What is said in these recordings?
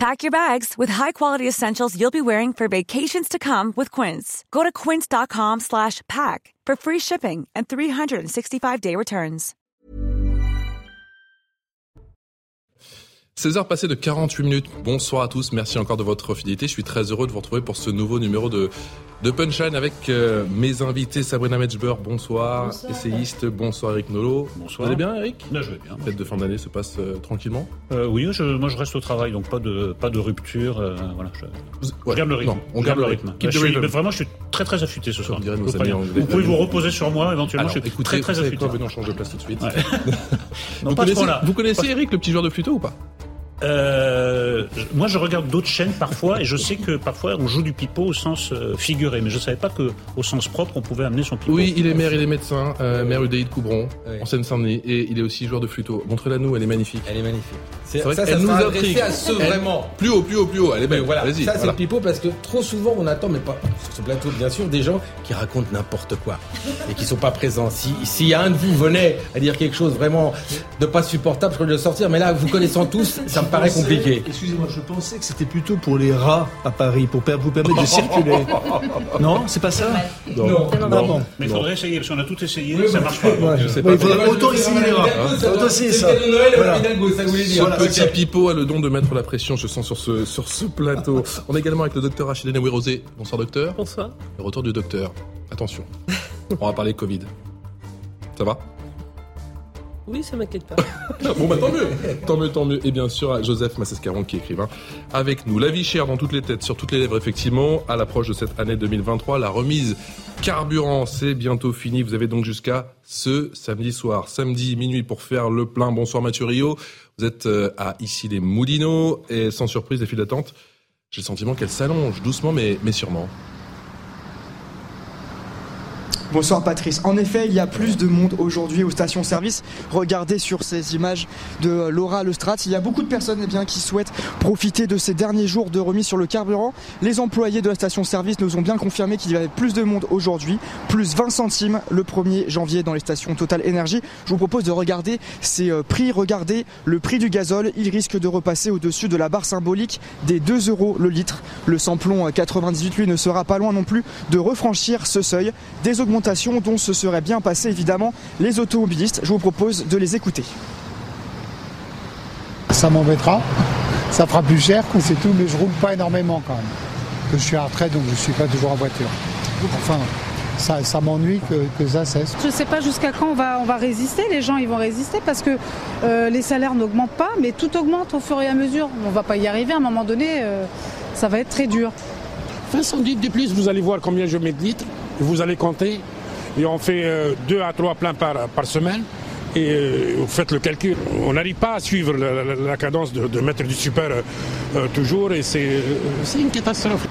Pack your bags with high-quality essentials you'll be wearing for vacations to come with Quince. Go to quince.com slash pack for free shipping and 365-day returns. 16 heures passées de 48 minutes. Bonsoir à tous. Merci encore de votre fidélité. Je suis très heureux de vous retrouver pour ce nouveau numéro de de Punchline avec euh, mes invités Sabrina Metchber, bonsoir, bonsoir. essayiste, bonsoir Eric Nolo. Bonsoir. Vous allez bien Eric? Là, je vais bien. La fête de fin d'année se passe euh, tranquillement? Euh, oui, je, moi je reste au travail, donc pas de pas de rupture. euh, voilà, je, garde le rythme. Non, on garde le rythme. Je suis- mais vraiment, je suis très très affûté ce soir. Vous anglais. Pouvez vous reposer sur moi éventuellement. Alors, je suis écoutez, très très affûté. quoi Venez, on change de place tout de suite? Ouais. vous pas connaissez, point-là. vous connaissez Eric, le petit joueur de flûte ou pas? Euh, moi, je regarde d'autres chaînes parfois, et je sais que parfois on joue du pipeau au sens euh, figuré, mais je savais pas que au sens propre on pouvait amener son pipeau. Oui, il est maire, il est médecin, euh, maire UDI de Coubron, Oui. en Seine-Saint-Denis, et il est aussi joueur de flûteau. Montrez-la nous, elle est magnifique. Elle est magnifique. C'est vrai ça, ça nous sera intrigue. à ceux Elle- vraiment. Plus haut, plus haut, plus haut, allez Mais belle, voilà, vas-y. ça c'est voilà. le pipeau parce que trop souvent on attend, mais pas sur ce plateau bien sûr, des gens qui racontent n'importe quoi et qui sont pas présents. Si si un de vous venait à dire quelque chose vraiment de pas supportable, je pourrais le sortir. Mais là, vous connaissant tous, ça me paraît pensais- compliqué. Excusez-moi, je pensais que c'était plutôt pour les rats à Paris, pour vous permettre de circuler. non, c'est pas ça Non. Ah bon. Mais il Non. faudrait essayer, parce qu'on a tout essayé, Oui, ça marche pas. Ouais, je sais pas. il faudrait autant essayer les rats. Autant essayer ça. Voilà. Petit Pipo a le don de mettre la pression, je sens, sur ce, sur ce plateau. On est également avec le docteur Rachid Rosé. Bonsoir docteur. Bonsoir. Le retour du docteur. Attention. On va parler Covid. Ça va? Oui, ça m'inquiète pas. Bon bah tant mieux, tant mieux, tant mieux. Et bien sûr, Joseph Massescaron qui est écrivain avec nous. La vie chère dans toutes les têtes, sur toutes les lèvres effectivement. À l'approche de cette année 2023, la remise carburant, c'est bientôt fini. Vous avez donc jusqu'à ce samedi soir, samedi minuit pour faire le plein. Bonsoir Mathieu Rio. Vous êtes euh, à ici les Moulineaux et sans surprise, les files d'attente. J'ai le sentiment qu'elles s'allongent doucement mais, mais sûrement. Bonsoir Patrice. En effet, il y a plus de monde aujourd'hui aux stations-service. Regardez sur ces images de Laura Lestrade. Il y a beaucoup de personnes eh qui souhaitent profiter de ces derniers jours de remise sur le carburant. Les employés de la station-service nous ont bien confirmé qu'il y avait plus de monde aujourd'hui, plus 20 centimes le 1er janvier dans les stations Total Énergie. Je vous propose de regarder ces euh, prix. Regardez le prix du gazole. Il risque de repasser au-dessus de la barre symbolique des 2 euros le litre. Le samplon euh, 98, lui, ne sera pas loin non plus de refranchir ce seuil. Des augmentations dont se seraient bien passés évidemment les automobilistes. Je vous propose de les écouter. Ça m'embêtera, ça fera plus cher, c'est tout, mais je roule pas énormément quand même. Que je suis à retraite, donc je suis pas toujours en voiture. Enfin, ça, ça m'ennuie que, que ça cesse. Je ne sais pas jusqu'à quand on va, on va résister, les gens ils vont résister parce que euh, les salaires n'augmentent pas, mais tout augmente au fur et à mesure. On ne va pas y arriver, à un moment donné, euh, ça va être très dur. 20 centimes de plus, vous allez voir combien je mets de litres, vous allez compter, et on fait 2 à 3 pleins par, semaine, et euh, vous faites le calcul. On n'arrive pas à suivre la, cadence de, mettre du super euh, euh, toujours, et euh, c'est une catastrophe.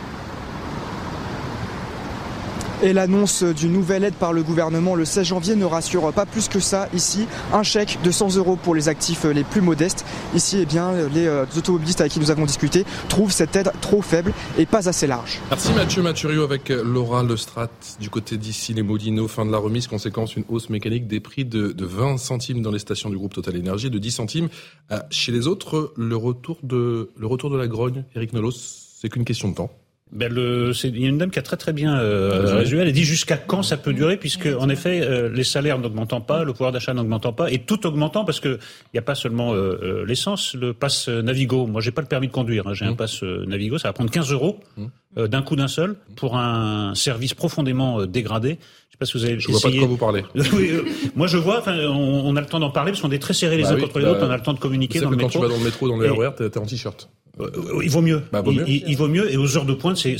Et l'annonce d'une nouvelle aide par le gouvernement le 16 janvier ne rassure pas plus que ça ici. Un chèque de 100 euros pour les actifs les plus modestes. Ici, eh bien, les euh, automobilistes avec qui nous avons discuté trouvent cette aide trop faible et pas assez large. Merci Mathieu Mathurio avec Laura Lestrat du côté d'ici les Moulineaux. Fin de la remise, conséquence une hausse mécanique des prix de, de 20 centimes dans les stations du groupe Total Énergie de 10 centimes euh, chez les autres. Le retour de, le retour de la grogne, Eric Nolos, c'est qu'une question de temps. Ben le, c'est- il y a une dame qui a très très bien euh, résumé. Elle dit jusqu'à quand ça peut durer, puisque en effet euh, les salaires n'augmentant pas, le pouvoir d'achat n'augmentant pas, et tout augmentant parce que il n'y a pas seulement euh, euh, l'essence, le pass Navigo. Moi, j'ai pas le permis de conduire, hein, j'ai un pass euh, Navigo, ça va prendre 15 euros euh, d'un coup d'un seul pour un service profondément euh, dégradé. Je sais pas si vous avez Je vois pas de essayé. quoi vous parlez. Oui, euh, moi je vois. Enfin, on, on a le temps d'en parler parce qu'on est très serrés les Bah uns oui, contre les bah, autres. On a le temps de communiquer dans le quand métro. tu vas dans le métro, dans le RER, t'es t'es en t-shirt. Euh, il vaut mieux. Bah, vaut il, mieux. il- il vaut mieux. Et aux heures de pointe, c'est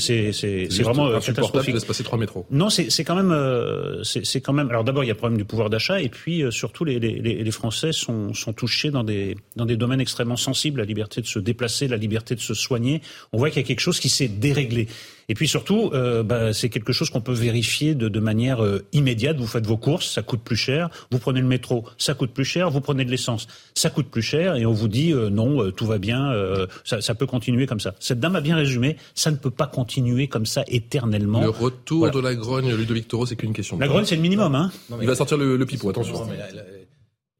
vraiment catastrophique. il laisse passer trois métros. Non, c'est quand même euh, c'est quand même. Alors d'abord, il y a le problème du pouvoir d'achat, et puis euh, surtout les, les les les Français sont sont touchés dans des dans des domaines extrêmement sensibles, la liberté de se déplacer, la liberté de se soigner. On voit qu'il y a quelque chose qui s'est déréglé. Et puis surtout, euh, bah, c'est quelque chose qu'on peut vérifier de, de manière immédiate. Vous faites vos courses, ça coûte plus cher. Vous prenez le métro, ça coûte plus cher. Vous prenez de l'essence, ça coûte plus cher. Et on vous dit non, tout va bien, ça, ça peut continuer comme ça. Cette dame a bien résumé. Ça ne peut pas continuer comme ça éternellement. Le retour Voilà. de la grogne, Ludovic Toro, c'est qu'une question. La grogne, c'est le minimum, hein. Non, Il va sortir le, le pipeau, attention. Non, mais là, là,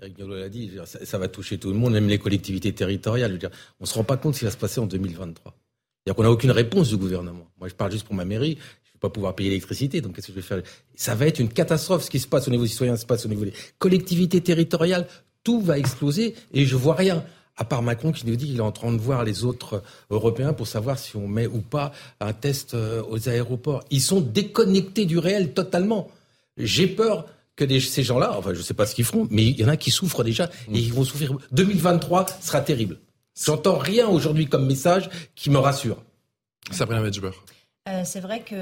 Eric l'a dit, ça, ça va toucher tout le monde, même les collectivités territoriales. Je veux dire, on se rend pas compte ce qui va se passer en 2023. C'est-à-dire qu'on n'a aucune réponse du gouvernement. Moi, je parle juste pour ma mairie. Je vais pas pouvoir payer l'électricité, donc qu'est-ce que je vais faire? Ça va être une catastrophe. Ce qui se passe au niveau citoyen se passe au niveau des collectivités territoriales. Tout va exploser et je vois rien. À part Macron qui nous dit qu'il est en train de voir les autres Européens pour savoir si on met ou pas un test euh, aux aéroports. Ils sont déconnectés du réel totalement. J'ai peur que des- ces gens-là, enfin je sais pas ce qu'ils feront, mais il y en a qui souffrent déjà et ils vont souffrir. 2023 sera terrible. J'entends rien aujourd'hui comme message qui me rassure. Sabrina Medjber. Euh, c'est vrai que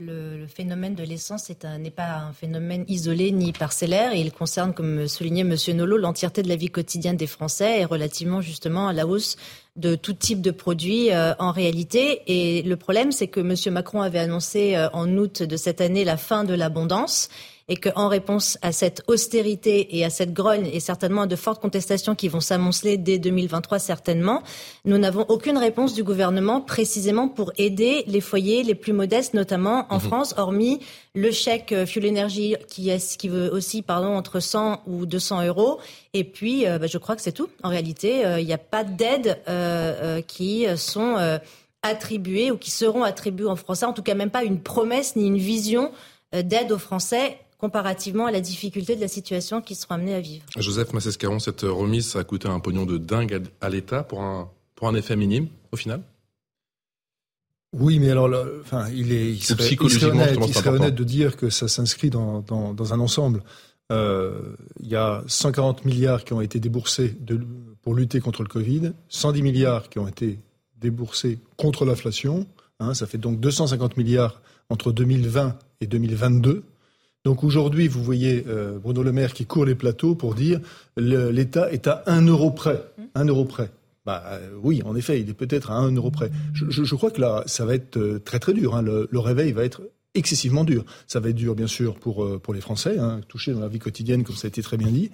le, phénomène de l'essence n'est pas un phénomène isolé ni parcellaire. Il concerne, comme soulignait Monsieur Nolot, l'entièreté de la vie quotidienne des Français et relativement justement à la hausse de tout type de produits euh, en réalité. Et le problème, c'est que Monsieur Macron avait annoncé euh, en août de cette année la fin de l'abondance et qu'en réponse à cette austérité et à cette grogne et certainement à de fortes contestations qui vont s'amonceler dès 2023 certainement, nous n'avons aucune réponse du gouvernement précisément pour aider les foyers les plus modestes, notamment en France, hormis le chèque euh, fuel énergie qui, est, qui veut aussi pardon entre 100 ou 200 euros. Et puis, euh, bah, je crois que c'est tout. En réalité, euh, il n'y a pas d'aides euh, euh, qui sont attribuées ou qui seront attribuées en français. En tout cas, même pas une promesse ni une vision d'aide aux Français comparativement à la difficulté de la situation qu'ils seront amenés à vivre. Joseph Massescaron, cette remise, ça a coûté un pognon de dingue à, l'État pour un, pour un effet minime, au final? Oui, mais alors, là, enfin, il est, il serait, il psychologiquement, serait honnête, il serait de dire que ça s'inscrit dans, dans, dans un ensemble. Euh, Il y a 140 milliards qui ont été déboursés de, pour lutter contre le Covid, 110 milliards qui ont été déboursés contre l'inflation. Hein, ça fait donc 250 milliards entre 2020 et 2022. Donc aujourd'hui, vous voyez euh, Bruno Le Maire qui court les plateaux pour dire l'État est à 1 euro près. 1 euro près. Bah, euh, oui, en effet, il est peut-être à 1 euro près. Je, je- je crois que là, ça va être euh, très très dur. hein. Le, le réveil va être excessivement dur. Ça va être dur, bien sûr, pour, pour les Français, hein, touchés dans la vie quotidienne, comme ça a été très bien dit.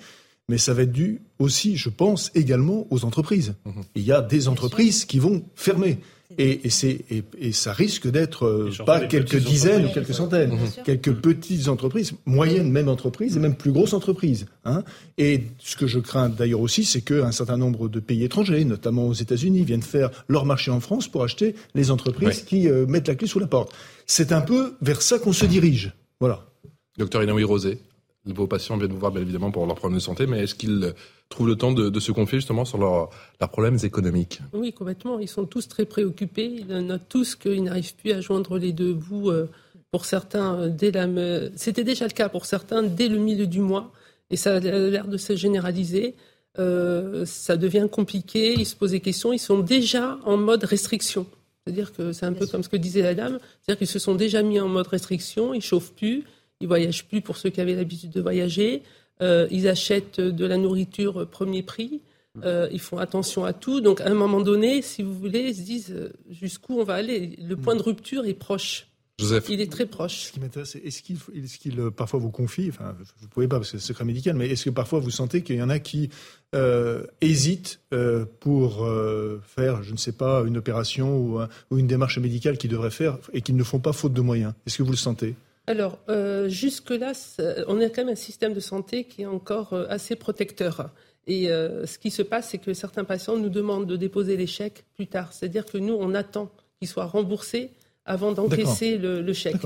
Mais ça va être dû aussi, je pense, également aux entreprises. Il y a des entreprises qui vont fermer. Et, et, c'est, et, et ça risque d'être euh, pas quelques dizaines ou quelques centaines, quelques petites entreprises, moyennes même entreprises et même plus grosses entreprises. Hein. Et ce que je crains d'ailleurs aussi, c'est qu'un certain nombre de pays étrangers, notamment aux États-Unis, viennent faire leur marché en France pour acheter les entreprises qui euh, mettent la clé sous la porte. C'est un peu vers ça qu'on se dirige. Voilà. Docteur Inaoui Rosé, vos patients viennent vous voir bien évidemment pour leurs problèmes de santé, mais est-ce qu'ils trouvent le temps de, de se confier justement sur leurs leurs problèmes économiques Oui, complètement. Ils sont tous très préoccupés. Ils notent tous qu'ils n'arrivent plus à joindre les deux bouts. euh, Pour certains, euh, dès la, c'était déjà le cas pour certains dès le milieu du mois, et ça a l'air de se généraliser. Euh, ça devient compliqué. Ils se posent des questions. Ils sont déjà en mode restriction. C'est-à-dire que c'est un peu comme ce que disait la dame. C'est-à-dire qu'ils se sont déjà mis en mode restriction. Ils chauffent plus. Ils voyagent plus pour ceux qui avaient l'habitude de voyager. Euh, ils achètent de la nourriture premier prix. Euh, ils font attention à tout. Donc, à un moment donné, si vous voulez, ils se disent euh, jusqu'où on va aller? Le point de rupture est proche. Joseph Il est très proche. Ce qui m'intéresse, c'est est-ce qu'il est-ce qu'il, euh, parfois vous confie, enfin vous ne pouvez pas parce que c'est secret médical, mais est-ce que parfois vous sentez qu'il y en a qui euh, hésitent euh, pour euh, faire, je ne sais pas, une opération ou, un- ou une démarche médicale qu'ils devraient faire et qu'ils ne font pas faute de moyens? Est-ce que vous le sentez? Alors, euh, jusque-là, on a quand même un système de santé qui est encore euh, assez protecteur. Et euh, ce qui se passe, c'est que certains patients nous demandent de déposer les chèques plus tard. C'est-à-dire que nous, on attend qu'ils soient remboursés avant d'encaisser le, le chèque.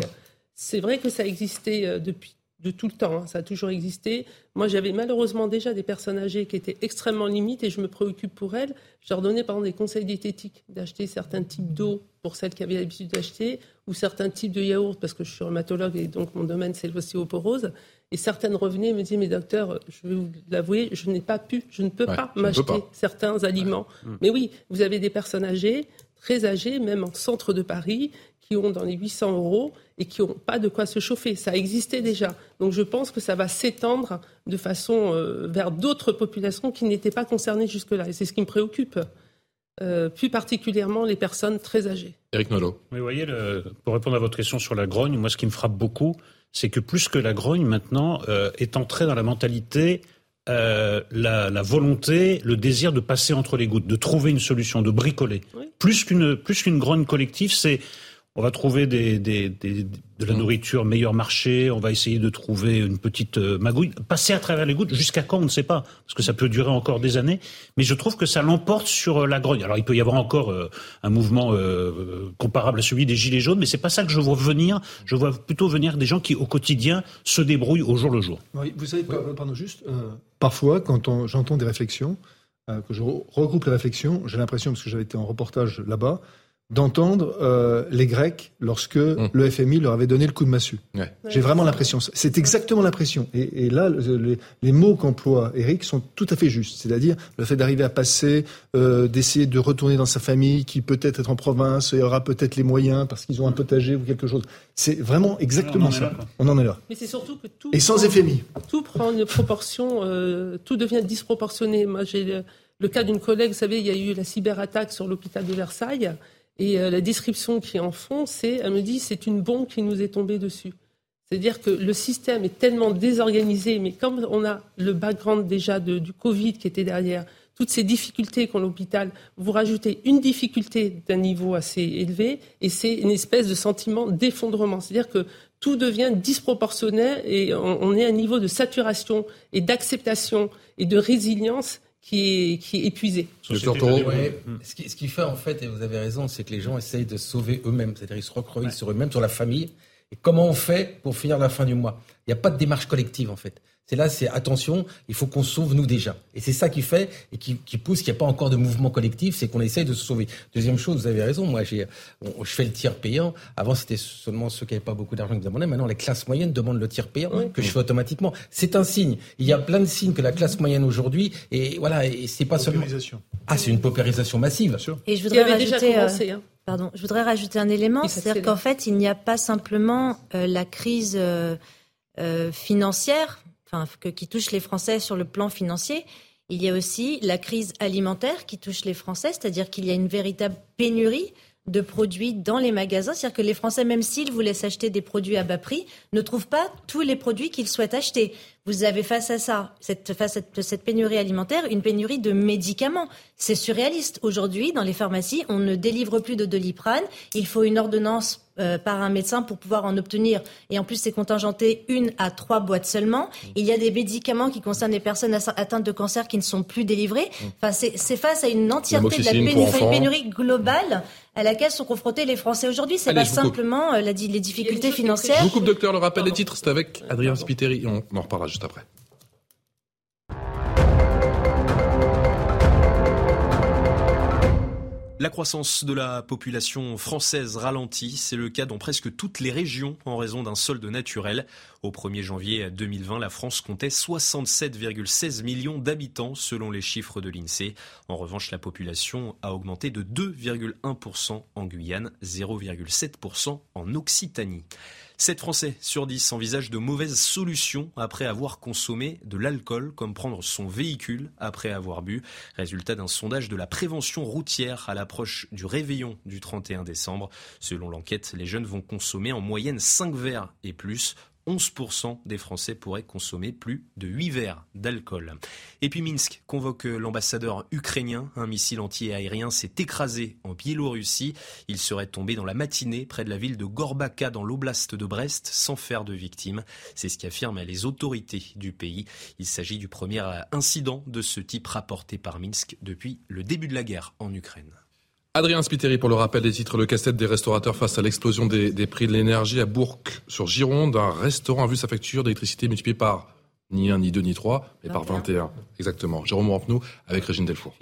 C'est vrai que ça a existé euh, depuis de tout le temps, hein, ça a toujours existé. Moi, j'avais malheureusement déjà des personnes âgées qui étaient extrêmement limites et je me préoccupe pour elles. Je leur donnais par exemple des conseils diététiques, d'acheter certains types d'eau pour celles qui avaient l'habitude d'acheter, ou certains types de yaourts, parce que je suis rhumatologue et donc mon domaine c'est l'ostéoporose. Et certaines revenaient et me disaient, mais docteur, je vais vous l'avouer, je n'ai pas pu, je ne peux Ouais, pas m'acheter certains aliments. Mais oui, vous avez des personnes âgées, très âgées, même en centre de Paris, qui ont dans les 800 euros et qui n'ont pas de quoi se chauffer. Ça existait déjà. Donc je pense que ça va s'étendre de façon euh, vers d'autres populations qui n'étaient pas concernées jusque-là. Et c'est ce qui me préoccupe. Plus particulièrement les personnes très âgées. Eric Nolot. Mais vous voyez, pour répondre à votre question sur la grogne, moi ce qui me frappe beaucoup, c'est que plus que la grogne maintenant est entrée dans la mentalité euh, la, la, volonté, le désir de passer entre les gouttes, de trouver une solution, de bricoler. Plus qu'une plus qu'une grogne collective, c'est on va trouver des, des, des, de la mm. nourriture meilleur marché, on va essayer de trouver une petite euh, magouille, passer à travers les gouttes, jusqu'à quand on ne sait pas, parce que ça peut durer encore des années, mais je trouve que ça l'emporte sur euh, la grogne. Alors il peut y avoir encore euh, un mouvement comparable à celui des Gilets jaunes, mais c'est pas ça que je vois venir, je vois plutôt venir des gens qui au quotidien se débrouillent au jour le jour. Oui, vous savez, pardon, juste, parfois quand j'entends des réflexions, que je regroupe les réflexions, j'ai l'impression, parce que j'avais été en reportage là-bas, d'entendre euh, les Grecs lorsque hum. le FMI leur avait donné le coup de massue. J'ai vraiment l'impression. C'est exactement l'impression. Et, là, les, mots qu'emploie Eric sont tout à fait justes. C'est-à-dire le fait d'arriver à passer, euh, d'essayer de retourner dans sa famille, qui peut-être être en province, et aura peut-être les moyens parce qu'ils ont un potager ou quelque chose. C'est vraiment exactement ça. On en est là. Mais c'est surtout que tout et sans FMI. Tout prend une proportion, euh, tout devient disproportionné. Moi, j'ai le, le cas d'une collègue, vous savez, il y a eu la cyberattaque sur l'hôpital de Versailles. Et euh, la description qui en font, c'est, elle me dit, c'est une bombe qui nous est tombée dessus. C'est-à-dire que le système est tellement désorganisé, mais comme on a le background déjà du Covid qui était derrière, toutes ces difficultés qu'ont l'hôpital, vous rajoutez une difficulté d'un niveau assez élevé, et c'est une espèce de sentiment d'effondrement. C'est-à-dire que tout devient disproportionné et on est à un niveau de saturation et d'acceptation et de résilience qui est, qui est épuisé. ce, qui, ce qui fait en fait, et vous avez raison, c'est que les gens essayent de sauver eux-mêmes, c'est-à-dire ils se recroquent sur eux-mêmes, sur la famille. Et comment on fait pour finir la fin du mois? Il n'y a pas de démarche collective en fait. C'est là, c'est attention, il faut qu'on sauve nous déjà. Et c'est ça qui fait et qui, pousse qu'il n'y a pas encore de mouvement collectif, c'est qu'on essaye de se sauver. Deuxième chose, vous avez raison, moi j'ai, je fais le tiers payant. Avant c'était seulement ceux qui n'avaient pas beaucoup d'argent qui demandaient. Maintenant les classes moyennes demandent le tiers payant que je fais automatiquement. C'est un signe. Il y a plein de signes que la classe moyenne aujourd'hui et voilà, et c'est pas seulement. Ah, c'est une paupérisation massive. Et je voudrais rajouter. Euh, hein. Pardon, je voudrais rajouter un élément, c'est-à-dire qu'en fait, il n'y a pas simplement euh, la crise euh, financière qui touche les Français sur le plan financier. Il y a aussi la crise alimentaire qui touche les Français, c'est-à-dire qu'il y a une véritable pénurie de produits dans les magasins. C'est-à-dire que les Français, même s'ils voulaient s'acheter des produits à bas prix, ne trouvent pas tous les produits qu'ils souhaitent acheter. Vous avez face à ça, cette, face à cette pénurie alimentaire, une pénurie de médicaments. C'est surréaliste. Aujourd'hui, dans les pharmacies, on ne délivre plus de doliprane. Il faut une ordonnance euh, par un médecin pour pouvoir en obtenir. Et en plus, c'est contingenté une à trois boîtes seulement. Il y a des médicaments qui concernent les personnes atteintes de cancer qui ne sont plus délivrés. Enfin, c'est face à une entièreté de la pénurie, pénurie, globale à laquelle sont confrontés les Français aujourd'hui. C'est pas simplement euh, la, les difficultés financières. Je vous coupe, docteur. Le rappel des titres, c'est avec Adrien Spiteri. On en reparlera juste après. La croissance de la population française ralentit, c'est le cas dans presque toutes les régions en raison d'un solde naturel. Au 1er janvier 2020, la France comptait 67,16 millions d'habitants selon les chiffres de l'INSEE. En revanche, la population a augmenté de 2,1% en Guyane, 0,7% en Occitanie. 7 Français sur 10 envisagent de mauvaises solutions après avoir consommé de l'alcool, comme prendre son véhicule après avoir bu. Résultat d'un sondage de la prévention routière à l'approche du réveillon du 31 décembre. Selon l'enquête, les jeunes vont consommer en moyenne 5 verres et plus 11% des Français pourraient consommer plus de 8 verres d'alcool. Et puis Minsk convoque l'ambassadeur ukrainien. Un missile anti-aérien s'est écrasé en Biélorussie. Il serait tombé dans la matinée près de la ville de Gorbaka dans l'oblast de Brest sans faire de victimes. C'est ce qu'affirment les autorités du pays. Il s'agit du premier incident de ce type rapporté par Minsk depuis le début de la guerre en Ukraine. Adrien Spiteri pour le rappel des titres. Le casse-tête des restaurateurs face à l'explosion des, prix de l'énergie à Bourg sur Gironde. Un restaurant a vu sa facture d'électricité multipliée par ni un, ni deux, ni trois, mais par 21. Exactement. Jérôme Rampenou avec Régine Delfour.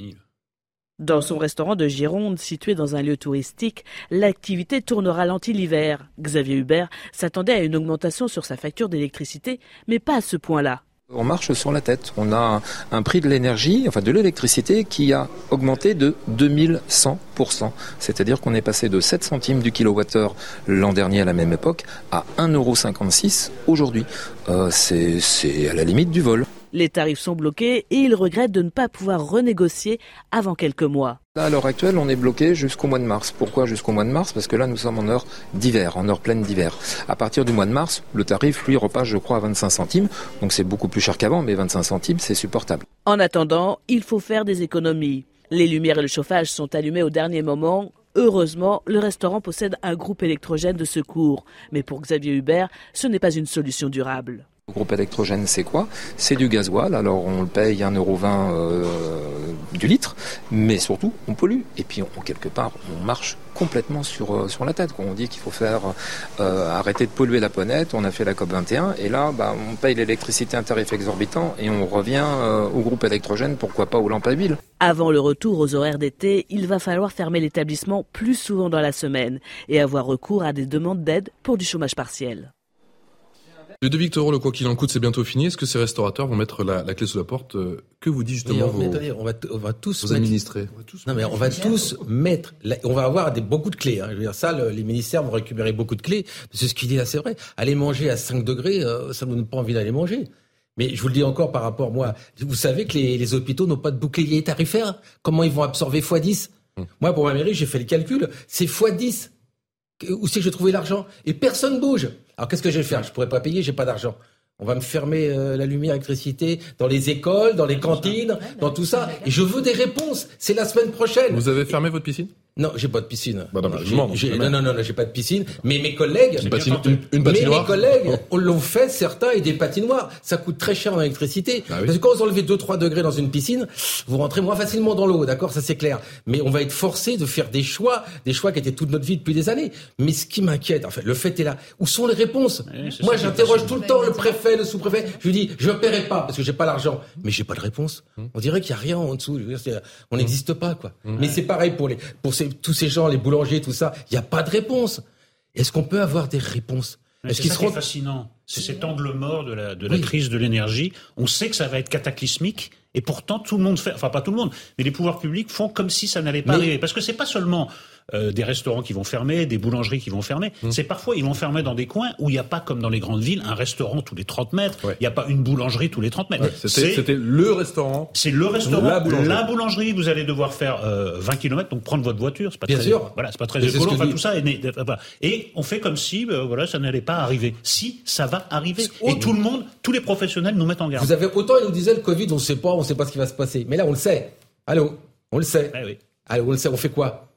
Dans son restaurant de Gironde, situé dans un lieu touristique, l'activité tourne au ralenti l'hiver. Xavier Hubert s'attendait à une augmentation sur sa facture d'électricité, mais pas à ce point-là. On marche sur la tête. On a un, prix de l'énergie, enfin de l'électricité, qui a augmenté de 2100%. C'est-à-dire qu'on est passé de 7 centimes du kilowattheure l'an dernier à la même époque à 1,56€ aujourd'hui. Euh, c'est à la limite du vol. Les tarifs sont bloqués et ils regrettent de ne pas pouvoir renégocier avant quelques mois. Là, à l'heure actuelle, on est bloqué jusqu'au mois de mars. Pourquoi jusqu'au mois de mars? Parce que là, nous sommes en heure d'hiver, en heure pleine d'hiver. À partir du mois de mars, le tarif, lui, repasse, je crois, à 25 centimes. Donc c'est beaucoup plus cher qu'avant, mais 25 centimes, c'est supportable. En attendant, il faut faire des économies. Les lumières et le chauffage sont allumés au dernier moment. Heureusement, le restaurant possède un groupe électrogène de secours. Mais pour Xavier Hubert, ce n'est pas une solution durable. Le groupe électrogène, c'est quoi? C'est du gasoil. Alors on le paye 1,20€ euh, du litre, mais surtout on pollue. Et puis on, quelque part, on marche complètement sur, euh, sur la tête. On dit qu'il faut faire euh, arrêter de polluer la planète, on a fait la COP 21, et là, bah, on paye l'électricité un tarif exorbitant et on revient euh, au groupe électrogène, pourquoi pas aux lampes à huile. Avant le retour aux horaires d'été, il va falloir fermer l'établissement plus souvent dans la semaine et avoir recours à des demandes d'aide pour du chômage partiel. De Victor, le quoi qu'il en coûte, c'est bientôt fini. Est-ce que ces restaurateurs vont mettre la, clé sous la porte Que vous dit justement on, vos, on, va, on va tous vos administrés Non, mais on va tous mettre. on va avoir des, beaucoup de clés. Hein. Je veux dire, ça, les ministères vont récupérer beaucoup de clés. C'est ce qu'il dit là, c'est vrai. Aller manger à 5 degrés, euh, ça ne donne pas envie d'aller manger. Mais je vous le dis encore par rapport, moi, vous savez que les, les hôpitaux n'ont pas de bouclier tarifaire. Comment ils vont absorber x10 hum. Moi, pour ma mairie, j'ai fait le calcul. C'est x10. Où c'est que j'ai trouvé l'argent Et personne bouge. Alors qu'est-ce que je vais faire? Je pourrais pas payer, j'ai pas d'argent. On va me fermer euh, la lumière, l'électricité dans les écoles, dans les cantines, dans tout ça. Et je veux des réponses. C'est la semaine prochaine. Vous avez fermé votre piscine? Non, j'ai pas de piscine. Bah non, non, non, non, j'ai pas de piscine. Mais mes collègues, une, une, patinoire. Mais mes collègues, on l'ont fait certains et des patinoires. Ça coûte très cher en électricité. Ah Parce que quand vous enlevez 2-3 degrés dans une piscine, vous rentrez moins facilement dans l'eau, d'accord? Ça c'est clair. Mais on va être forcé de faire des choix, des choix qui étaient toute notre vie depuis des années. Mais ce qui m'inquiète, en fait, le fait est là. Où sont les réponses? Moi, j'interroge tout le temps le préfet, le sous-préfet. Je lui dis, je ne paierai pas parce que j'ai pas l'argent. Mais j'ai pas de réponse. Hum. On dirait qu'il y a rien en dessous. On n'existe pas, quoi. Hum. Mais c'est pareil pour les, pour ces, tous ces gens, les boulanger, tout ça, il n'y a pas de réponse. Est-ce qu'on peut avoir des réponses est-ce serait fascinant C'est cet angle mort de la, de la crise de l'énergie. On sait que ça va être cataclysmique, et pourtant tout le monde fait, enfin pas tout le monde, mais les pouvoirs publics font comme si ça n'allait pas arriver. Parce que c'est pas seulement euh, des restaurants qui vont fermer, des boulangeries qui vont fermer. Mmh. C'est parfois, ils vont fermer dans des coins où il n'y a pas, comme dans les grandes villes, un restaurant tous les 30 mètres. Il n'y a pas une boulangerie tous les 30 mètres. C'était le restaurant. C'est le restaurant. La boulangerie. vous allez devoir faire 20 euh, km, donc prendre votre voiture. C'est pas Bien très, sûr. Voilà, c'est pas très écolo. Enfin, tout ça est né, Et on fait comme si, euh, voilà, ça n'allait pas arriver. Si, ça va arriver. Et tout le monde, tous les professionnels nous mettent en garde. Vous avez autant, ils nous disaient le Covid, on ne sait pas, on ne sait pas ce qui va se passer. Mais là, on le sait. Allô? On le sait. Eh oui. Allô, on le sait. On fait quoi?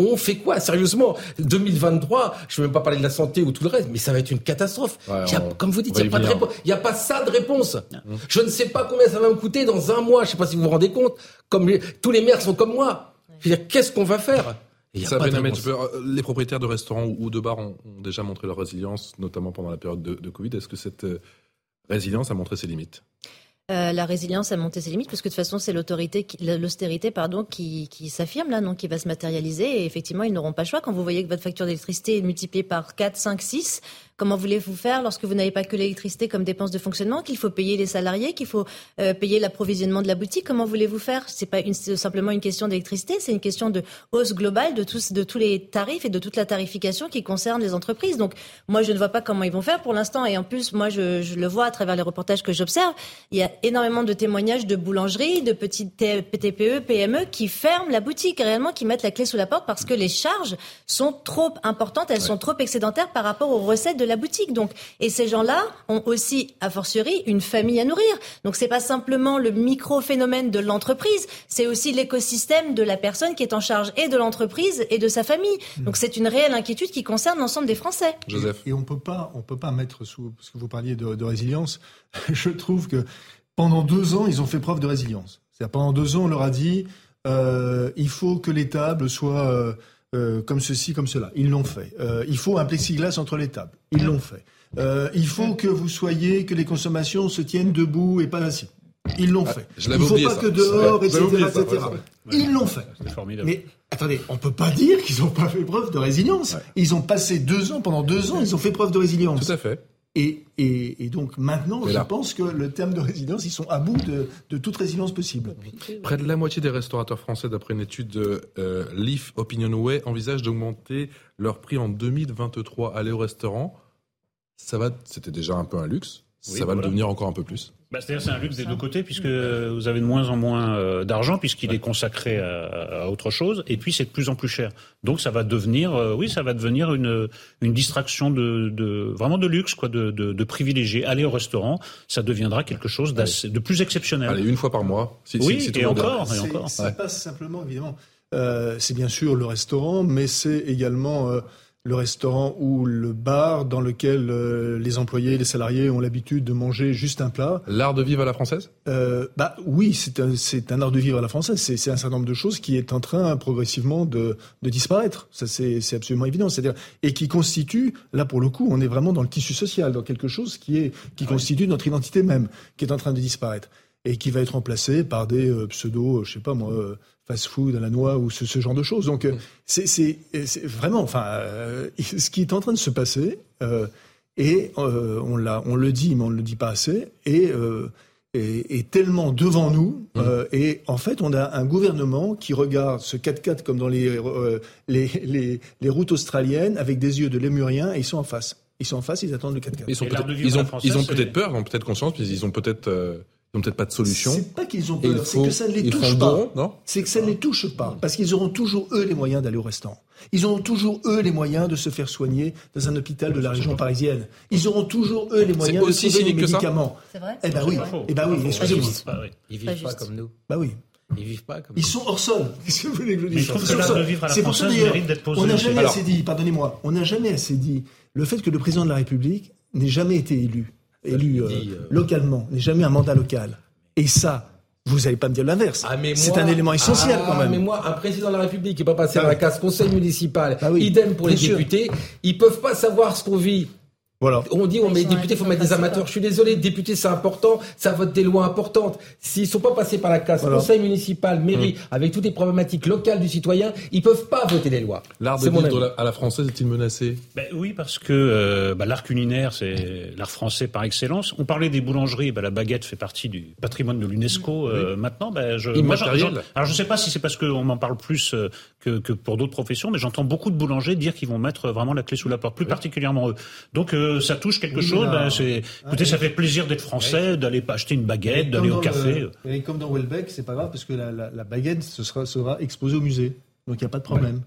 On fait quoi Sérieusement? 2023, je ne vais même pas parler de la santé ou tout le reste, mais ça va être une catastrophe. comme vous dites, il n'y a pas de a ça de réponse. Je ne sais pas combien ça va me coûter dans un mois. Je ne sais pas si vous vous rendez compte. Comme tous les maires sont comme moi. Je veux dire, qu'est-ce qu'on va faire? Ça, les propriétaires de restaurants ou de bars ont, déjà montré leur résilience, notamment pendant la période de, de Covid. Est-ce que cette euh, résilience a montré ses limites? Euh, la résilience a monté ses limites parce que de toute façon c'est l'autorité, l'austérité pardon, qui, qui s'affirme là, donc qui va se matérialiser. Et effectivement ils n'auront pas le choix. Quand vous voyez que votre facture d'électricité est multipliée par 4, 5, 6 Comment voulez-vous faire lorsque vous n'avez pas que l'électricité comme dépense de fonctionnement, qu'il faut payer les salariés, qu'il faut euh, payer l'approvisionnement de la boutique? Comment voulez-vous faire? C'est pas une, simplement une question d'électricité, c'est une question de hausse globale de tous, de tous les tarifs et de toute la tarification qui concerne les entreprises. Donc moi, je ne vois pas comment ils vont faire pour l'instant. Et en plus, moi, je, je, le vois à travers les reportages que j'observe. Il y a énormément de témoignages de boulangeries, de petites TPE, PME qui ferment la boutique réellement, qui mettent la clé sous la porte parce que les charges sont trop importantes, elles sont trop excédentaires par rapport aux recettes de la boutique. Donc, et ces gens-là ont aussi, a fortiori, une famille à nourrir. Donc, c'est pas simplement le micro-phénomène de l'entreprise, c'est aussi l'écosystème de la personne qui est en charge et de l'entreprise et de sa famille. Hmm. Donc, c'est une réelle inquiétude qui concerne l'ensemble des Français. Joseph. Et on peut pas, on peut pas mettre sous, parce que vous parliez de, résilience, je trouve que pendant deux ans, ils ont fait preuve de résilience. C'est-à-dire pendant deux ans, on leur a dit, euh, il faut que les tables soient euh, euh, comme ceci, comme cela. Ils l'ont fait. Euh, il faut un plexiglas entre les tables. Ils l'ont fait. Euh, il faut que vous soyez, que les consommations se tiennent debout et pas assis. Ils l'ont ah, fait. il ne faut pas que dehors, etc., etc. Ils l'ont fait. Mais attendez, on peut pas dire qu'ils n'ont pas fait preuve de résilience. Ils ont passé deux ans, pendant deux ans, ils ont fait preuve de résilience. Tout à fait. Et, et, et, donc maintenant, je pense que le terme de résilience, ils sont à bout de, de, toute résilience possible. Près de la moitié des restaurateurs français, d'après une étude de euh, Leaf Opinionway, envisagent d'augmenter leur prix en 2023. Aller au restaurant, ça va, c'était déjà un peu un luxe. Ça va le devenir encore un peu plus. Bah, C'est-à-dire c'est un luxe des deux côtés puisque vous avez de moins en moins euh, d'argent puisqu'il est consacré à, à, autre chose et puis c'est de plus en plus cher. Donc ça va devenir, euh, oui, ça va devenir une, une distraction de, de vraiment de luxe quoi, de, de, de privilégier. Aller au restaurant, ça deviendra quelque chose de plus exceptionnel. Allez, une fois par mois. Si, oui, si- si et encore, et C'est- encore. C'est pas simplement, évidemment. euh, c'est bien sûr le restaurant, mais c'est également euh, le restaurant ou le bar dans lequel euh, les employés, les salariés ont l'habitude de manger juste un plat. L'art de vivre à la française? Euh, bah oui, c'est un, c'est un art de vivre à la française. C'est, c'est un certain nombre de choses qui est en train progressivement de, de disparaître. Ça, c'est, c'est absolument évident. C'est-à-dire et qui constitue, là pour le coup, on est vraiment dans le tissu social, dans quelque chose qui est qui constitue notre identité même, qui est en train de disparaître et qui va être remplacé par des euh, pseudo, je sais pas moi, euh, fast-food à la noix ou ce, ce genre de choses. Donc euh, c'est, c'est, vraiment, enfin, euh, ce qui est en train de se passer. Euh, et euh, on, le dit, mais on ne le dit pas assez. Et euh, est, est tellement devant nous. euh, et en fait, on a un gouvernement qui regarde ce 4x4 comme dans les, euh, les, les, les routes australiennes avec des yeux de lémuriens et ils sont en face. Ils sont en face, ils attendent le 4x4. Ils, sont peut-être- ils ont, ils ont peut-être peur, ils ont peut-être conscience, mais ils ont peut-être, euh, ils ont peut-être pas de solution. C'est pas qu'ils ont peur, c'est que ça ne les touche pas. C'est que ça ne les touche pas, parce qu'ils auront toujours eux les moyens d'aller au restaurant. Ils auront toujours eux les moyens de se faire soigner dans un hôpital de la région parisienne. Ils auront toujours eux les moyens de que ça médicaments. C'est vrai Eh ben oui, eh ben oui, excusez-moi. Ils Pas vivent pas comme nous. Bah oui. Ils vivent pas comme Ils nous. sont hors sol. Qu'est-ce que vous voulez que je dise C'est pour ça d'ailleurs, on n'a jamais assez dit, pardonnez-moi, on n'a jamais assez dit le fait que le président de la République n'ait jamais été élu, élu euh, euh, localement, n'ait jamais un mandat local. Et ça, vous n'allez pas me dire l'inverse. Ah, c'est un élément essentiel Ah, quand même. Mais moi, un président de la République qui n'est pas passé Ah à la case conseil municipal, oui, idem pour les sûr. députés, ils peuvent pas savoir ce qu'on vit. Voilà. On dit, on met députés, il faut mettre des amateurs. Je suis désolé, députés, c'est important, ça vote des lois importantes. S'ils sont pas passés par la case Voilà. conseil municipal, mairie, Mmh. avec toutes les problématiques locales du citoyen, ils peuvent pas voter les lois. L'art de vivre à la française est-il menacé? Ben oui, parce que euh, bah, l'art culinaire, c'est l'art français par excellence. On parlait des boulangeries, ben, la baguette fait partie du patrimoine de l'UNESCO. euh, maintenant, ben, je, moi, j'en- alors je ne sais pas si c'est parce qu'on m'en parle plus euh, que, que pour d'autres professions, mais j'entends beaucoup de boulangers dire qu'ils vont mettre vraiment la clé sous la porte, plus particulièrement eux. Donc ça touche quelque Oui, chose. ben, c'est, écoutez, ça fait plaisir d'être français, d'aller pas acheter une baguette, d'aller au café. Et comme dans Welbeck, c'est pas grave parce que la, la- la baguette ce sera, sera exposée au musée. Donc il n'y a pas de problème.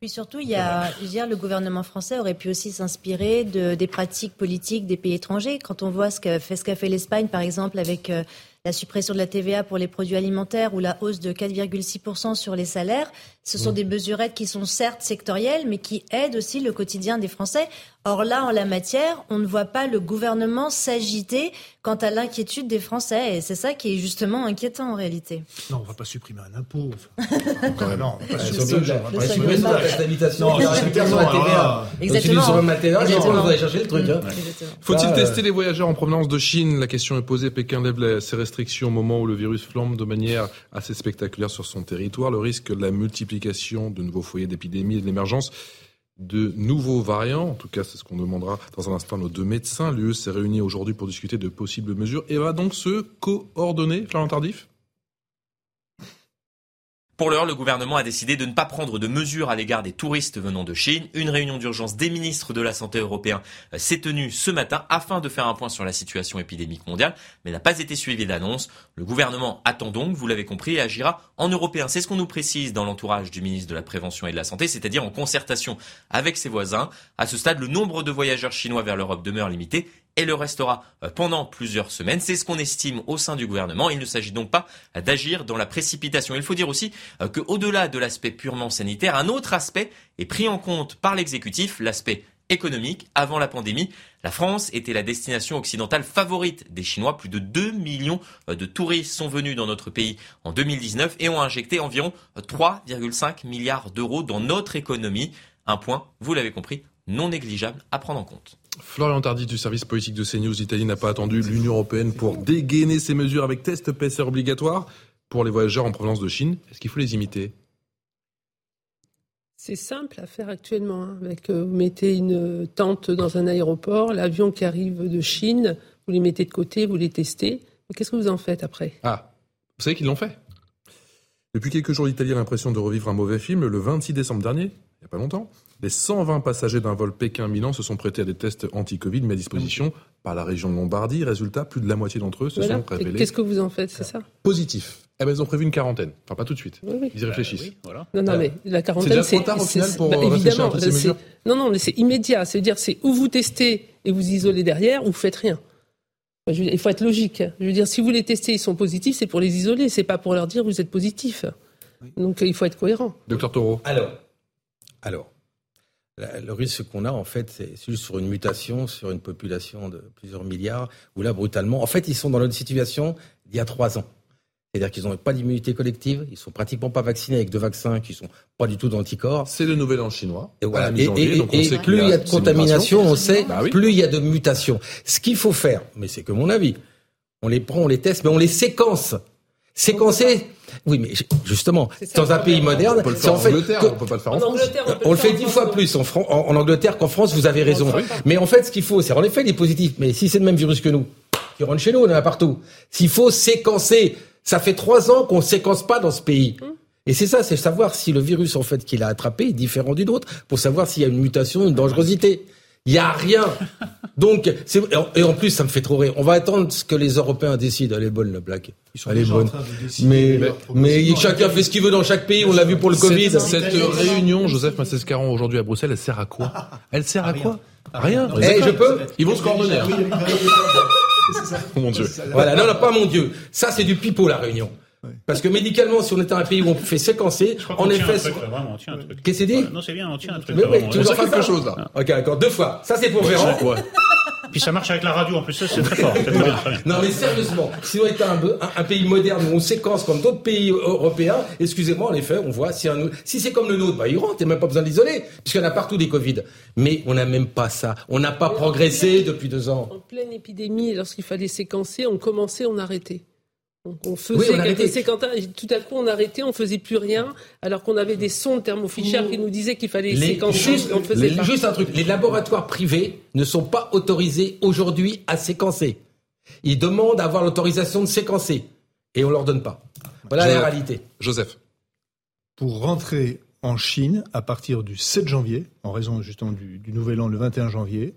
Puis surtout, il y a, je veux dire, le gouvernement français aurait pu aussi s'inspirer de, des pratiques politiques des pays étrangers. Quand on voit ce qu'a fait, ce qu'a fait l'Espagne, par exemple, avec euh, la suppression de la TVA pour les produits alimentaires ou la hausse de 4,6% sur les salaires, ce sont des mesurettes qui sont certes sectorielles, mais qui aident aussi le quotidien des Français. Or là, en la matière, on ne voit pas le gouvernement s'agiter quant à l'inquiétude des Français. Et c'est ça qui est justement inquiétant en réalité. Non, on va pas supprimer un impôt. Enfin, quand même, non, on va pas supprimer obligés. on va pas supprimer ça. taxe d'habitation. Ça, Exactement. sur vous allez chercher le truc. hein. Exactement. Faut-il Ça, tester euh, les voyageurs en provenance de Chine La question est posée. Pékin lève ses restrictions au moment où le virus flambe de manière assez spectaculaire sur son territoire. Le risque de la multiplication de nouveaux foyers d'épidémie et de l'émergence de nouveaux variants. En tout cas, c'est ce qu'on demandera dans un instant nos deux médecins. L'UE s'est réunie aujourd'hui pour discuter de possibles mesures et va donc se coordonner. Florent Tardif? Pour l'heure, le gouvernement a décidé de ne pas prendre de mesures à l'égard des touristes venant de Chine. Une réunion d'urgence des ministres de la Santé européens euh, s'est tenue ce matin afin de faire un point sur la situation épidémique mondiale, mais n'a pas été suivie d'annonce. Le gouvernement attend donc, vous l'avez compris, et agira en européen. C'est ce qu'on nous précise dans l'entourage du ministre de la Prévention et de la Santé, c'est-à-dire en concertation avec ses voisins. À ce stade, le nombre de voyageurs chinois vers l'Europe demeure limité et le restera euh, pendant plusieurs semaines. C'est ce qu'on estime au sein du gouvernement. Il ne s'agit donc pas euh, d'agir dans la précipitation. Il faut dire aussi euh, que, au-delà de l'aspect purement sanitaire, un autre aspect est pris en compte par l'exécutif, l'aspect économique. Avant la pandémie, la France était la destination occidentale favorite des Chinois. Plus de 2 millions de touristes sont venus dans notre pays en 2019 et ont injecté environ euh, 3,5 milliards d'euros dans notre économie. Un point, vous l'avez compris, non négligeable à prendre en compte. Florian Tardif du service politique de CNews. L'Italie n'a pas attendu l'Union européenne pour dégainer ses mesures avec test PCR obligatoire pour les voyageurs en provenance de Chine. Est-ce qu'il faut les imiter? C'est simple à faire actuellement. hein, Avec, euh, vous mettez une tente dans un aéroport, l'avion qui arrive de Chine, vous les mettez de côté, vous les testez. Mais qu'est-ce que vous en faites après? Ah, vous savez qu'ils l'ont fait. Depuis quelques jours, l'Italie a l'impression de revivre un mauvais film. Le 26 décembre dernier, il n'y a pas longtemps, Les 120 passagers d'un vol Pékin-Milan se sont prêtés à des tests anti-Covid mis à disposition par la région de Lombardie. Résultat, plus de la moitié d'entre eux se Voilà. sont révélés Qu'est-ce que vous en faites, c'est ça positifs. Eh ben, ils ont prévu une quarantaine. Enfin, pas tout de suite. Oui, oui. Ils y réfléchissent. Non, non, Euh, mais la quarantaine, c'est. trop tard, au c'est- final, pour bah, à évidemment, toutes ces c'est- mesures Non, non, mais c'est immédiat. C'est-à-dire, c'est où vous testez et vous isolez derrière, ou vous faites rien. Dire, il faut être logique. Je veux dire, si vous les testez, ils sont positifs, c'est pour les isoler, c'est pas pour leur dire vous êtes positif. Donc, euh, il faut être cohérent. Docteur Taureau. Alors, alors, le risque qu'on a, en fait, c'est juste sur une mutation, sur une population de plusieurs milliards, où là, brutalement, en fait, ils sont dans notre situation d'il y a trois ans. C'est-à-dire qu'ils n'ont pas d'immunité collective, ils sont pratiquement pas vaccinés avec deux vaccins qui sont pas du tout d'anticorps. C'est le nouvel an chinois. Et voilà. Et, et- donc on et sait qu'il plus il y a de contamination, on sait, Bah oui. plus il y a de mutations. Ce qu'il faut faire, mais c'est que mon avis, on les prend, on les teste, mais on les séquence. Séquencer, oui, mais justement, dans un pays moderne, On peut le c'est faire en en fait, Angleterre, que- on peut pas le faire en En France. Angleterre, on peut on le faire fait en dix fois plus en, Fran- en, en Angleterre qu'en France, vous avez raison. Mais en fait, ce qu'il faut, c'est en effet les positifs. Mais si c'est le même virus que nous, qui rentre chez nous, on en a partout. S'il faut séquencer, ça fait trois ans qu'on séquence pas dans ce pays. Et c'est ça, c'est savoir si le virus en fait qu'il a attrapé est différent du nôtre, pour savoir s'il y a une mutation, une dangerosité. Il y a rien. Donc, c'est- et en- et en plus, ça me fait trop rire. On va attendre ce que les Européens décident. Elle est bonne, la blague. Elle est déjà en bonne. train de décider, Mais, progressivement. chacun fait ce qu'il veut dans chaque pays. On l'a vu pour le Covid. Cette, cette réunion, Joseph Massescaron, aujourd'hui à Bruxelles, elle sert à quoi? Elle sert à quoi? Rien. Eh, je peux? Ils vont se coordonner. hein. Oh mon Dieu. Voilà, non, non, pas mon Dieu. Ça, c'est du pipeau, la réunion. Parce que médicalement, si on était un pays où on fait séquencer, Je crois en effet. Qu'est-ce que c'est dit Non, c'est bien, on tient un truc. Mais oui, tu nous en sent fais quelque ça chose, là. Ok, d'accord, deux fois. Ça, c'est pour Véran. Ouais. Puis ça marche avec la radio en plus, ça c'est très fort. C'est très bien, très bien. Non, mais sérieusement, si on était un, un- un pays moderne où on séquence comme d'autres pays européens, excusez-moi, en effet, on voit si, un, si c'est comme le nôtre, bah, il rentre, il n'y a même pas besoin d'isoler, puisqu'il y en a partout des Covid. Mais on n'a même pas ça. On n'a pas progressé depuis deux ans. En pleine épidémie, lorsqu'il fallait séquencer, on commençait, on arrêtait. Donc on faisait Oui, on quelques arrêtait. séquençages, et tout à coup on arrêtait, on faisait plus rien, alors qu'on avait des sondes thermofichères qui nous disaient qu'il fallait Les- séquencer, juste, on le faisait les- pas. juste un truc, les laboratoires privés ne sont pas autorisés aujourd'hui à séquencer. Ils demandent à avoir l'autorisation de séquencer et on leur donne pas. Voilà la réalité. Joseph. Pour rentrer en Chine à partir du 7 janvier, en raison justement du, du nouvel an le 21 janvier,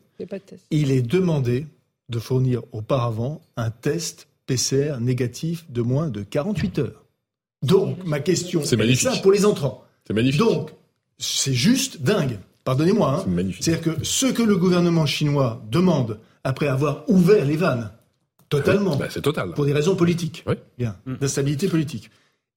il est demandé de fournir auparavant un test PCR négatif de moins de 48 heures. Donc, ma question C'est simple pour les entrants. C'est magnifique. Donc, c'est juste dingue. Pardonnez-moi. Hein. C'est magnifique. C'est-à-dire que ce que le gouvernement chinois demande après avoir ouvert les vannes, totalement, Bah, c'est total. pour des raisons politiques, Oui. bien, d'instabilité politique.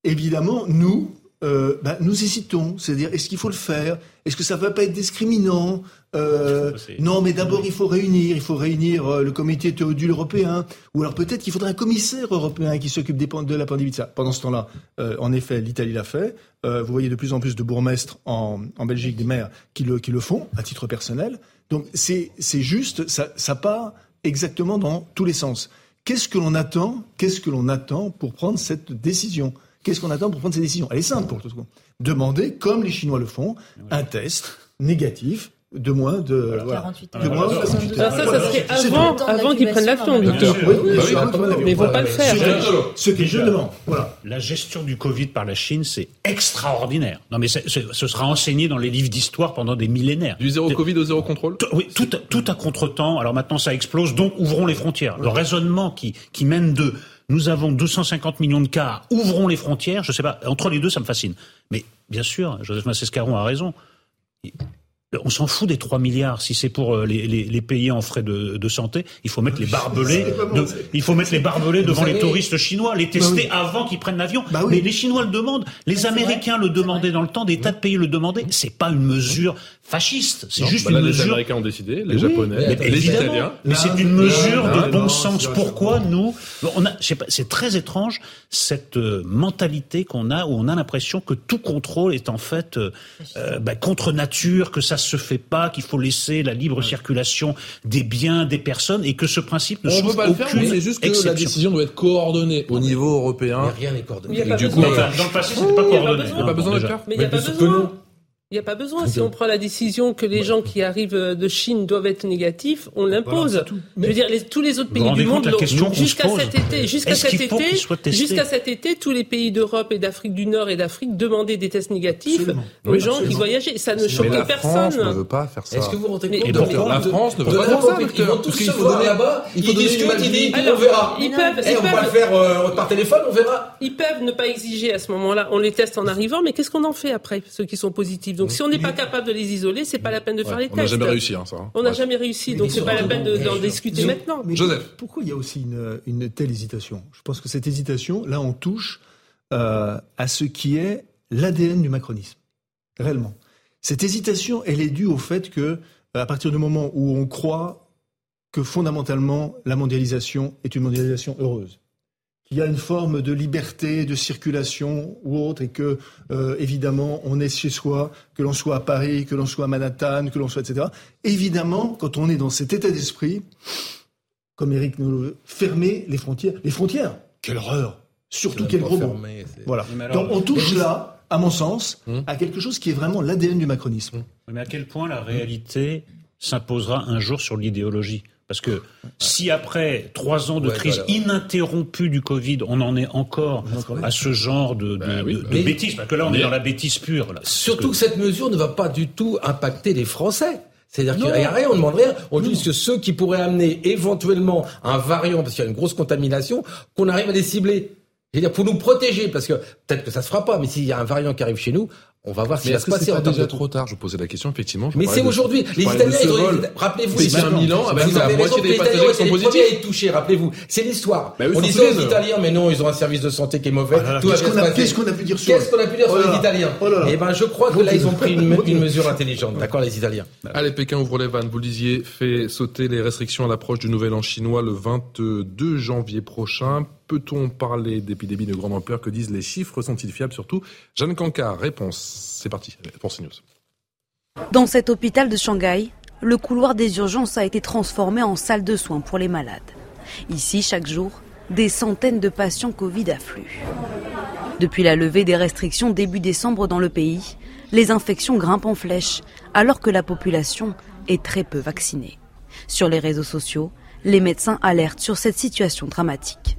Évidemment, nous, euh, bah, nous hésitons. C'est-à-dire, est-ce qu'il faut le faire? Est-ce que ça ne va pas être discriminant? Euh, Non, mais d'abord, il faut réunir. Il faut réunir euh, le comité théodule européen. Ou alors peut-être qu'il faudrait un commissaire européen qui s'occupe de la pandémie de ça. Pendant ce temps-là, en effet, l'Italie l'a fait. Vous voyez de plus en plus de bourgmestres en, en Belgique, des maires qui le, qui le font à titre personnel. Donc c'est c'est juste, ça, ça part exactement dans tous les sens. Qu'est-ce que l'on attend? Qu'est-ce que l'on attend pour prendre cette décision? Qu'est-ce qu'on attend pour prendre cette décision Elle est simple pour tout le monde. Demander, comme les Chinois le font, un test négatif de moins de, voilà, 48 de heures. moins de Alors, 48 Alors ça, ça serait avant, avant qu'ils prennent l'avion. Mal Mais ils vont pas le faire. Ce, que je demande, voilà. La gestion du Covid par la Chine, c'est extraordinaire. Non, mais ce sera enseigné dans les livres d'histoire pendant des millénaires. Du zéro Covid au zéro contrôle Tout- Oui, tout, à- tout à contre-temps. Alors maintenant, ça explose, donc ouvrons les frontières. Le raisonnement qui, qui mène de nous avons 250 millions de cas, ouvrons les frontières, je sais pas, entre les deux, ça me fascine. Mais bien sûr, Joseph Massescaron a raison. On s'en fout des 3 milliards. Si c'est pour euh, les, les, les payer en frais de, de santé, il faut mettre les barbelés, de- il faut mettre les barbelés devant savez- les touristes chinois, les tester oui. avant qu'ils prennent l'avion. Bah oui. Mais les Chinois le demandent, les Américains le demandaient dans le temps, des tas de pays le demandaient. C'est pas une mesure fasciste, c'est Non, juste bah une là, les mesure Américains ont décidé, les oui, Japonais, mais les. Italiens. Mais c'est une là, mesure de bon non, sens. Pourquoi nous, on a, je sais pas, c'est très étrange cette euh, mentalité qu'on a où on a l'impression que tout contrôle est en fait euh, euh, bah, contre nature, que ça se fait pas, qu'il faut laisser la libre circulation des biens, des personnes et que ce principe ne On peut pas le faire, aucune mais c'est juste que la exception. décision doit être coordonnée au niveau européen. Mais rien n'est coordonné. Il y a pas du coup, dans le passé, c'était pas coordonné. besoin. Il n'y a pas besoin de faire Mais il n'y a pas besoin. Il n'y a pas besoin. Si on prend la décision que les gens qui arrivent de Chine doivent être négatifs, on l'impose. Je veux dire, les, tous les autres pays du monde l'ont. Jusqu'à cet été, jusqu'à cet été, jusqu'à cet été, tous les pays d'Europe et d'Afrique du Nord et d'Afrique demandaient des tests négatifs aux gens qui voyageaient. Ça ne choque personne. La France ne veut pas faire ça. Est-ce que vous rentrez compte La France ne veut pas faire ça. Ils vont tous se voir là-bas. Ils discutent, ils disent, on verra. Ils peuvent. On va le faire euh, par téléphone, on verra. Ils peuvent ne pas exiger à ce moment-là. On les teste en arrivant, mais qu'est-ce qu'on en fait après, ceux qui sont positifs Donc si on n'est pas capable de les isoler, c'est pas la peine de faire les tests. On n'a jamais réussi, hein, ça. Hein. On n'a jamais réussi, donc c'est pas la peine d'en discuter maintenant. Joseph. Pourquoi il y a aussi une, telle hésitation? Je pense que cette hésitation, là, on touche euh, à ce qui est l'ADN du macronisme, réellement. Cette hésitation, elle est due au fait que, à partir du moment où on croit que fondamentalement la mondialisation est une mondialisation heureuse, qu'il y a une forme de liberté de circulation ou autre, et que, euh, évidemment, on est chez soi, que l'on soit à Paris, que l'on soit à Manhattan, que l'on soit, etc. Évidemment, quand on est dans cet état d'esprit, comme Eric nous le fermer les frontières. Les frontières, quelle horreur Surtout quel gros mot. Voilà. Donc on touche là, à mon sens, hum. à quelque chose qui est vraiment l'ADN du macronisme. Mais à quel point la réalité s'imposera un jour sur l'idéologie? Parce que si après trois ans de crise ininterrompue du Covid, on en est encore à ce genre de, ben bêtises, parce que là on est dans la bêtise pure. Là, surtout que... cette mesure ne va pas du tout impacter les Français. C'est-à-dire qu'il n'y a rien, on ne demande rien. On dit que ceux qui pourraient amener éventuellement un variant, parce qu'il y a une grosse contamination, qu'on arrive à les cibler. C'est-à-dire pour nous protéger, parce que peut-être que ça se fera pas, mais s'il y a un variant qui arrive chez nous, on va voir ce qui va se passer. C'est déjà trop tard. Je posais la question effectivement. mais c'est aujourd'hui. Les Italiens, ils ont... rappelez-vous, Milan. Vous. Les Italiens sont les à être touchés. Rappelez-vous, c'est l'histoire. Bah on disait aux Italiens, mais non, ils ont un service de santé qui est mauvais. Qu'est-ce qu'on a pu dire sur Qu'est-ce qu'on a pu dire sur les Italiens Eh ben, je crois que là, ils ont pris une mesure intelligente. D'accord, les Italiens. Allez, Pékin ouvre les vannes. Vous disiez, fait sauter les restrictions à l'approche du Nouvel An chinois le 22 janvier prochain. Peut-on parler d'épidémie de grande ampleur Que disent les chiffres Sont-ils fiables Surtout, Jeanne Cancard, réponse. C'est parti pour CNews. Dans cet hôpital de Shanghai, le couloir des urgences a été transformé en salle de soins pour les malades. Ici, chaque jour, des centaines de patients Covid affluent. Depuis la levée des restrictions début décembre dans le pays, les infections grimpent en flèche, alors que la population est très peu vaccinée. Sur les réseaux sociaux, les médecins alertent sur cette situation dramatique.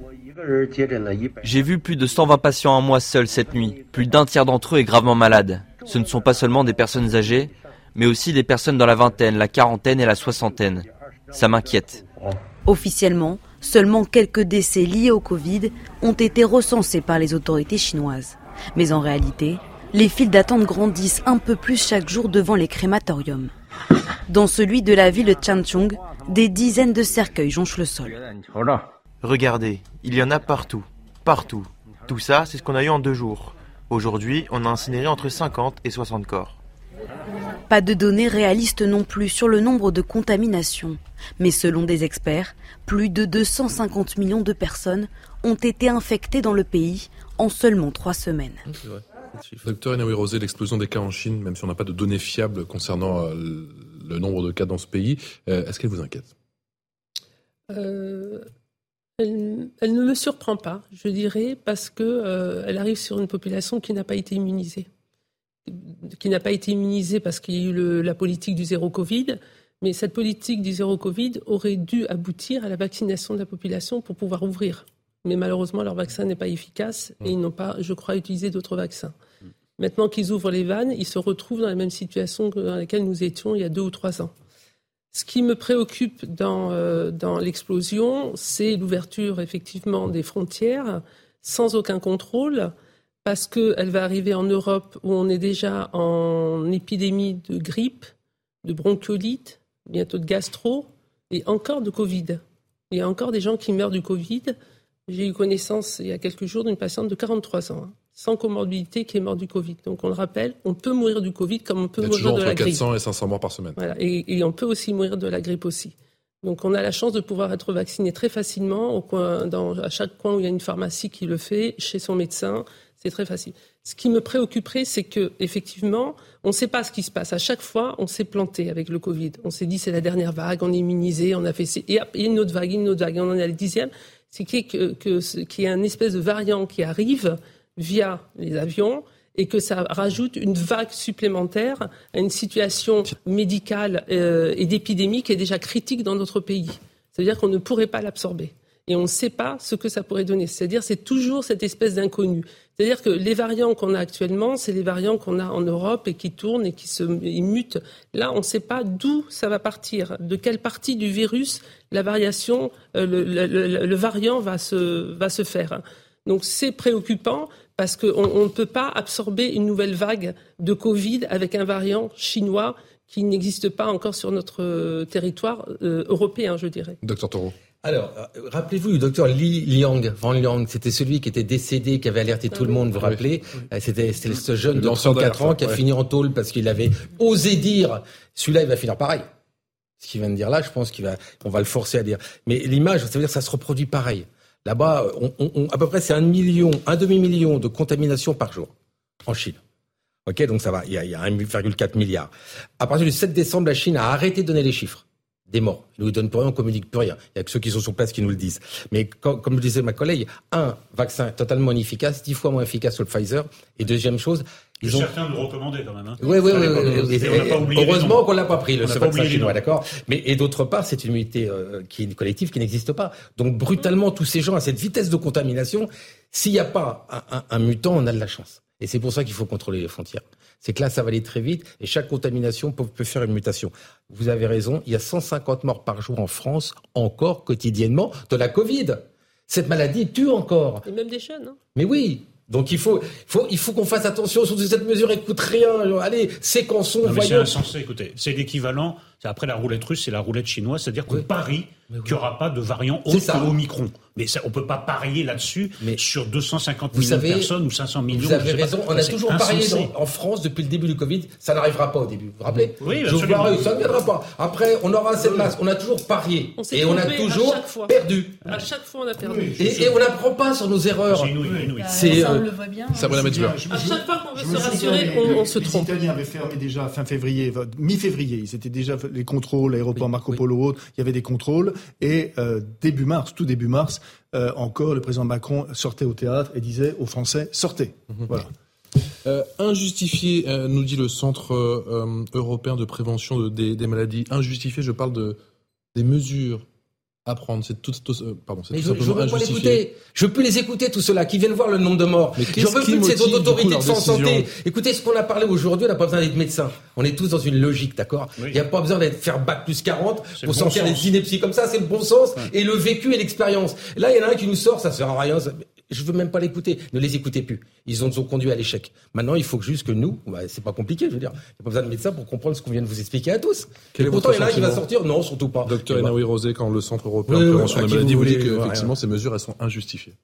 J'ai vu plus de 120 patients en mois seuls cette nuit. Plus d'un tiers d'entre eux est gravement malade. Ce ne sont pas seulement des personnes âgées, mais aussi des personnes dans la vingtaine, la quarantaine et la soixantaine. Ça m'inquiète. Officiellement, seulement quelques décès liés au Covid ont été recensés par les autorités chinoises. Mais en réalité, les files d'attente grandissent un peu plus chaque jour devant les crématoriums. Dans celui de la ville de Changchung, des dizaines de cercueils jonchent le sol. Regardez, il y en a partout, partout. Tout ça, c'est ce qu'on a eu en deux jours. Aujourd'hui, on a incinéré entre 50 et 60 corps. Pas de données réalistes non plus sur le nombre de contaminations. Mais selon des experts, plus de 250 millions de personnes ont été infectées dans le pays en seulement trois semaines. Docteur Inaoui Rosé, l'explosion des cas en Chine, même si on n'a pas de données fiables concernant euh, le nombre de cas dans ce pays, euh, est-ce qu'elle vous inquiète? Euh, elle, ne me surprend pas, je dirais, parce qu'elle euh, arrive sur une population qui n'a pas été immunisée. Qui n'a pas été immunisée parce qu'il y a eu la politique du zéro Covid, mais cette politique du zéro Covid aurait dû aboutir à la vaccination de la population pour pouvoir ouvrir. Mais malheureusement, leur vaccin n'est pas efficace et ils n'ont pas, je crois, utilisé d'autres vaccins. Maintenant qu'ils ouvrent les vannes, ils se retrouvent dans la même situation dans laquelle nous étions il y a deux ou trois ans. Ce qui me préoccupe dans, euh, dans l'explosion, c'est l'ouverture effectivement des frontières sans aucun contrôle, parce qu'elle va arriver en Europe où on est déjà en épidémie de grippe, de bronchiolite, bientôt de gastro et encore de Covid. Il y a encore des gens qui meurent du Covid. J'ai eu connaissance il y a quelques jours d'une patiente de 43 ans. Sans comorbidité qui est mort du Covid. Donc on le rappelle, on peut mourir du Covid comme on peut mourir de la grippe. 400 et 500 morts par semaine. Voilà, et, on peut aussi mourir de la grippe aussi. Donc on a la chance de pouvoir être vacciné très facilement au coin, dans, à chaque coin où il y a une pharmacie qui le fait, chez son médecin, c'est très facile. Ce qui me préoccuperait, c'est que effectivement, on ne sait pas ce qui se passe. À chaque fois, on s'est planté avec le Covid. On s'est dit c'est la dernière vague, on est immunisé, on a fait et il y a une autre vague, une autre vague, on en est à la dixième. C'est qu'il y, y a un espèce de variant qui arrive via les avions et que ça rajoute une vague supplémentaire à une situation médicale euh, et d'épidémie qui est déjà critique dans notre pays. C'est-à-dire qu'on ne pourrait pas l'absorber. Et on ne sait pas ce que ça pourrait donner. C'est-à-dire c'est toujours cette espèce d'inconnu. C'est-à-dire que les variants qu'on a actuellement, c'est les variants qu'on a en Europe et qui tournent et qui se mutent. Là, on ne sait pas d'où ça va partir, de quelle partie du virus la variation, euh, le, variant va se faire. Donc c'est préoccupant parce qu'on ne peut pas absorber une nouvelle vague de Covid avec un variant chinois qui n'existe pas encore sur notre euh, territoire euh, européen, je dirais. Docteur Taureau. Alors, euh, rappelez-vous, le docteur Li Liang, Van Liang, c'était celui qui était décédé, qui avait alerté tout le monde, vous vous rappelez C'était ce jeune de 34 ans qui a fini en tôle parce qu'il avait osé dire, celui-là, il va finir pareil. Ce qu'il vient de dire là, je pense qu'on va, on va le forcer à dire. Mais l'image, ça veut dire que ça se reproduit pareil. Là-bas, à peu près, c'est un million, un demi-million de contaminations par jour en Chine. Ok, donc ça va, il y a, il y a 1,4 milliard. À partir du 7 décembre, la Chine a arrêté de donner les chiffres des morts. Ils nous donnent plus rien, on communique plus rien. Il y a que ceux qui sont sur place qui nous le disent. Mais comme le disait ma collègue, un vaccin totalement inefficace, dix fois moins efficace que le Pfizer. Et deuxième chose, ils ont... Certains nous recommandaient quand même. Hein. Oui, oui, oui. Heureusement qu'on l'a pas pris, le ce vaccin chinois, d'accord Mais Et d'autre part, c'est une unité euh, qui est collective qui n'existe pas. Donc brutalement, tous ces gens à cette vitesse de contamination, s'il n'y a pas un, un mutant, on a de la chance. Et c'est pour ça qu'il faut contrôler les frontières. C'est que là, ça va aller très vite et chaque contamination peut, peut, faire une mutation. Vous avez raison, il y a 150 morts par jour en France, encore quotidiennement, de la Covid. Cette maladie tue encore. Et même des jeunes. Hein. Mais oui, donc il faut, faut, il faut qu'on fasse attention, surtout cette mesure elle coûte rien. Allez, séquençons, non, C'est insensé, écoutez. C'est l'équivalent, après la roulette russe, c'est la roulette chinoise, c'est-à-dire qu'on parie qu'il n'y aura pas de variant autre que Omicron. Mais ça, on ne peut pas parier là-dessus sur 250 millions de personnes ou 500 millions. Vous avez raison, on a toujours parié en France depuis le début du Covid, ça n'arrivera pas au début. Vous vous rappelez Oui, Je ça ne viendra pas. Après, on aura assez de masse. On a toujours parié. et on a toujours perdu. À chaque fois, on a perdu. et, on n'apprend pas sur nos erreurs. C'est, ça, on le voit bien. Ça va la mettre À chaque fois qu'on veut se rassurer, on, se trompe. Les Italiens avaient fermé déjà fin février, mi-février. Ils étaient déjà les contrôles, l'aéroport Marco Polo, il y avait des contrôles. Et euh, début mars, tout début mars, euh, encore, le président Macron sortait au théâtre et disait aux Français sortez. Mhm. Voilà. Euh, injustifié, nous dit le Centre européen de prévention des, des, maladies. Injustifié, je parle de des mesures apprendre. C'est tout, euh, pardon, c'est tout je, simplement je veux. Je peux les écouter tous ceux-là qui viennent voir le nombre de morts. Mais je veux plus de ces autorités de santé. Écoutez ce qu'on a parlé aujourd'hui. On n'a pas besoin d'être médecin. On est tous dans une logique, d'accord Il n'y a pas besoin d'être faire bac plus 40 pour sortir des inepties comme ça. C'est le bon sens et le vécu et l'expérience. Là, il y en a un qui nous sort, ça sert à rien. Je veux même pas l'écouter. Ne les écoutez plus. Ils ont, nous ont conduit à l'échec. Maintenant, il faut juste que nous, bah, c'est pas compliqué, je veux dire. Il n'y a pas besoin de médecin pour comprendre ce qu'on vient de vous expliquer à tous. Quel est pourtant, il y en a qui va sortir. Non, surtout pas. Docteur Enaoui Rosé, quand le Centre européen de prévention des maladies vous dit qu'effectivement, ces mesures, elles sont injustifiées.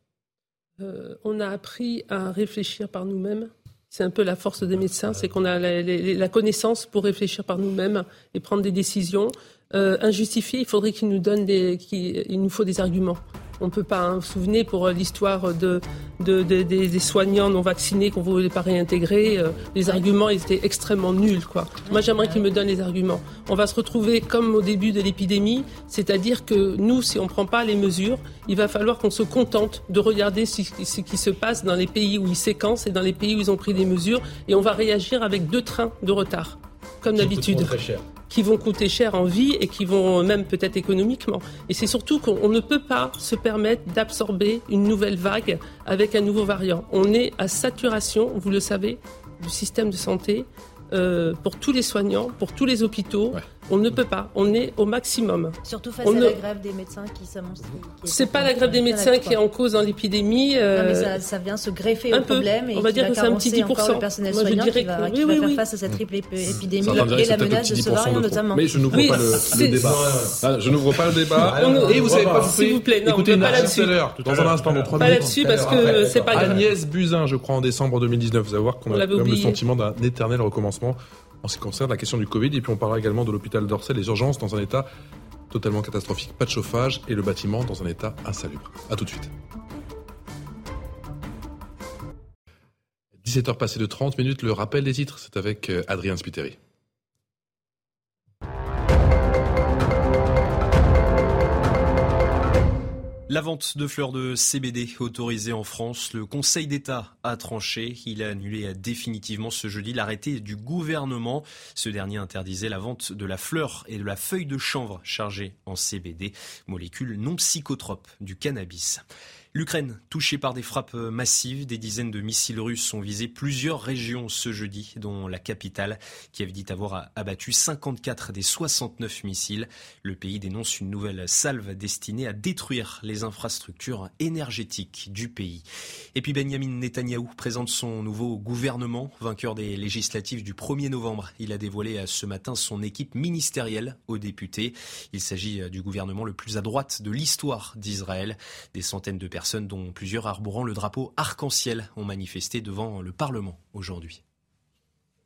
Euh, on a appris à réfléchir par nous-mêmes. C'est un peu la force des médecins, c'est qu'on a la, la, connaissance pour réfléchir par nous-mêmes et prendre des décisions. Euh, injustifiées, il faudrait qu'ils nous donnent des, qu'il nous faut des arguments. On ne peut pas. Hein. Vous souvenez pour l'histoire de, des soignants non vaccinés qu'on ne voulait pas réintégrer, euh, les arguments étaient extrêmement nuls. Quoi. Moi, j'aimerais qu'ils me donnent les arguments. On va se retrouver comme au début de l'épidémie, c'est-à-dire que nous, si on ne prend pas les mesures, il va falloir qu'on se contente de regarder ce, ce qui se passe dans les pays où ils séquencent et dans les pays où ils ont pris des mesures, et on va réagir avec deux trains de retard, comme d'habitude qui vont coûter cher en vie et qui vont même peut-être économiquement. Et c'est surtout qu'on ne peut pas se permettre d'absorber une nouvelle vague avec un nouveau variant. On est à saturation, vous le savez, du système de santé. Euh, pour tous les soignants, pour tous les hôpitaux. On ne peut pas. On est au maximum. Surtout face à la grève des médecins qui s'annonce. C'est pas la grève des médecins qui est en cause dans l'épidémie. Euh... Non, mais ça, ça, vient se greffer un au problème. Et on va dire que c'est un petit 10%. Le personnel Moi, soignant qui va, qui va faire face à cette triple épidémie et la menace de ce variant notamment. Mais je n'ouvre pas le débat. Ah, je n'ouvre pas le débat. Et vous savez pas, s'il vous plaît, non, pas là-dessus. Dans un instant, Pas là-dessus parce que c'est pas grave. Agnès Buzyn, je crois, en décembre 2019. Vous allez voir qu'on a même le sentiment d'un éternel recommencement en ce qui concerne la question du Covid. Et puis on parlera également de l'hôpital d'Orsay, les urgences dans un état totalement catastrophique, pas de chauffage et le bâtiment dans un état insalubre. A tout de suite. 17h passées de 30 minutes, le rappel des titres, c'est avec euh, Adrien Spiteri. La vente de fleurs de CBD autorisée en France, le Conseil d'État a tranché. Il a annulé définitivement ce jeudi l'arrêté du gouvernement. Ce dernier interdisait la vente de la fleur et de la feuille de chanvre chargée en CBD, molécule non psychotrope du cannabis. L'Ukraine, touchée par des frappes massives, des dizaines de missiles russes ont visé plusieurs régions ce jeudi, dont la capitale, qui avait dit avoir abattu 54 des 69 missiles. Le pays dénonce une nouvelle salve destinée à détruire les infrastructures énergétiques du pays. Et puis Benjamin Netanyahou présente son nouveau gouvernement, vainqueur des législatives du 1er novembre. Il a dévoilé ce matin son équipe ministérielle aux députés. Il s'agit du gouvernement le plus à droite de l'histoire d'Israël. Des centaines de personnes personnes, dont plusieurs arborant le drapeau arc-en-ciel, ont manifesté devant le Parlement aujourd'hui.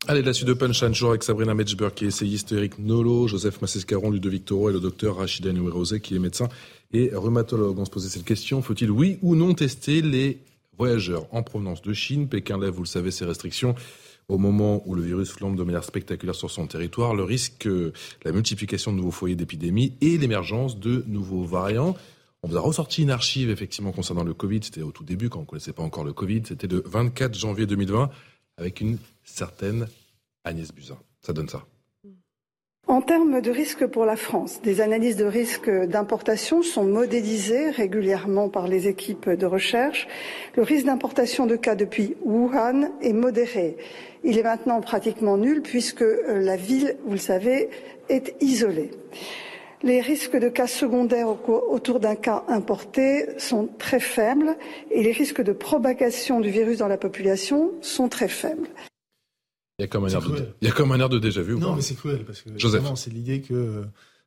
Allez, la suite de Punchline, toujours avec Sabrina Metchberg, qui est essayiste, Eric Nolo, Joseph Massescaron, Ludovic Toro et le docteur Rachida Nouirosé, qui est médecin et rhumatologue. On se posait cette question, faut-il oui ou non tester les voyageurs en provenance de Chine? Pékin lève, vous le savez, ses restrictions au moment où le virus flambe de manière spectaculaire sur son territoire, le risque, la multiplication de nouveaux foyers d'épidémie et l'émergence de nouveaux variants. On vous a ressorti une archive effectivement concernant le Covid. C'était au tout début quand on ne connaissait pas encore le Covid. C'était le 24 janvier 2020 avec une certaine Agnès Buzyn. Ça donne ça. En termes de risque pour la France, des analyses de risque d'importation sont modélisées régulièrement par les équipes de recherche. Le risque d'importation de cas depuis Wuhan est modéré. Il est maintenant pratiquement nul puisque la ville, vous le savez, est isolée. Les risques de cas secondaires autour d'un cas importé sont très faibles et les risques de propagation du virus dans la population sont très faibles. Il y a comme un, air de, il y a comme un air de déjà vu. non, mais c'est cruel parce que c'est l'idée que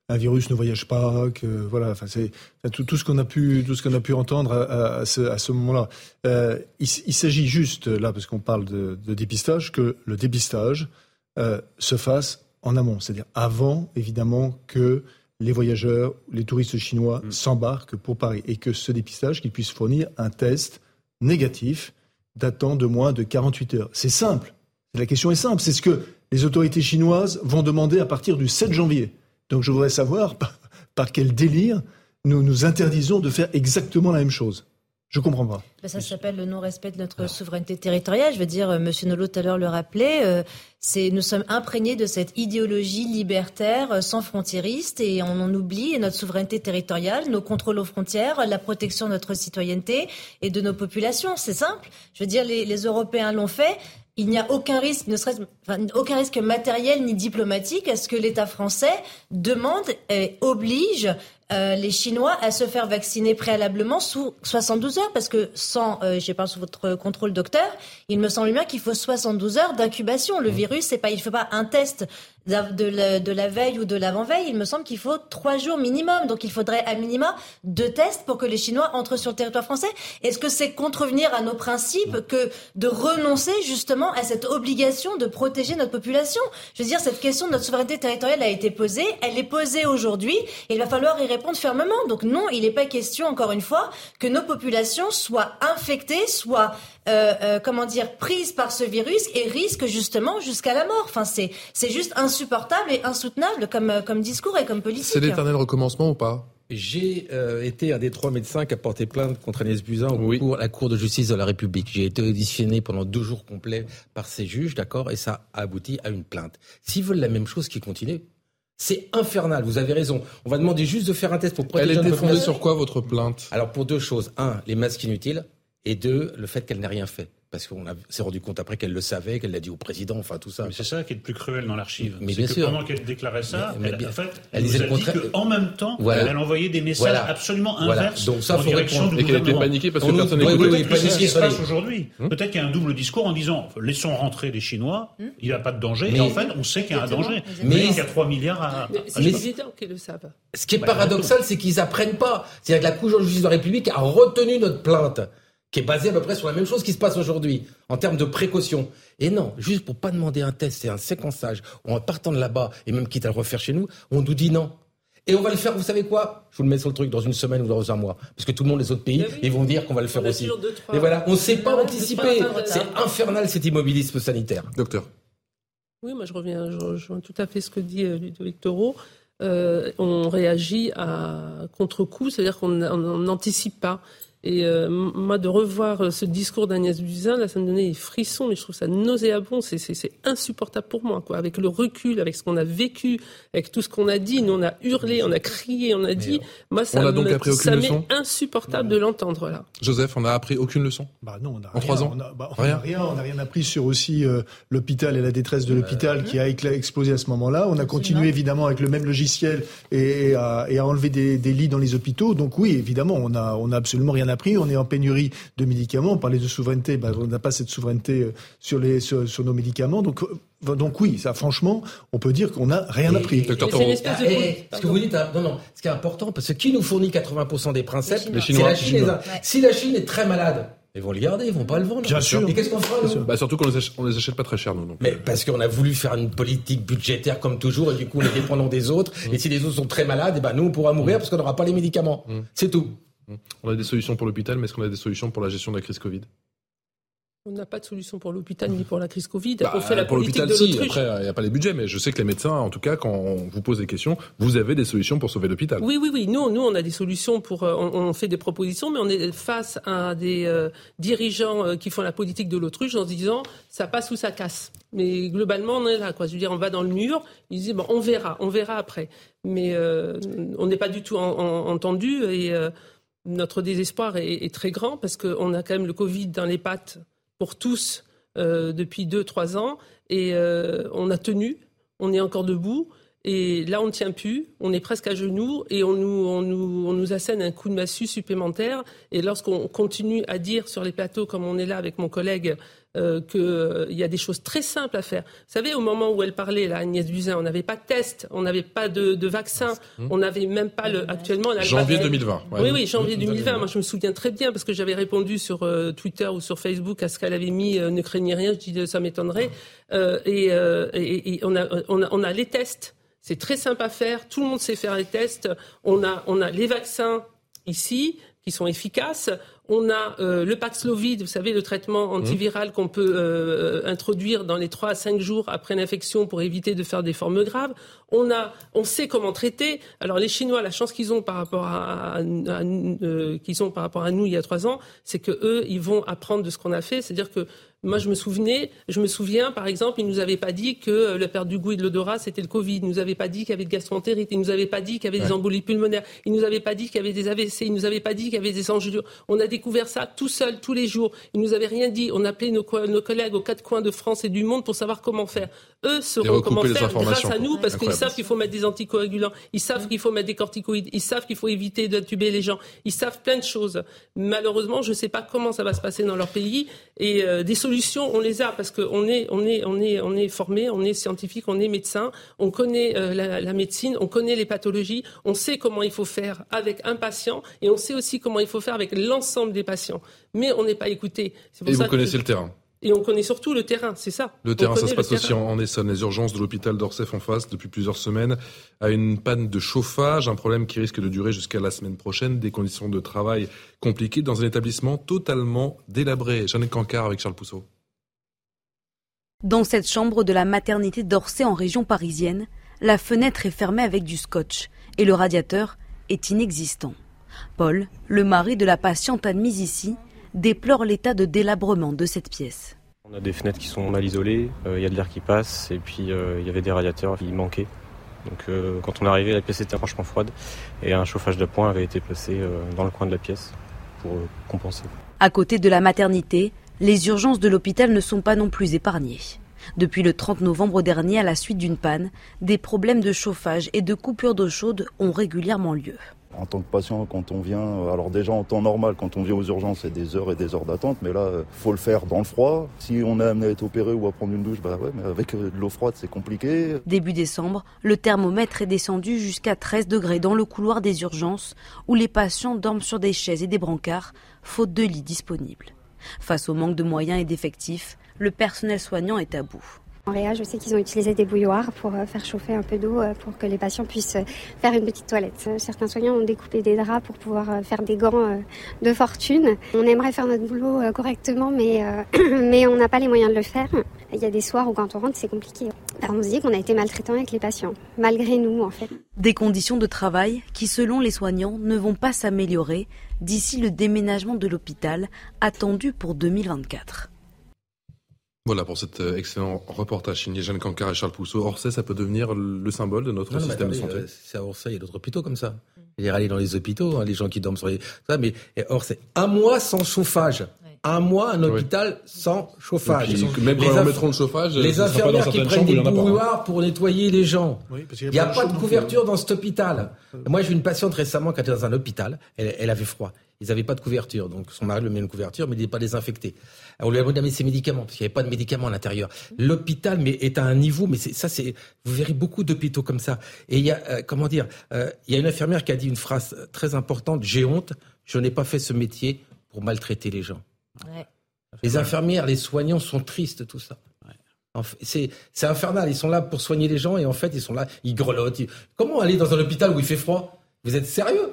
un virus ne voyage pas, que voilà, enfin c'est tout, ce qu'on a pu tout ce qu'on a pu entendre à, ce, moment-là. Euh, il, s'agit juste là parce qu'on parle de, dépistage que le dépistage euh, se fasse en amont, c'est-à-dire avant évidemment que les voyageurs, les touristes chinois mm. s'embarquent pour Paris et que ce dépistage, qu'ils puissent fournir un test négatif datant de moins de 48 heures. C'est simple. La question est simple. C'est ce que les autorités chinoises vont demander à partir du 7 janvier. Donc je voudrais savoir par, quel délire nous nous interdisons de faire exactement la même chose. Je comprends pas. Ben, ça s'appelle le non-respect de notre souveraineté territoriale. Je veux dire, euh, Monsieur Nolot tout à l'heure le rappelait, euh, c'est nous sommes imprégnés de cette idéologie libertaire, euh, sans frontiériste, et on en oublie notre souveraineté territoriale, nos contrôles aux frontières, la protection de notre citoyenneté et de nos populations. C'est simple. Je veux dire, les, les Européens l'ont fait il n'y a aucun risque, ne serait enfin, aucun risque matériel ni diplomatique à ce que l'État français demande et oblige euh, les Chinois à se faire vacciner préalablement sous 72 heures, parce que sans, euh, j'ai pas sous votre contrôle docteur, il me semble bien qu'il faut 72 heures d'incubation. Le mmh. virus, c'est pas, il ne faut pas un test de la, de la veille ou de l'avant-veille. Il me semble qu'il faut trois jours minimum. Donc il faudrait à minima deux tests pour que les Chinois entrent sur le territoire français. Est-ce que c'est contrevenir à nos principes que de renoncer justement à cette obligation de protéger notre population? Je veux dire, cette question de notre souveraineté territoriale a été posée. Elle est posée aujourd'hui et il va falloir y répondre fermement. Donc non, il n'est pas question, encore une fois, que nos populations soient infectées, soient, euh, euh, comment dire, prises par ce virus et risquent justement jusqu'à la mort. Enfin, c'est, c'est juste insupportable et insoutenable comme, euh, comme discours et comme politique. C'est l'éternel recommencement ou pas? J'ai été un des trois médecins qui a porté plainte contre Agnès Buzyn au la Cour de justice de la République. J'ai été auditionné pendant deux jours complets par ces juges, d'accord, et ça a abouti à une plainte. S'ils veulent la même chose, qu'ils continuent. C'est infernal, vous avez raison. On va demander juste de faire un test pour protéger Elle est fondée sur quoi votre plainte? Alors pour deux choses. Un, les masques inutiles. Et deux, le fait qu'elle n'ait rien fait parce qu'on s'est rendu compte après qu'elle le savait, qu'elle l'a dit au président, enfin tout ça. Mais c'est ça qui est le plus cruel dans l'archive. Mais bien sûr. Pendant qu'elle déclarait ça, elle, en fait, elle, disait nous a dit qu'en même temps, elle envoyait des messages absolument inverses Donc ça, en direction du Et qu'elle était paniquée parce que personne n'écoutait. Oui, oui, c'est ce qui se passe aujourd'hui. Hum Peut-être qu'il y a un double discours en disant laissons rentrer les Chinois, hum il n'y a pas de danger. Et en fait, on sait qu'il y a un danger. Mais il y a 3 milliards à. C'est évident qu'ils le savent. Ce qui est paradoxal, c'est qu'ils apprennent pas. C'est-à-dire que la Cour de justice de la République a retenu notre plainte qui est basé à peu près sur la même chose qui se passe aujourd'hui, en termes de précaution. Et non, juste pour pas demander un test, c'est un séquençage, en partant de là-bas, et même quitte à le refaire chez nous, on nous dit non. Et on va le faire, vous savez quoi? Je vous le mets sur le truc dans une semaine ou dans un mois. Parce que tout le monde, les autres pays, ils vont dire qu'on va le faire aussi. et voilà, on ne sait pas anticiper. C'est infernal cet immobilisme sanitaire. Docteur. Oui, moi je reviens, je rejoins tout à fait ce que dit euh, Ludovic Toro. on réagit à contre-coup, c'est-à-dire qu'on n'anticipe pas. Et euh, moi, de revoir euh, ce discours d'Agnès Buzyn, là, ça me donnait des frissons, mais je trouve ça nauséabond. C'est, insupportable pour moi, quoi. Avec le recul, avec ce qu'on a vécu, avec tout ce qu'on a dit, nous, on a hurlé, on a crié, on a dit. moi, ça, ça m'est insupportable de l'entendre, là. Joseph, on n'a appris aucune leçon Bah non, on a en trois ans. On a, bah, rien. on n'a rien appris sur aussi euh, l'hôpital et la détresse de l'hôpital qui a explosé à ce moment-là. On a continué évidemment avec le même logiciel et, à, et à, enlever des, des, lits dans les hôpitaux. Donc oui, évidemment, on a, on a absolument rien appris. On est en pénurie de médicaments. On parlait de souveraineté. Ben, on n'a pas cette souveraineté euh, sur, les, sur, nos médicaments. Donc, euh, donc oui, ça, franchement, on peut dire qu'on n'a rien appris. Docteur ce que vous dites, hein, non, non, ce qui est important, parce que qui nous fournit 80% des principes, c'est la Chine. Si la Chine est très malade, ils vont le garder, ils vont pas le vendre. Bien sûr. Et qu'est-ce qu'on fera nous bah, Surtout qu'on les, achète, les achète pas très cher, nous. Mais parce qu'on a voulu faire une politique budgétaire comme toujours, et du coup on est dépendant des autres. Mm. Et si les autres sont très malades, et eh ben nous on pourra mourir mm. parce qu'on n'aura pas les médicaments. Mm. C'est tout. On a des solutions pour l'hôpital, mais est-ce qu'on a des solutions pour la gestion de la crise Covid? On n'a pas de solution pour l'hôpital ni pour la crise Covid. Bah, on fait la pour l'hôpital, si. Après, il n'y a pas les budgets, mais je sais que les médecins, en tout cas, quand on vous pose des questions, vous avez des solutions pour sauver l'hôpital. Oui, oui, oui. Nous, nous, on a des solutions pour. Euh, on, fait des propositions, mais on est face à des euh, dirigeants euh, qui font la politique de l'autruche en se disant ça passe ou ça casse. Mais globalement, on est là. Quoi. Je veux dire, on va dans le mur. Ils disent bon, on verra, on verra après. Mais on n'est pas du tout entendu et notre désespoir est, très grand parce qu'on a quand même le Covid dans les pattes pour tous euh, depuis deux, trois ans et euh, on a tenu, on est encore debout. Et là, on ne tient plus, on est presque à genoux et on nous, on nous, on nous assène un coup de massue supplémentaire. Et lorsqu'on continue à dire sur les plateaux, comme on est là avec mon collègue, euh, qu'il euh, y a des choses très simples à faire. Vous savez, au moment où elle parlait, là, Agnès Buzyn, on n'avait pas de test, on n'avait pas de, de vaccin, on n'avait même pas le. Actuellement, on janvier 2020. Oui, oui, janvier 2020. Moi, je me souviens très bien parce que j'avais répondu sur euh, Twitter ou sur Facebook à ce qu'elle avait mis. ne craignez rien. Je dis ça m'étonnerait. et, et, et on, a, on, a, on a les tests. C'est très simple à faire. Tout le monde sait faire les tests. On a, on a les vaccins ici qui sont efficaces. On a euh, le Paxlovid, vous savez, le traitement antiviral qu'on peut euh, introduire dans les 3 à 5 jours après l'infection pour éviter de faire des formes graves. On, a, on sait comment traiter. Alors les Chinois, la chance qu'ils ont par rapport à, euh, qu'ils ont par rapport à nous il y a 3 ans, c'est que eux, ils vont apprendre de ce qu'on a fait. C'est-à-dire que moi, je me souvenais, je me souviens, par exemple, ils nous avaient pas dit que le perte du goût et de l'odorat, c'était le Covid. Ils nous avaient pas dit qu'il y avait de gastroentérite. Ils nous avaient pas dit qu'il y avait des embolies pulmonaires. Ils nous avaient pas dit qu'il y avait des AVC. Ils nous avaient pas dit qu'il y avait des enjeux. On a découvert ça tout seul, tous les jours. Ils nous avaient rien dit. On appelait nos, nos collègues aux quatre coins de France et du monde pour savoir comment faire. Eux sauront comment faire grâce à nous parce qu'ils savent qu'il faut mettre des anticoagulants. Ils savent qu'il faut mettre des corticoïdes. Ils savent qu'il faut éviter d'intuber les gens. Ils savent plein de choses. Malheureusement, je ne sais pas comment ça va se passer dans leur pays. Et euh, des solutions, on les a parce qu'on est, on est, on est, on est formé, on est scientifique, on est médecin, on connaît euh, la, médecine, on connaît les pathologies, on sait comment il faut faire avec un patient et on sait aussi comment il faut faire avec l'ensemble des patients. Mais on n'est pas écouté. et vous connaissez le terrain. Et on connaît surtout le terrain, c'est ça. Le terrain, ça se passe aussi en, Essonne. Les urgences de l'hôpital d'Orsay font face depuis plusieurs semaines à une panne de chauffage, un problème qui risque de durer jusqu'à la semaine prochaine, des conditions de travail compliquées dans un établissement totalement délabré. Jeanne Cancard avec Charles Pousseau. Dans cette chambre de la maternité d'Orsay en région parisienne, la fenêtre est fermée avec du scotch et le radiateur est inexistant. Paul, le mari de la patiente admise ici, déplore l'état de délabrement de cette pièce. On a des fenêtres qui sont mal isolées, euh, il y a de l'air qui passe et puis euh, il y avait des radiateurs qui manquaient. Donc euh, quand on est arrivé, la pièce était franchement froide et un chauffage de poing avait été placé dans le coin de la pièce pour compenser. À côté de la maternité, les urgences de l'hôpital ne sont pas non plus épargnées. Depuis le 30 novembre dernier, à la suite d'une panne, des problèmes de chauffage et de coupure d'eau chaude ont régulièrement lieu. En tant que patient, quand on vient, euh, alors déjà en temps normal, quand on vient aux urgences, c'est des heures et des heures d'attente, mais là, euh, faut le faire dans le froid. Si on est amené à être opéré ou à prendre une douche, bah ouais, mais avec euh, de l'eau froide, c'est compliqué. Début décembre, le thermomètre est descendu jusqu'à 13 degrés dans le couloir des urgences, où les patients dorment sur des chaises et des brancards, faute de lits disponibles. Face au manque de moyens et d'effectifs, le personnel soignant est à bout. En Réa, je sais qu'ils ont utilisé des bouilloires pour euh, faire chauffer un peu d'eau euh, pour que les patients puissent euh, faire une petite toilette. Certains soignants ont découpé des draps pour pouvoir faire des gants de fortune. On aimerait faire notre boulot correctement, mais, mais on n'a pas les moyens de le faire. Il y a des soirs où quand on rentre, c'est compliqué. on se dit qu'on a été maltraitant avec les patients, malgré nous en fait. Des conditions de travail qui, selon les soignants, ne vont pas s'améliorer d'ici le déménagement de l'hôpital attendu pour 2024. Voilà pour cet euh, excellent reportage signé Jeanne Cancard et Charles Pousseau. Orsay, ça peut devenir le symbole de notre système de santé. Euh, c'est à Orsay, il y a d'autres hôpitaux comme ça. Il y a aller dans les hôpitaux, hein, les gens qui dorment sur les... Ça, mais Orsay, un mois sans chauffage un mois un hôpital sans chauffage. même quand ils mettront le chauffage, les infirmières qui prennent des bouilloires pour nettoyer les gens. il n'y a, pas de couverture dans cet hôpital. Moi, j'ai une patiente récemment qui était dans un hôpital. Elle, avait froid. Ils n'avaient pas de couverture, donc son mari lui met une couverture, mais il n'est pas désinfecté. On lui a demandé ses médicaments parce qu'il n'y avait pas de médicaments à l'intérieur. L'hôpital mais est à un niveau, mais ça c'est, vous verrez beaucoup d'hôpitaux comme ça. Et il y a, euh, comment dire, euh, il y a une infirmière qui a dit une phrase très importante. J'ai honte, je n'ai pas fait ce métier pour maltraiter les gens. Les infirmières, les soignants sont tristes, tout ça. C'est infernal. Ils sont là pour soigner les gens et en fait, ils sont là, ils grelottent. Comment aller dans un hôpital où il fait froid? Vous êtes sérieux?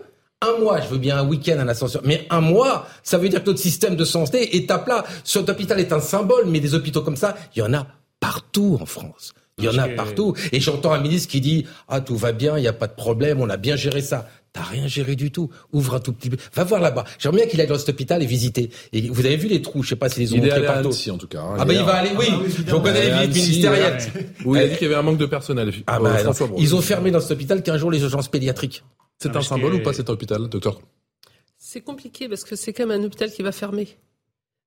Mois, je veux bien un week-end, un ascenseur, mais un mois, ça veut dire que notre système de santé est à plat. Cet hôpital est un symbole, mais des hôpitaux comme ça, il y en a partout en France. Il y en a partout. Et j'entends un ministre qui dit Ah, tout va bien, il n'y a pas de problème, on a bien géré ça. T'as rien géré du tout. Ouvre un tout petit peu. Va voir là-bas. J'aimerais bien qu'il aille dans cet hôpital et visiter. Et vous avez vu les trous, je sais pas si les ont montrés partout. en tout cas. Hein. ah bah il va aller, oui. Ah, on connaît les visites ministérielles. Oui, il a dit qu'il y avait un manque de personnel. Ah bah, ils ont fermé dans cet hôpital 15 jours les urgences pédiatriques. C'est un symbole ou pas cet hôpital, docteur? C'est compliqué parce que c'est quand même un hôpital qui va fermer.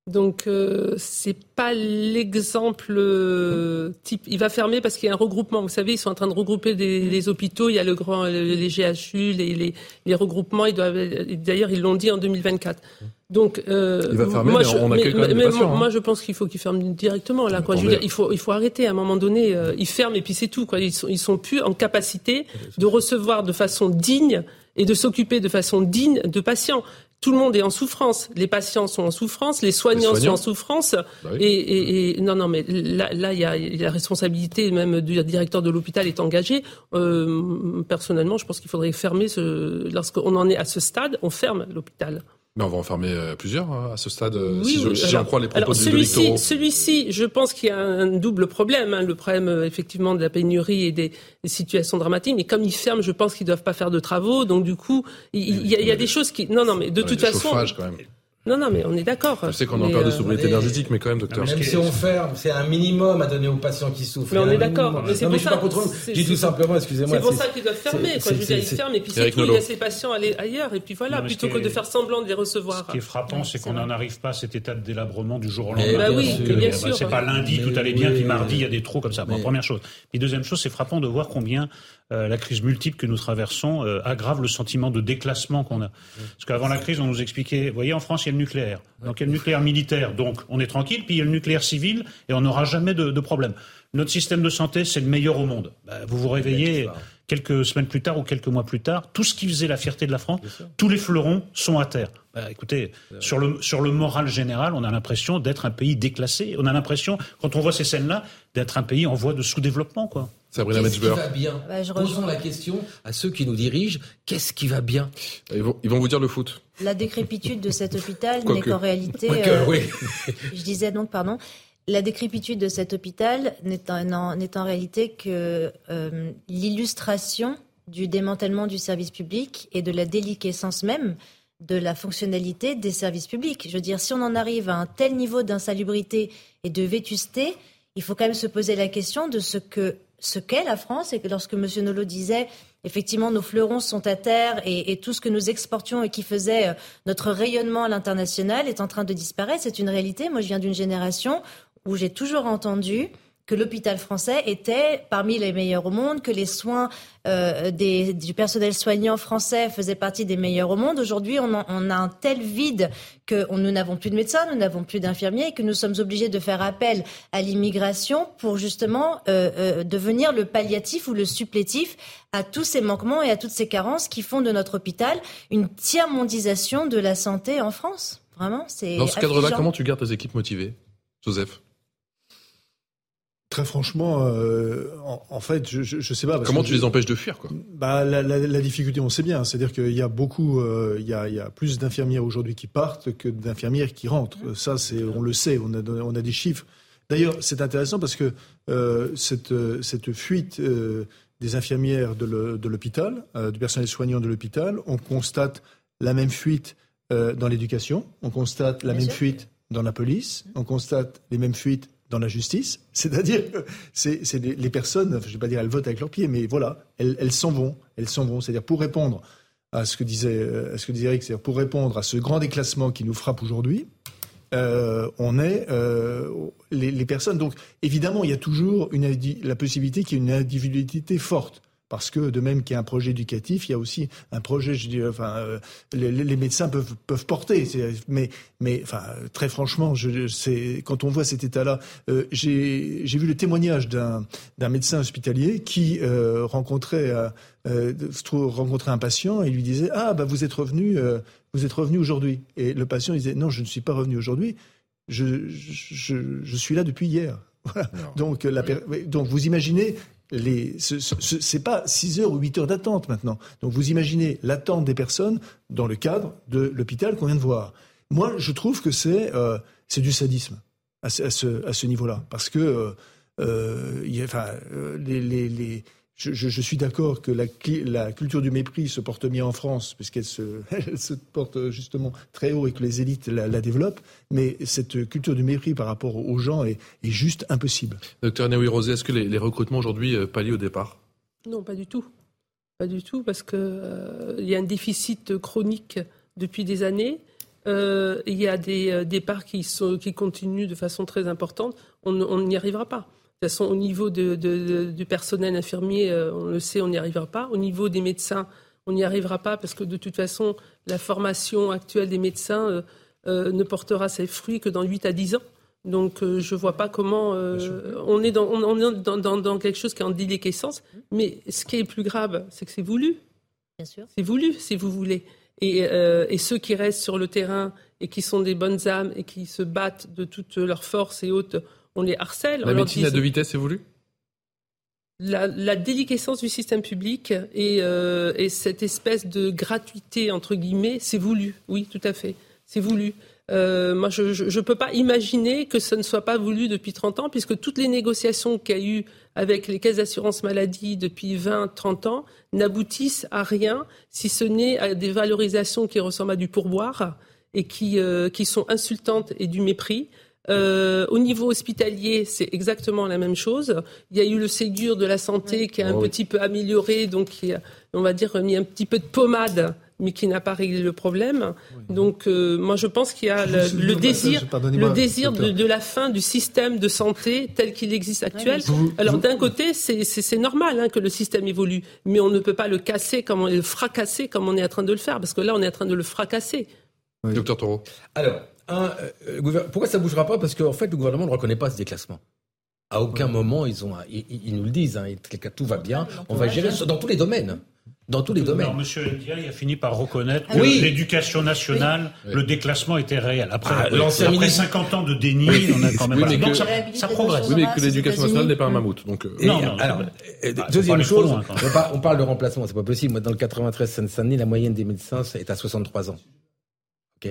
Donc euh, c'est pas l'exemple euh, type. Il va fermer parce qu'il y a un regroupement. Vous savez, ils sont en train de regrouper des, les hôpitaux. Il y a le grand, les GHU, les, les, les regroupements. Ils doivent. D'ailleurs, ils l'ont dit en 2024. Donc, euh, il va fermer, moi, mais je, on accueille quand même mais, patients, moi, hein. je pense qu'il faut qu'il ferme directement. Là, quoi. Je veux dire, il faut, il faut arrêter. À un moment donné, euh, ils ferment et puis c'est tout. Quoi. Ils sont, ils sont plus en capacité de recevoir de façon digne et de s'occuper de façon digne de patients tout le monde est en souffrance. Les patients sont en souffrance, les soignants, sont en souffrance. Bah et, non, non, mais là, il y a la responsabilité même du directeur de l'hôpital est engagée. Euh, personnellement, je pense qu'il faudrait fermer ce. Lorsqu'on en est à ce stade, on ferme l'hôpital. Mais on va en fermer euh, plusieurs hein, à ce stade, euh, si, j'en crois les propos alors, celui-ci, celui-ci, je pense qu'il y a un double problème. Hein, le problème, euh, effectivement, de la pénurie et des, situations dramatiques. Mais comme ils ferment, je pense qu'ils doivent pas faire de travaux. Donc, du coup, il, y, a, des choses qui... Non, non, mais de toute façon... Quand même. Non, non, mais on est d'accord. Je sais qu'on a peur de sobriété énergétique, mais quand même, docteur. Même si on ferme, c'est un minimum à donner aux patients qui souffrent. Mais on est d'accord. Mais c'est pour ça. Je dis tout simplement, excusez-moi. C'est pour ça qu'ils doivent fermer. Je veux dire, ils ferment et puis c'est tout. Il laissent les patients aller ailleurs et puis voilà, plutôt que de faire semblant de les recevoir. Ce qui est frappant, c'est qu'on n'en arrive pas à cet état de délabrement du jour au lendemain. Bah oui, bien sûr. C'est pas lundi, tout allait bien, puis mardi, il y a des trous comme ça. Première chose. Puis deuxième chose, c'est frappant de voir combien euh, la crise multiple que nous traversons euh, aggrave le sentiment de déclassement qu'on a. Parce qu'avant la crise, on nous expliquait, vous voyez, en France, il y a le nucléaire. Donc il y a le nucléaire militaire, donc on est tranquille, puis il y a le nucléaire civil, et on n'aura jamais de, de, problème. Notre système de santé, c'est le meilleur au monde. Bah, vous vous réveillez quelques semaines plus tard ou quelques mois plus tard, tout ce qui faisait la fierté de la France, tous les fleurons sont à terre. Bah, écoutez, sur le, sur le moral général, on a l'impression d'être un pays déclassé. On a l'impression, quand on voit ces scènes-là, d'être un pays en voie de sous-développement, quoi. Sabrina Qu'est-ce qui va bien bah, Posons la question à ceux qui nous dirigent. Qu'est-ce qui va bien ils vont, ils vont, vous dire le foot. La décrépitude de cet hôpital n'est qu'en réalité. Euh, oui. je disais donc, pardon. La décrépitude de cet hôpital n'est en, en, réalité que euh, l'illustration du démantèlement du service public et de la déliquescence même de la fonctionnalité des services publics. Je veux dire, si on en arrive à un tel niveau d'insalubrité et de vétusté, il faut quand même se poser la question de ce que ce qu'est la France et que lorsque M. Nolot disait effectivement nos fleurons sont à terre et, tout ce que nous exportions et qui faisait euh, notre rayonnement à l'international est en train de disparaître, c'est une réalité. Moi, je viens d'une génération où j'ai toujours entendu que l'hôpital français était parmi les meilleurs au monde, que les soins euh, des, du personnel soignant français faisaient partie des meilleurs au monde. Aujourd'hui, on, on, a un tel vide que nous n'avons plus de médecins, nous n'avons plus d'infirmiers et que nous sommes obligés de faire appel à l'immigration pour justement euh, euh, devenir le palliatif ou le supplétif à tous ces manquements et à toutes ces carences qui font de notre hôpital une tiers-mondisation de la santé en France. Vraiment, c'est. Dans ce cadre-là, comment tu gardes tes équipes motivées, Joseph? Très franchement, euh, en, fait, je, je, sais pas. Comment tu les empêches de fuir, quoi Bah, la, la, la, difficulté, on sait bien. C'est-à-dire qu'il y a beaucoup, euh, il, y a, il y a plus d'infirmières aujourd'hui qui partent que d'infirmières qui rentrent. Ça, c'est, on le sait. On a, on a des chiffres. D'ailleurs, c'est intéressant parce que euh, cette, cette fuite euh, des infirmières de l'hôpital, du personnel soignant de l'hôpital, on constate la même fuite dans l'éducation, on constate la même fuite dans la police, on constate les mêmes fuites dans la justice. C'est-à-dire que c'est les, personnes, je ne vais pas dire elles votent avec leurs pieds, mais voilà, elles s'en vont, elles s'en vont. C'est-à-dire pour répondre à ce que disait, à ce que disait Eric, c'est-à-dire pour répondre à ce grand déclassement qui nous frappe aujourd'hui, euh, on est euh, les, personnes. Donc évidemment, il y a toujours une, la possibilité qu'il y ait une individualité forte. Parce que de même qu'il y a un projet éducatif, il y a aussi un projet, je dis, enfin, euh, les, médecins peuvent, peuvent porter. Mais, mais, enfin, très franchement, je, quand on voit cet état-là, j'ai vu le témoignage d'un médecin hospitalier qui rencontrait, rencontrait un patient et lui disait, ah, bah, vous êtes revenu vous êtes revenu aujourd'hui. Et le patient disait, non, je ne suis pas revenu aujourd'hui, je, je, suis là depuis hier. Donc, la, donc vous imaginez, les, ce n'est pas 6 heures ou 8 heures d'attente maintenant. Donc vous imaginez l'attente des personnes dans le cadre de l'hôpital qu'on vient de voir. Moi, je trouve que c'est euh, du sadisme à, ce, à ce niveau-là. Parce que euh, euh, enfin, les, les je, suis d'accord que la, culture du mépris se porte bien en France, puisqu'elle se, se porte justement très haut et que les élites la, développent, mais cette culture du mépris par rapport aux gens est, juste impossible. Docteur Néoui Rosé, est-ce que les, recrutements aujourd'hui euh, pallient au départ? Non, pas du tout. Pas du tout, parce qu'il euh, y a un déficit chronique depuis des années. Euh, il y a des départs qui, sont, qui continuent de façon très importante. On n'y arrivera pas. De toute façon, au niveau du personnel infirmier, euh, on le sait, on n'y arrivera pas. Au niveau des médecins, on n'y arrivera pas parce que de toute façon, la formation actuelle des médecins euh, euh, ne portera ses fruits que dans 8 à 10 ans. Donc je ne vois pas comment on est, dans, dans, quelque chose qui est en déliquescence. Mais ce qui est plus grave, c'est que c'est voulu. Bien sûr. C'est voulu, si vous voulez. Et, et, ceux qui restent sur le terrain et qui sont des bonnes âmes et qui se battent de toutes leurs forces et autres on les harcèle. La médecine à deux vitesses, c'est voulu la, déliquescence du système public euh, et, cette espèce de gratuité, entre guillemets, c'est voulu. Oui, tout à fait. C'est voulu. Euh, moi, je ne peux pas imaginer que ce ne soit pas voulu depuis 30 ans, puisque toutes les négociations qu'il y a eu avec les caisses d'assurance maladie depuis 20, 30 ans n'aboutissent à rien, si ce n'est à des valorisations qui ressemblent à du pourboire et qui, euh, qui sont insultantes et du mépris. Euh, au niveau hospitalier, c'est exactement la même chose. Il y a eu le Ségur de la santé qui a un oh petit peu amélioré, donc qui a, on va dire, mis un petit peu de pommade mais qui n'a pas réglé le problème. Donc, euh, moi, je pense qu'il y a le, désir, le désir de, la fin du système de santé tel qu'il existe actuel. Alors, d'un côté, c'est normal hein, que le système évolue, mais on ne peut pas le casser, comme on, le fracasser comme on est en train de le faire, parce que là, on est en train de le fracasser. Docteur Taureau. Alors, un, euh, pourquoi ça ne bougera pas? Parce qu'en fait, le gouvernement ne reconnaît pas ce déclassement. À aucun moment, ils, ont, ils, nous le disent. Hein, tout va bien. On va gérer dans tous les domaines. Dans tous les domaines. Alors, Monsieur Ndiaye a fini par reconnaître que l'éducation nationale, le déclassement était réel. Après, ah, après 50 ans de déni, on a quand même. donc ça, progresse. Oui, mais que l'éducation nationale n'est pas un mammouth. Donc, euh, non, non, alors, euh, bah, deuxième chose, on, parle de remplacement, c'est pas possible. Moi, dans le 93 Seine-Saint-Denis, la moyenne des médecins est à 63 ans.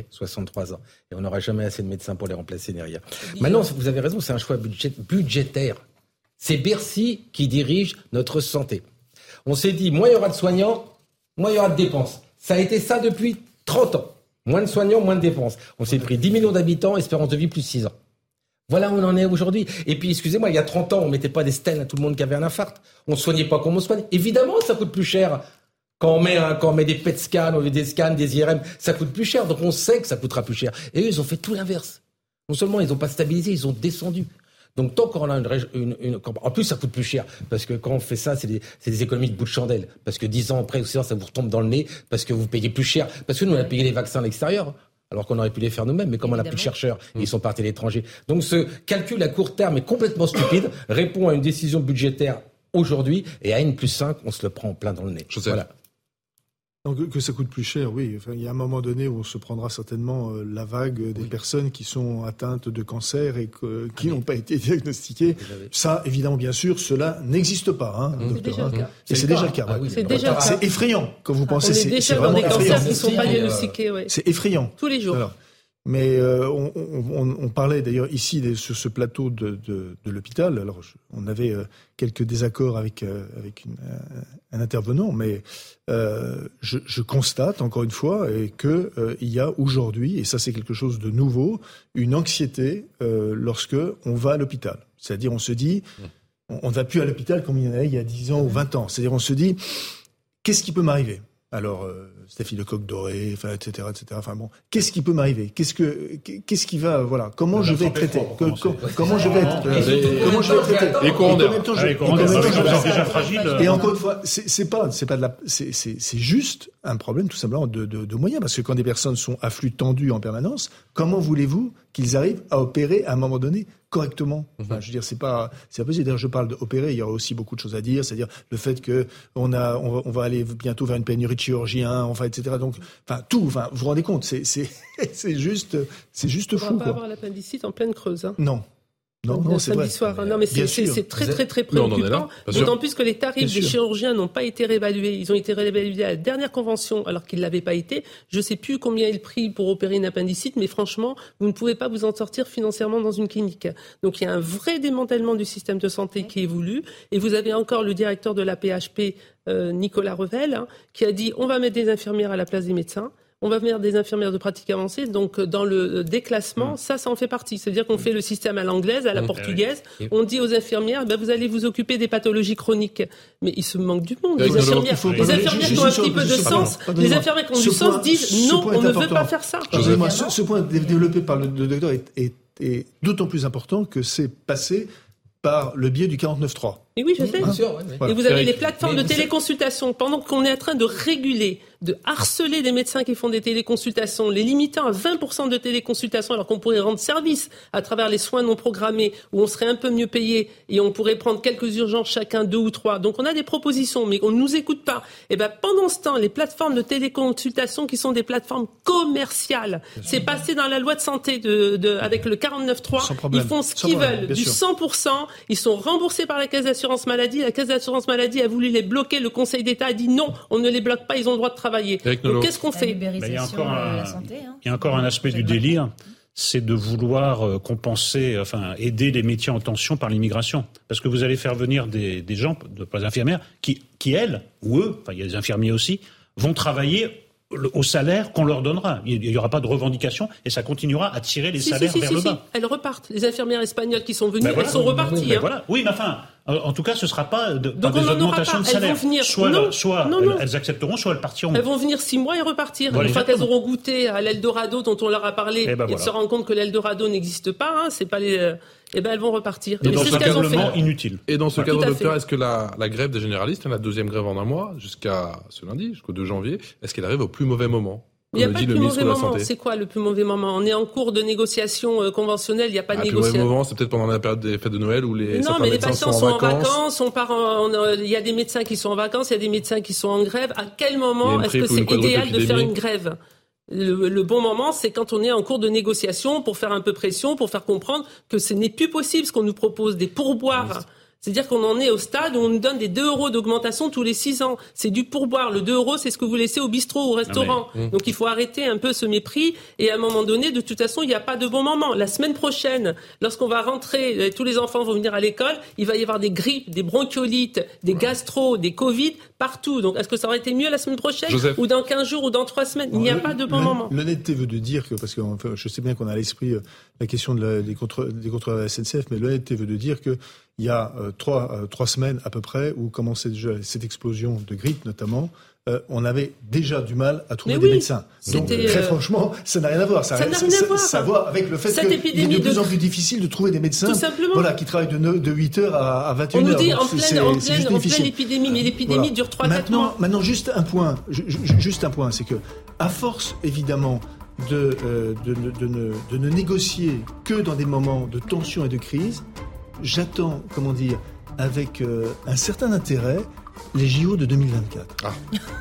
63 ans. Et on n'aura jamais assez de médecins pour les remplacer rien. Maintenant, vous avez raison, c'est un choix budgétaire. C'est Bercy qui dirige notre santé. On s'est dit, moins il y aura de soignants, moins il y aura de dépenses. Ça a été ça depuis 30 ans. Moins de soignants, moins de dépenses. On s'est pris 10 millions d'habitants, espérance de vie plus 6 ans. Voilà où on en est aujourd'hui. Et puis, excusez-moi, il y a 30 ans, on mettait pas des stènes à tout le monde qui avait un infarct. On soignait pas comme on soigne. Évidemment, ça coûte plus cher quand on met, quand on met des PET scans, des scans, des IRM, ça coûte plus cher. Donc on sait que ça coûtera plus cher. Et eux, ils ont fait tout l'inverse. Non seulement ils n'ont pas stabilisé, ils ont descendu. Donc tant qu'on a une, une, En plus, ça coûte plus cher. Parce que quand on fait ça, c'est des, des, économies de bout de chandelle. Parce que dix ans après, ça vous retombe dans le nez. Parce que vous payez plus cher. Parce que nous, on a payé les vaccins à l'extérieur. Alors qu'on aurait pu les faire nous-mêmes, mais comme on n'a plus de chercheurs, mmh. ils sont partis à l'étranger. Donc ce calcul à court terme est complètement stupide, répond à une décision budgétaire aujourd'hui, et à N plus 5, on se le prend en plein dans le nez. Voilà. Donc, que ça coûte plus cher, oui. Enfin, il y a un moment donné où on se prendra certainement euh, la vague des personnes qui sont atteintes de cancer et qui n'ont pas été diagnostiquées. Ça, évidemment, bien sûr, cela n'existe pas, hein, C'est déjà, le cas. C'est déjà le cas. c'est déjà le cas. C'est effrayant quand vous pensez. c'est dans des cancers qui ne sont pas diagnostiqués. C'est effrayant. Tous les jours. Mais euh, on, parlait d'ailleurs ici sur ce plateau de, de, l'hôpital. Alors, on avait euh, quelques désaccords avec, euh, avec un intervenant, mais je, constate encore une fois que il y a aujourd'hui, et ça c'est quelque chose de nouveau, une anxiété lorsque on va à l'hôpital. C'est-à-dire, on se dit, on ne va plus à l'hôpital comme il y en avait il y a 10 ans ou 20 ans. C'est-à-dire, on se dit, qu'est-ce qui peut m'arriver? Alors, euh, de coq doré, enfin, etc., etc. Enfin bon, qu'est-ce qui peut m'arriver? Qu'est-ce que, qu'est-ce qui va, voilà, comment je vais être traité Comment je vais être, comment je vais être traité Et en même temps, je, déjà fragile. Et encore une fois, c'est pas, c'est pas de la, c'est juste un problème tout simplement de, de, de moyens, parce que quand des personnes sont à flux tendu en permanence, comment voulez-vous qu'ils arrivent à opérer à un moment donné correctement? Enfin, je veux dire, c'est pas, c'est possible. D'ailleurs, je parle d'opérer. Il y aura aussi beaucoup de choses à dire, c'est-à-dire le fait que on a, on va, aller bientôt vers une pénurie de chirurgiens, enfin, etc. Donc, enfin, tout. Enfin, vous vous rendez compte, c'est, juste, c'est juste fou. On va pas avoir l'appendicite en pleine creuse. Hein? Non. Non, non, c'est vrai. Soir. Hein. Non, mais c'est très, très, très préoccupant. D'autant plus que les tarifs des chirurgiens n'ont pas été réévalués. Ils ont été réévalués à la dernière convention, alors qu'ils ne l'avaient pas été. Je ne sais plus combien est le prix pour opérer une appendicite, mais franchement, vous ne pouvez pas vous en sortir financièrement dans une clinique. Donc, il y a un vrai démantèlement du système de santé qui est voulu. Et vous avez encore le directeur de la PHP, euh, Nicolas Revel, hein, qui a dit on va mettre des infirmières à la place des médecins on va venir des infirmières de pratique avancée. Donc, euh, dans le euh, déclassement, mm. ça, ça en fait partie. C'est-à-dire qu'on fait le système à l'anglaise, à la mm. portugaise. On dit aux infirmières, ben, vous allez vous occuper des pathologies chroniques. Mais il se manque du monde. Les infirmières, les infirmières qui ont un petit peu de sens, les infirmières qui ont du sens disent non, on ne veut pas faire ça. Ce, point développé par le, docteur est, est d'autant plus important que c'est passé par le biais du 49.3. Et oui, je sais. Et vous avez les plateformes de téléconsultation. Pendant qu'on est en train de réguler, de harceler des médecins qui font des téléconsultations, les limitant à 20% de téléconsultations, alors qu'on pourrait rendre service à travers les soins non programmés, où on serait un peu mieux payé et on pourrait prendre quelques urgences chacun, deux ou trois. Donc on a des propositions, mais on ne nous écoute pas. Et ben pendant ce temps, les plateformes de téléconsultation qui sont des plateformes commerciales, c'est passé dans la loi de santé de, de avec le 49.3. Ils font ce qu'ils veulent, du 100%. Ils sont remboursés par la caisse maladie. La caisse d'assurance maladie a voulu les bloquer. Le Conseil d'État a dit non, on ne les bloque pas, ils ont le droit de travailler. Donc qu'est-ce qu'on fait il, y a encore un, hein. il y a encore un aspect du délire c'est de vouloir euh, compenser, enfin aider les métiers en tension par l'immigration. Parce que vous allez faire venir des, des gens, des infirmières, qui, qui elles, ou eux, enfin il y a des infirmiers aussi, vont travailler au salaire qu'on leur donnera. Il n'y aura pas de revendication et ça continuera à tirer les salaires vers le bas. Elles repartent. Les infirmières espagnoles qui sont venues, ben elles sont reparties. Ben hein. voilà. Oui, mais enfin, en tout cas, ce ne sera pas, de, des augmentations de salaire. Venir... Soit, soit elles, accepteront, soit elles partiront. Elles vont venir six mois et repartir. Une fois qu'elles auront goûté à l'Eldorado dont on leur a parlé, eh ben elles se rendent compte que l'Eldorado n'existe pas. Hein, c'est pas les euh, eh ben elles vont repartir. Et, dans ce cadre inutile. Et dans ce cadre, docteur, est-ce que la, la, grève des généralistes, la deuxième grève en un mois, jusqu'à ce lundi, jusqu'au 2 janvier, est-ce qu'elle arrive au plus mauvais moment il n'y a pas de plus mauvais moment. C'est quoi le plus mauvais moment? On est en cours de négociation euh, conventionnelle. Il n'y a pas de négociation. Le plus mauvais moment, c'est peut-être pendant la période des fêtes de Noël où les non, mais les patients sont, en vacances. On part il y a des médecins qui sont en vacances. Il y a des médecins qui sont en grève. À quel moment est-ce que c'est idéal de faire une grève? Le, le, bon moment, c'est quand on est en cours de négociation pour faire un peu pression, pour faire comprendre que ce n'est plus possible ce qu'on nous propose, des pourboires. C'est-à-dire qu'on en est au stade où on nous donne des 2 euros d'augmentation tous les 6 ans. C'est du pourboire. Le 2 euros, c'est ce que vous laissez au bistrot, au restaurant. Donc il faut arrêter un peu ce mépris. Et à un moment donné, de toute façon, il n'y a pas de bon moment. La semaine prochaine, lorsqu'on va rentrer, euh, tous les enfants vont venir à l'école, il va y avoir des grippes, des bronchiolites, des gastro, des Covid partout. Donc est-ce que ça aurait été mieux la semaine prochaine ou dans 15 jours ou dans 3 semaines? Il n'y a pas de bon moment. L'honnêteté veut de dire que, parce que je sais bien qu'on a à l'esprit euh, la question de des contrôles des contrôles la SNCF, mais l'honnêteté veut de dire que il y a euh, trois, euh, trois semaines à peu près, où commençait déjà cette explosion de grippe notamment, euh, on avait déjà du mal à trouver des médecins. Donc très franchement, ça n'a rien à voir. Ça n'a rien à voir. Ça, avec le fait qu'il est de plus en plus difficile de trouver des médecins voilà, qui travaillent de, de 8 heures à, à 21 heures. On nous dit en pleine, en, pleine, en pleine, épidémie, mais l'épidémie dure 3 maintenant, mois. Maintenant, juste un point, juste un point, c'est que à force évidemment de, de, de, ne, de ne négocier que dans des moments de tension et de crise, j'attends, comment dire, avec euh, un certain intérêt les JO de 2024. Ah,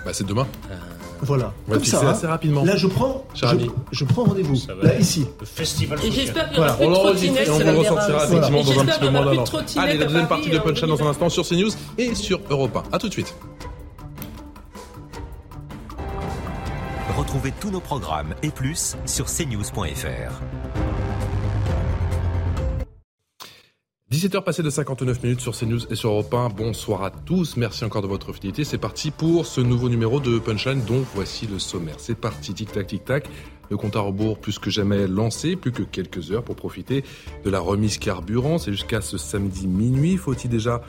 bah c'est demain. Euh, voilà. On va Comme ça, assez rapidement. Là, je prends, je, prends rendez-vous. Là, ici. Le festival. Et j'espère qu'il y aura voilà. plus de trottinettes. Et on vous ressortira effectivement dans un petit peu moins d'un an. Allez, la deuxième partie de Punch dans un instant sur CNews et sur Europa. A tout de suite. Retrouvez tous nos programmes et plus sur cnews.fr. 17h passées de 59 minutes sur CNews et sur Europe 1. Bonsoir à tous. Merci encore de votre fidélité. C'est parti pour ce nouveau numéro de Punchline dont voici le sommaire. C'est parti. Tic tac tic tac. Le compte à rebours plus que jamais lancé, plus que quelques heures pour profiter de la remise carburant. C'est jusqu'à ce samedi minuit. Faut-il déjà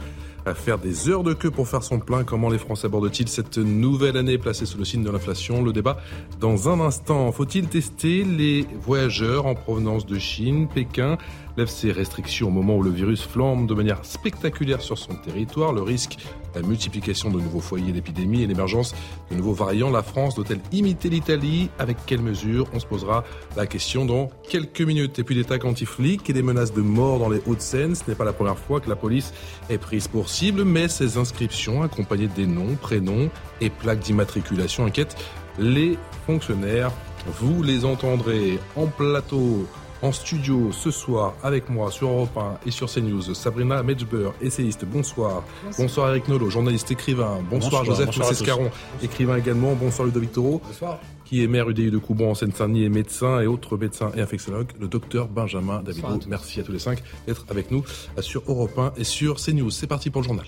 faire des heures de queue pour faire son plein Comment les Français abordent-ils cette nouvelle année placée sous le signe de l'inflation? Le débat dans un instant. Faut-il tester les voyageurs en provenance de Chine, Pékin lève ses restrictions au moment où le virus flambe de manière spectaculaire sur son territoire. Le risque, la multiplication de nouveaux foyers d'épidémie et l'émergence de nouveaux variants. La France doit-elle imiter l'Italie? Avec quelles mesures On se posera la question dans quelques minutes. Et puis des tags anti-flics et des menaces de mort dans les Hauts-de-Seine. Ce n'est pas la première fois que la police est prise pour cible, mais ces inscriptions accompagnées des noms, prénoms et plaques d'immatriculation inquiètent les fonctionnaires. Vous les entendrez en plateau en studio ce soir avec moi sur Europe 1 et sur CNews, Sabrina Medjber, essayiste. Bonsoir. Bonsoir. Eric Nolot, journaliste écrivain. Bonsoir, Joseph Massescaron, écrivain également. Bonsoir Ludovic Toro. Bonsoir. Qui est maire UDI de Coubon en Seine-Saint-Denis et médecin et autre médecin et infectiologue, le docteur Benjamin David. Merci à tous les cinq d'être avec nous sur Europe 1 et sur CNews. C'est parti pour le journal.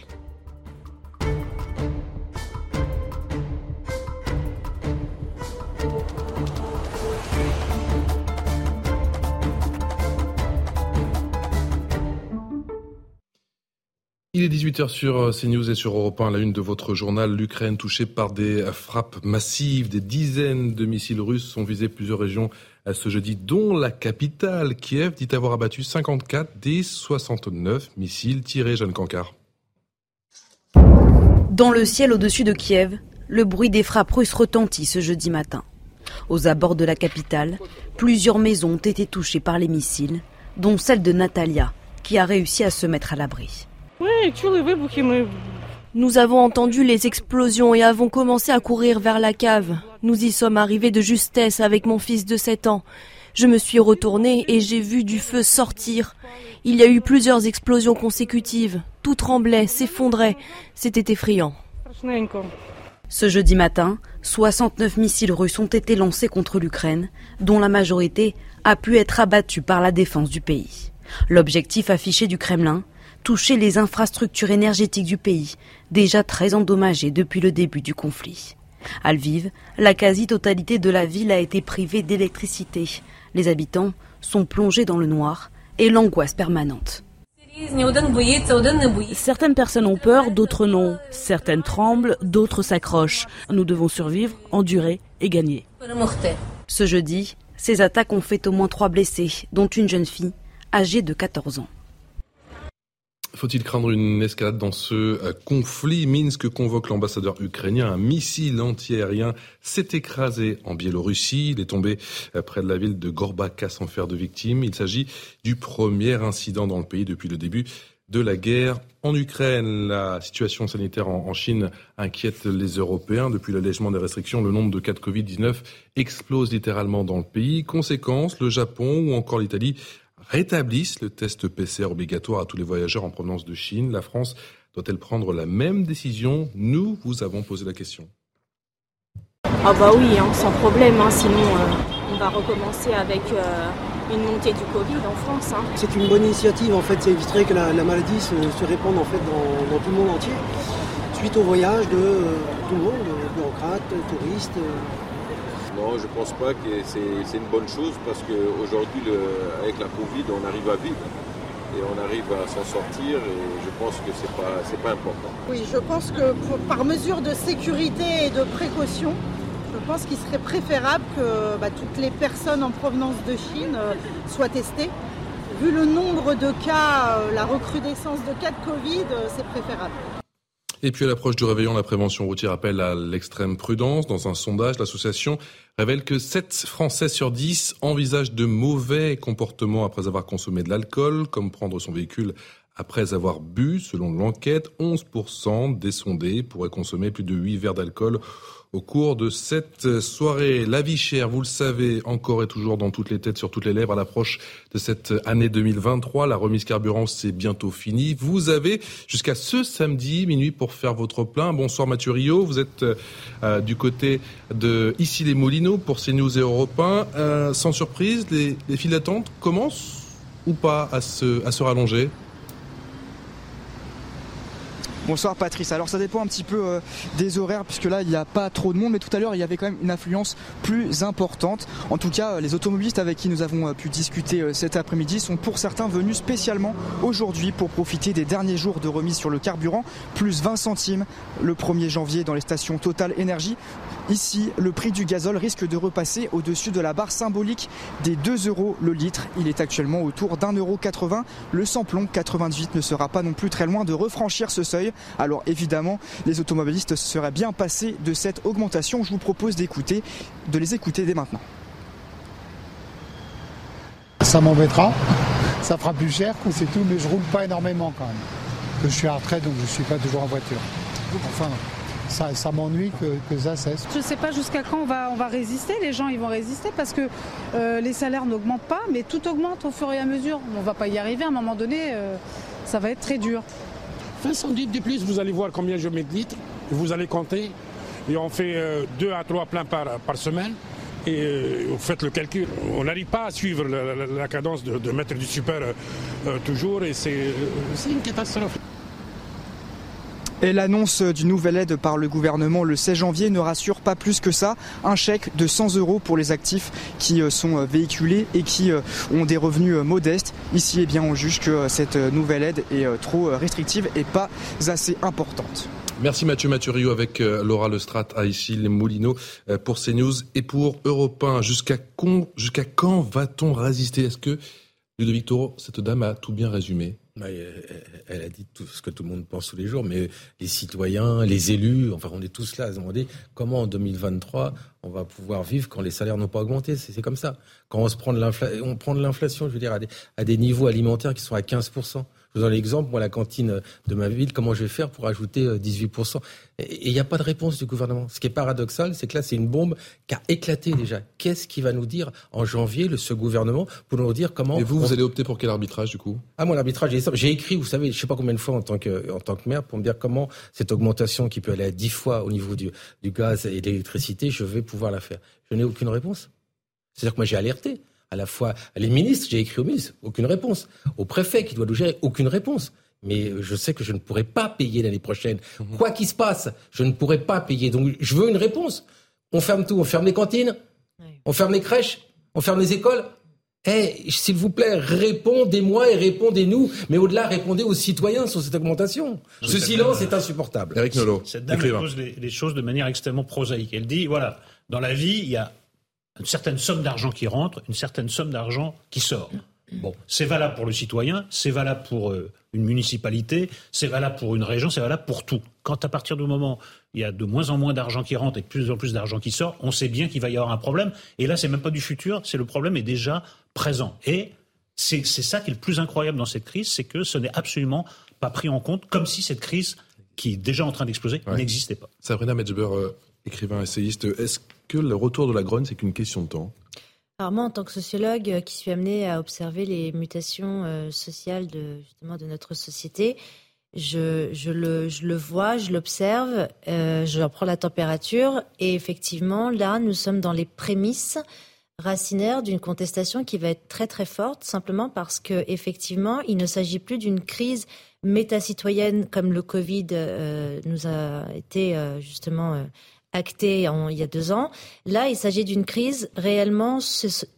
Il est 18h sur euh, CNews et sur Europe 1, la une de votre journal. L'Ukraine touchée par des frappes massives. Des dizaines de missiles russes ont visé plusieurs régions ce jeudi, dont la capitale, Kiev, dit avoir abattu 54 des 69 missiles tirés, Jeanne Cancard. Dans le ciel au-dessus de Kiev, le bruit des frappes russes retentit ce jeudi matin. Aux abords de la capitale, plusieurs maisons ont été touchées par les missiles, dont celle de Natalia, qui a réussi à se mettre à l'abri. Nous avons entendu les explosions et avons commencé à courir vers la cave. Nous y sommes arrivés de justesse avec mon fils de 7 ans. Je me suis retourné et j'ai vu du feu sortir. Il y a eu plusieurs explosions consécutives. Tout tremblait, s'effondrait. C'était effrayant. Ce jeudi matin, 69 missiles russes ont été lancés contre l'Ukraine, dont la majorité a pu être abattue par la défense du pays. L'objectif affiché du Kremlin, toucher les infrastructures énergétiques du pays, déjà très endommagées depuis le début du conflit. À Lviv, la quasi-totalité de la ville a été privée d'électricité. Les habitants sont plongés dans le noir et l'angoisse permanente. Certaines personnes ont peur, d'autres non. Certaines tremblent, d'autres s'accrochent. Nous devons survivre, endurer et gagner. Ce jeudi, ces attaques ont fait au moins trois blessés, dont une jeune fille âgée de 14 ans. Faut-il craindre une escalade dans ce euh, conflit? Minsk convoque l'ambassadeur ukrainien. Un missile antiaérien s'est écrasé en Biélorussie. Il est tombé euh, près de la ville de Gorbaka sans faire de victimes. Il s'agit du premier incident dans le pays depuis le début de la guerre en Ukraine. La situation sanitaire en Chine inquiète les Européens. Depuis l'allègement des restrictions, le nombre de cas de Covid-19 explose littéralement dans le pays. Conséquence, le Japon ou encore l'Italie rétablissent le test PCR obligatoire à tous les voyageurs en provenance de Chine. La France doit-elle prendre la même décision? Nous vous avons posé la question. Ah bah oui, hein, sans problème, hein, sinon euh, on va recommencer avec euh, une montée du Covid en France. Hein. C'est une bonne initiative en fait, ça éviterait que la, maladie se, répande en fait dans, tout le monde entier. Suite au voyage de euh, tout le monde, bureaucrates, touristes, non, je ne pense pas que c'est une bonne chose parce qu'aujourd'hui, avec la Covid, on arrive à vivre et on arrive à s'en sortir et je pense que ce n'est pas, important. Oui, je pense que par mesure de sécurité et de précaution, je pense qu'il serait préférable que bah, toutes les personnes en provenance de Chine euh, soient testées. Vu le nombre de cas, euh, la recrudescence de cas de Covid, euh, c'est préférable. Et puis à l'approche du réveillon, la prévention routière appelle à l'extrême prudence. Dans un sondage, l'association révèle que 7 Français sur 10 envisagent de mauvais comportements après avoir consommé de l'alcool, comme prendre son véhicule après avoir bu, selon l'enquête, 11% des sondés pourraient consommer plus de 8 verres d'alcool au cours de cette soirée. La vie chère, vous le savez, encore et toujours dans toutes les têtes, sur toutes les lèvres, à l'approche de cette année 2023. La remise carburant, c'est bientôt fini. Vous avez jusqu'à ce samedi minuit pour faire votre plein. Bonsoir Mathieu Rio, vous êtes euh, du côté de ici les Molinos pour CNews et Europe 1. Euh, sans surprise, les, les files d'attente commencent ou pas à se, à se rallonger? Bonsoir Patrice. Alors ça dépend un petit peu euh, des horaires puisque là il n'y a pas trop de monde mais tout à l'heure il y avait quand même une affluence plus importante. En tout cas les automobilistes avec qui nous avons euh, pu discuter euh, cet après-midi sont pour certains venus spécialement aujourd'hui pour profiter des derniers jours de remise sur le carburant plus 20 centimes le 1er janvier dans les stations Total Énergie. Ici, le prix du gazole risque de repasser au-dessus de la barre symbolique des 2 euros le litre. Il est actuellement autour d'un euro 80. Le samplon 98 ne sera pas non plus très loin de refranchir ce seuil. Alors évidemment, les automobilistes seraient bien passés de cette augmentation. Je vous propose d'écouter, de les écouter dès maintenant. Ça m'embêtera, ça fera plus cher, c'est tout, mais je roule pas énormément quand même. Que je suis à retraite, donc je suis pas toujours en voiture. Enfin, ça, ça m'ennuie que, que, ça cesse. Je ne sais pas jusqu'à quand on va, on va résister. Les gens, ils vont résister parce que euh, les salaires n'augmentent pas, mais tout augmente au fur et à mesure. On ne va pas y arriver. À un moment donné, euh, ça va être très dur. 500 litres de plus, vous allez voir combien je mets de litres. Vous allez compter. Et on fait 2 euh, à 3 pleins par, semaine. Et euh, vous faites le calcul. On n'arrive pas à suivre la, cadence de, de, mettre du super euh, toujours. Et c'est une catastrophe. Et l'annonce du nouvel aide par le gouvernement le 16 janvier ne rassure pas plus que ça. Un chèque de 100 euros pour les actifs qui sont véhiculés et qui ont des revenus modestes. Ici, eh bien, on juge que cette nouvelle aide est trop restrictive et pas assez importante. Merci Mathieu Mathurio avec Laura Lestrade à ici les Moulineaux pour CNews et pour Europe 1. Jusqu'à quand, quand va-t-on résister? Est-ce que Ludovic Toro, cette dame a tout bien résumé? Elle a dit tout ce que tout le monde pense tous les jours, mais les citoyens, les élus, enfin on est tous là à se demander comment en 2023 on va pouvoir vivre quand les salaires n'ont pas augmenté? C'est comme ça. Quand on se prend de l'inflation, on prend de l'inflation, je veux dire, à des, à des niveaux alimentaires qui sont à 15%. Je vous donne l'exemple, moi, la cantine de ma ville, comment je vais faire pour ajouter 18% Et il n'y a pas de réponse du gouvernement. Ce qui est paradoxal, c'est que là, c'est une bombe qui a éclaté déjà. Qu'est-ce qu'il va nous dire en janvier, le, ce gouvernement, pour nous dire comment... Et vous, on... vous allez opter pour quel arbitrage, du coup? Ah, mon arbitrage, j'ai écrit, vous savez, je sais pas combien de fois en tant que, en tant que maire, pour me dire comment cette augmentation qui peut aller à 10 fois au niveau du, du gaz et de l'électricité, je vais pouvoir la faire. Je n'ai aucune réponse. C'est-à-dire que moi, j'ai alerté à la fois les ministres, j'ai écrit aux ministres, aucune réponse. Au préfet qui doit nous gérer, aucune réponse. Mais je sais que je ne pourrai pas payer l'année prochaine. Mmh. Quoi qu'il se passe, je ne pourrai pas payer. Donc je veux une réponse. On ferme tout, on ferme les cantines, oui. on ferme les crèches, on ferme les écoles. Eh, s'il vous plaît, répondez-moi et répondez-nous. Mais au-delà, répondez aux citoyens sur cette augmentation. Je Ce silence est insupportable. Eric Nolot, cette dame pose les, les choses de manière extrêmement prosaïque. Elle dit, voilà, dans la vie, il y a une certaine somme d'argent qui rentre, une certaine somme d'argent qui sort. Bon, c'est valable pour le citoyen, c'est valable pour euh, une municipalité, c'est valable pour une région, c'est valable pour tout. Quand à partir du moment il y a de moins en moins d'argent qui rentre et de plus en plus d'argent qui sort, on sait bien qu'il va y avoir un problème. Et là, c'est même pas du futur, c'est le problème est déjà présent. Et c'est ça qui est le plus incroyable dans cette crise, c'est que ce n'est absolument pas pris en compte, comme si cette crise qui est déjà en train d'exploser ouais. n'existait pas. Sabrina Metzger, euh, écrivain, essayiste, est-ce que le retour de la grogne, c'est qu'une question de temps? Alors moi, en tant que sociologue euh, qui suis amenée à observer les mutations euh, sociales de, justement, de notre société, je, le, vois, je l'observe, euh, je prends la température et effectivement, là, nous sommes dans les prémices racinaires d'une contestation qui va être très très forte, simplement parce que effectivement, il ne s'agit plus d'une crise métacitoyenne comme le Covid nous a été justement acté en, il y a deux ans. Là, il s'agit d'une crise réellement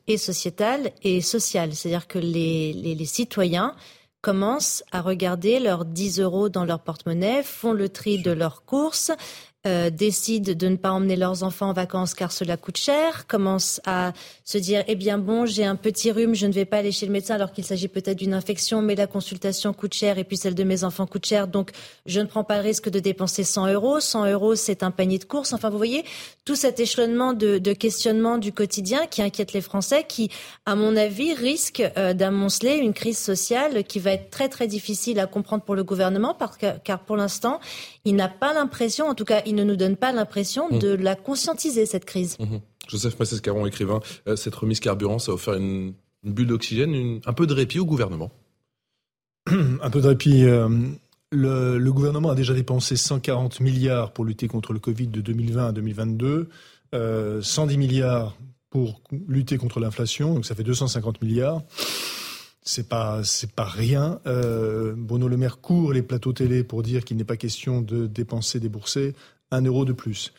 et sociétale et sociale. C'est-à-dire que les, les, les, citoyens commencent à regarder leurs 10 euros dans leur porte-monnaie, font le tri de leurs courses euh, décident de ne pas emmener leurs enfants en vacances car cela coûte cher, commencent à se dire eh bien bon, j'ai un petit rhume, je ne vais pas aller chez le médecin alors qu'il s'agit peut-être d'une infection, mais la consultation coûte cher et puis celle de mes enfants coûte cher, donc je ne prends pas le risque de dépenser 100 euros. 100 euros, c'est un panier de courses. Enfin, vous voyez tout cet échelonnement de, de questionnement du quotidien qui inquiète les Français, qui, à mon avis, risque euh, d'amonceler une crise sociale qui va être très très difficile à comprendre pour le gouvernement, car pour l'instant, il n'a pas l'impression, en tout cas, il ne nous donne pas l'impression mmh. de la conscientiser, cette crise. Mmh. Joseph Massescaron, écrivain, euh, cette remise carburant, ça a offert une, bulle d'oxygène, un peu de répit au gouvernement Un peu de répit. Euh, le, le, gouvernement a déjà dépensé 140 milliards pour lutter contre le Covid de 2020 à 2022, euh, 110 milliards pour lutter contre l'inflation, donc ça fait 250 milliards c'est pas c'est pas rien. Euh, Bruno Le Maire court les plateaux télé pour dire qu'il n'est pas question de dépenser, débourser un euro de plus.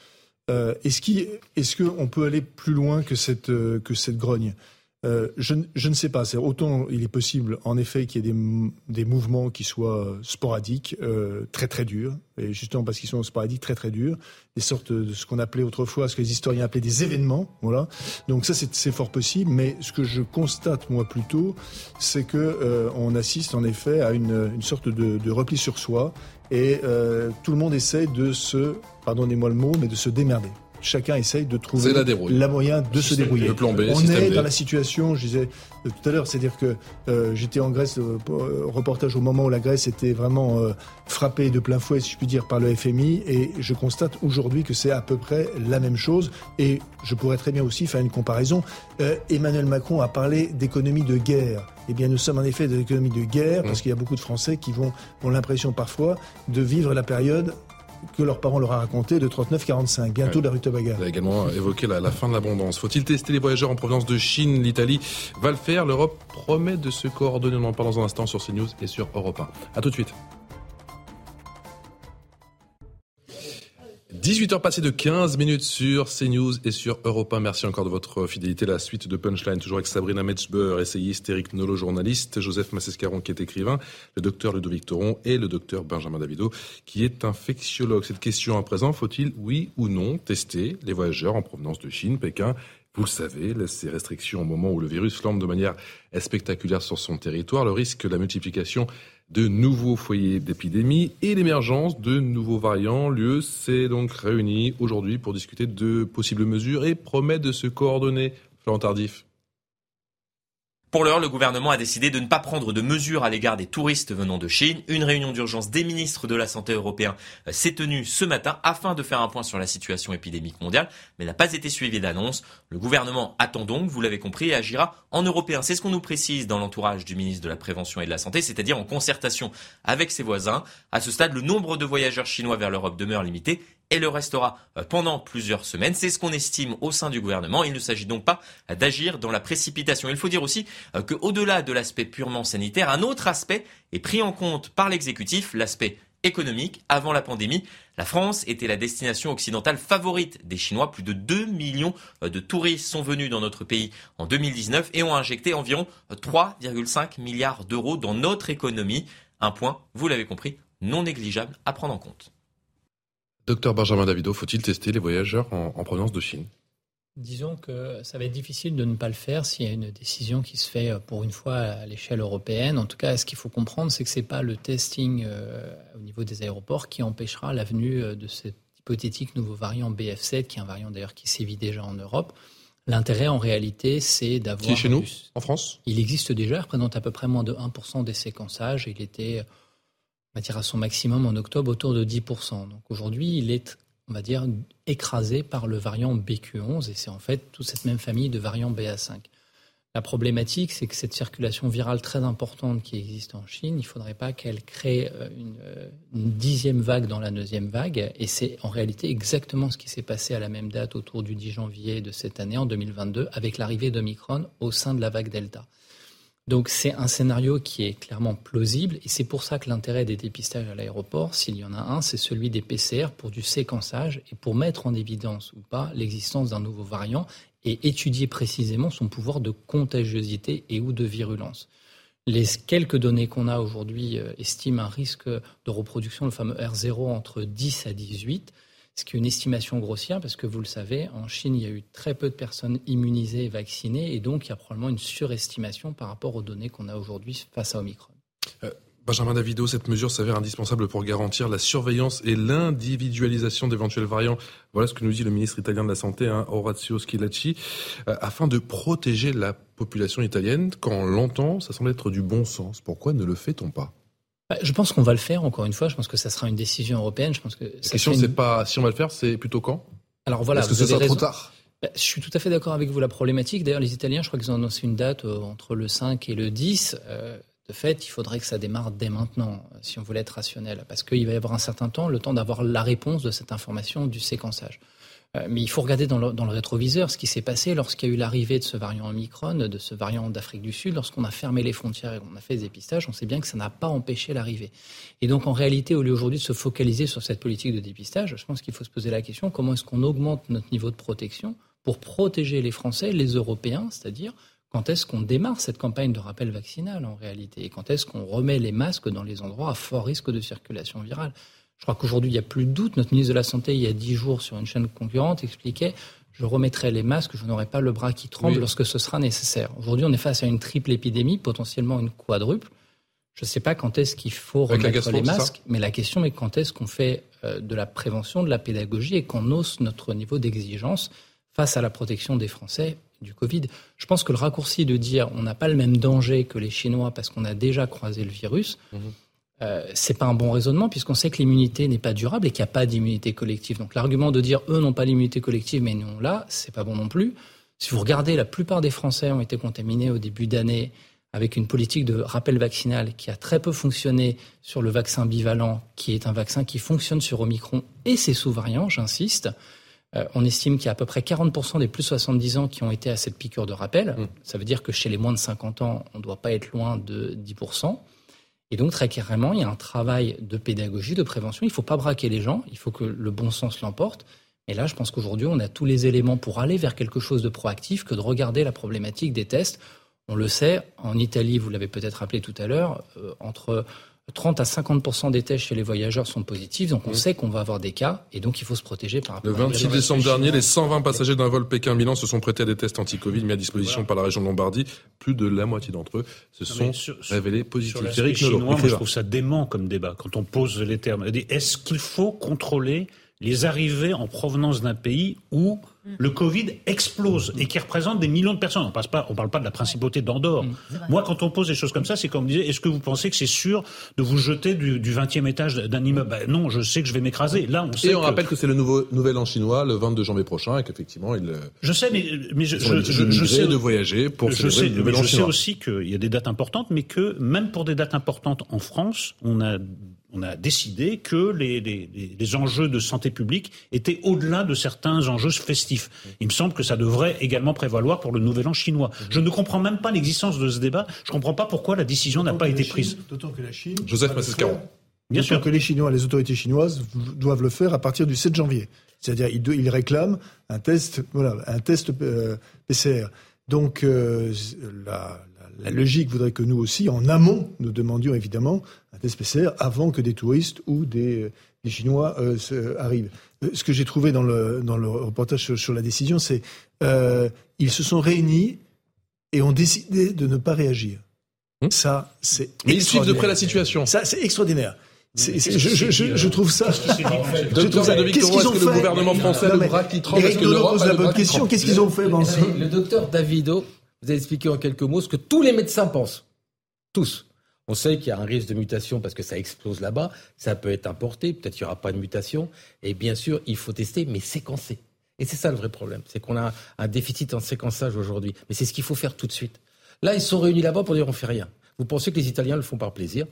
Euh, est-ce qu'on est peut aller plus loin que cette que cette grogne? Euh, je, ne sais pas. autant il est possible, en effet, qu'il y ait des, mouvements qui soient sporadiques, euh, très très durs, et justement parce qu'ils sont sporadiques, très très durs, des sortes de ce qu'on appelait autrefois, ce que les historiens appelaient des événements. Voilà. Donc ça, c'est fort possible. Mais ce que je constate moi plutôt, c'est que euh, on assiste en effet à une, une sorte de, de, repli sur soi, et euh, tout le monde essaie de se, pardonnez-moi le mot, mais de se démerder chacun essaye de trouver la, moyen de se débrouiller. On est dans la situation, je disais euh, tout à l'heure, c'est-à-dire que euh, j'étais en Grèce, euh, reportage au moment où la Grèce était vraiment frappée de plein fouet, si je puis dire, par le FMI, et je constate aujourd'hui que c'est à peu près la même chose. Et je pourrais très bien aussi faire une comparaison. Emmanuel Macron a parlé d'économie de guerre. Eh bien, nous sommes en effet dans l'économie de guerre, parce mmh. qu'il y a beaucoup de Français qui vont ont l'impression parfois de vivre la période que leurs parents leur ont raconté de 39-45, bientôt la rue Tabaga. Vous avez également évoqué la, la fin de l'abondance. Faut-il tester les voyageurs en provenance de Chine L'Italie? Va le faire. L'Europe promet de se coordonner. On en parle dans un instant sur CNews et sur Europe 1. A tout de suite. 18h passées de 15 minutes sur CNews et sur Europe 1. Merci encore de votre fidélité. La suite de Punchline, toujours avec Sabrina Metzber, essayiste, Eric Nolot, journaliste, Joseph Massescaron, qui est écrivain, le docteur Ludovic Toron et le docteur Benjamin Davido, qui est infectiologue. Cette question à présent, faut-il, oui ou non, tester les voyageurs en provenance de Chine, Pékin? Vous le savez, ces restrictions au moment où le virus flambe de manière spectaculaire sur son territoire, le risque de la multiplication de nouveaux foyers d'épidémie et l'émergence de nouveaux variants. L'UE s'est donc réunie aujourd'hui pour discuter de possibles mesures et promet de se coordonner. Florent Tardif. Pour l'heure, le gouvernement a décidé de ne pas prendre de mesures à l'égard des touristes venant de Chine. Une réunion d'urgence des ministres de la Santé européens euh, s'est tenue ce matin afin de faire un point sur la situation épidémique mondiale, mais n'a pas été suivie d'annonce. Le gouvernement attend donc, vous l'avez compris, et agira en européen. C'est ce qu'on nous précise dans l'entourage du ministre de la Prévention et de la Santé, c'est-à-dire en concertation avec ses voisins. À ce stade, le nombre de voyageurs chinois vers l'Europe demeure limité et le restera euh, pendant plusieurs semaines. C'est ce qu'on estime au sein du gouvernement. Il ne s'agit donc pas d'agir dans la précipitation. Il faut dire aussi euh, qu'au-delà de l'aspect purement sanitaire, un autre aspect est pris en compte par l'exécutif, l'aspect économique. Avant la pandémie, la France était la destination occidentale favorite des Chinois. Plus de 2 millions euh, de touristes sont venus dans notre pays en 2019 et ont injecté environ 3,5 milliards d'euros dans notre économie. Un point, vous l'avez compris, non négligeable à prendre en compte. Docteur Benjamin Davido, faut-il tester les voyageurs en, provenance de Chine? Disons que ça va être difficile de ne pas le faire s'il y a une décision qui se fait euh, pour une fois à l'échelle européenne. En tout cas, ce qu'il faut comprendre, c'est que ce n'est pas le testing euh, au niveau des aéroports qui empêchera l'avenue euh, de cet hypothétique nouveau variant BF7, qui est un variant d'ailleurs qui sévit déjà en Europe. L'intérêt en réalité, c'est d'avoir... Qui est chez nous, en France? Il existe déjà, il représente à peu près moins de 1% des séquençages. Il était à son maximum en octobre autour de 10%. Donc aujourd'hui, il est, on va dire, écrasé par le variant BQ11 et c'est en fait toute cette même famille de variants BA5. La problématique, c'est que cette circulation virale très importante qui existe en Chine, il ne faudrait pas qu'elle crée euh, euh, une, dixième vague dans la deuxième vague. Et c'est en réalité exactement ce qui s'est passé à la même date autour du 10 janvier de cette année, en 2022, avec l'arrivée d'Omicron au sein de la vague Delta. Donc c'est un scénario qui est clairement plausible et c'est pour ça que l'intérêt des dépistages à l'aéroport, s'il y en a un, c'est celui des PCR pour du séquençage et pour mettre en évidence ou pas l'existence d'un nouveau variant et étudier précisément son pouvoir de contagiosité et ou de virulence. Les quelques données qu'on a aujourd'hui euh, estiment un risque de reproduction, le fameux R0, entre 10 à 18 ce qui est une estimation grossière, parce que vous le savez, en Chine, il y a eu très peu de personnes immunisées et vaccinées, et donc il y a probablement une surestimation par rapport aux données qu'on a aujourd'hui face à Omicron. Euh, Benjamin Davido, cette mesure s'avère indispensable pour garantir la surveillance et l'individualisation d'éventuels variants. Voilà ce que nous dit le ministre italien de la Santé, hein, Orazio Schilacci, euh, afin de protéger la population italienne. Quand on l'entend, ça semble être du bon sens. Pourquoi ne le fait-on pas? Je pense qu'on va le faire, encore une fois. Je pense que ça sera une décision européenne. Je pense que la question, c'est pas si on va le faire, c'est plutôt quand? Alors voilà. Est-ce que ce sera trop tard? Bah, je suis tout à fait d'accord avec vous. La problématique, d'ailleurs, les Italiens, je crois qu'ils ont annoncé une date euh, entre le 5 et le 10. Euh, de fait, il faudrait que ça démarre dès maintenant, si on voulait être rationnel, parce qu'il va y avoir un certain temps, le temps d'avoir la réponse de cette information du séquençage. Euh, mais il faut regarder dans le, rétroviseur ce qui s'est passé lorsqu'il y a eu l'arrivée de ce variant Omicron, de ce variant d'Afrique du Sud, lorsqu'on a fermé les frontières et qu'on a fait des dépistages, on sait bien que ça n'a pas empêché l'arrivée. Et donc en réalité, au lieu aujourd'hui de se focaliser sur cette politique de dépistage, je pense qu'il faut se poser la question comment est-ce qu'on augmente notre niveau de protection pour protéger les Français, les Européens, c'est-à-dire quand est-ce qu'on démarre cette campagne de rappel vaccinal en réalité? Et quand est-ce qu'on remet les masques dans les endroits à fort risque de circulation virale? Je crois qu'aujourd'hui, il n'y a plus de doute. Notre ministre de la Santé, il y a dix jours, sur une chaîne concurrente, expliquait je remettrai les masques, je n'aurai pas le bras qui tremble lorsque ce sera nécessaire. Aujourd'hui, on est face à une triple épidémie, potentiellement une quadruple. Je ne sais pas quand est-ce qu'il faut remettre les masques, mais la question est quand est-ce qu'on fait euh, de la prévention, de la pédagogie et qu'on hausse notre niveau d'exigence face à la protection des Français du Covid. Je pense que le raccourci de dire on n'a pas le même danger que les Chinois parce qu'on a déjà croisé le virus, mhm. Euh, c'est pas un bon raisonnement puisqu'on sait que l'immunité n'est pas durable et qu'il n'y a pas d'immunité collective. Donc l'argument de dire eux n'ont pas l'immunité collective mais nous là, c'est pas bon non plus. Si vous regardez, la plupart des Français ont été contaminés au début d'année avec une politique de rappel vaccinal qui a très peu fonctionné sur le vaccin bivalent, qui est un vaccin qui fonctionne sur Omicron et ses sous-variants, j'insiste. Euh, on estime qu'il y a à peu près 40% des plus 70 ans qui ont été à cette piqûre de rappel. Mm. Ça veut dire que chez les moins de 50 ans, on ne doit pas être loin de 10%. Et donc, très clairement, il y a un travail de pédagogie, de prévention. Il ne faut pas braquer les gens, il faut que le bon sens l'emporte. Et là, je pense qu'aujourd'hui, on a tous les éléments pour aller vers quelque chose de proactif que de regarder la problématique des tests. On le sait, en Italie, vous l'avez peut-être rappelé tout à l'heure, euh, entre 30 à 50 des tests chez les voyageurs sont positifs, donc on sait qu'on va avoir des cas, et donc il faut se protéger par rapport Le 26 décembre dernier, les 120 passagers d'un vol Pékin-Milan se sont prêtés à des tests anti-Covid mis à disposition par la région de Lombardie. Plus de la moitié d'entre eux se sont révélés positifs. Sur chinois, moi, je trouve ça dément comme débat, quand on pose les termes. Est-ce qu'il faut contrôler les arrivées en provenance d'un pays où. Le Covid explose et qui représente des millions de personnes. On ne pas, on parle pas de la principauté d'Andorre. Mm. Moi, quand on pose des choses comme ça, c'est comme disait, est-ce que vous pensez que c'est sûr de vous jeter du, 20e étage d'un immeuble? Ben Non, je sais que je vais m'écraser. Là, on sait Et on rappelle que c'est le nouveau nouvel an chinois le 22 janvier prochain et qu'effectivement, il. Je sais, mais, mais je, je, sais de voyager pour je sais, le Je sais aussi qu'il y a des dates importantes, mais que même pour des dates importantes en France, on a on a décidé que les, les, les, enjeux de santé publique étaient au-delà de certains enjeux festifs. Il me semble que ça devrait également prévaloir pour le Nouvel An chinois. Mhm. Je ne comprends même pas l'existence de ce débat. Je ne comprends pas pourquoi la décision n'a pas été prise. D'autant que la Chine. Joseph Massescaron. Bien sûr que les Chinois, les autorités chinoises doivent le faire à partir du 7 janvier. C'est-à-dire, ils, réclament un test, voilà, un test euh, PCR. Donc, euh, la, la logique voudrait que nous aussi, en amont, nous demandions évidemment un test PCR avant que des touristes ou des, euh, Chinois euh, arrivent. Euh, ce que j'ai trouvé dans le, dans le reportage sur, la décision, c'est euh, ils se sont réunis et ont décidé de ne pas réagir. Hum Ça, c'est Mais ils suivent de près la situation. Ça, c'est extraordinaire. je, je, je, je, trouve ça. Qu'est-ce qu'ils ont fait Le gouvernement français, le bras qui tremble. Pose la bonne question Qu'est-ce qu'ils ont fait, Le docteur Davido vous avez expliqué en quelques mots ce que tous les médecins pensent. Tous. On sait qu'il y a un risque de mutation parce que ça explose là-bas. Ça peut être importé, peut-être qu'il n'y aura pas de mutation. Et bien sûr, il faut tester, mais séquencer. Et c'est ça le vrai problème. C'est qu'on a un déficit en séquençage aujourd'hui. Mais c'est ce qu'il faut faire tout de suite. Là, ils sont réunis là-bas pour dire on fait rien. Vous pensez que les Italiens le font par plaisir?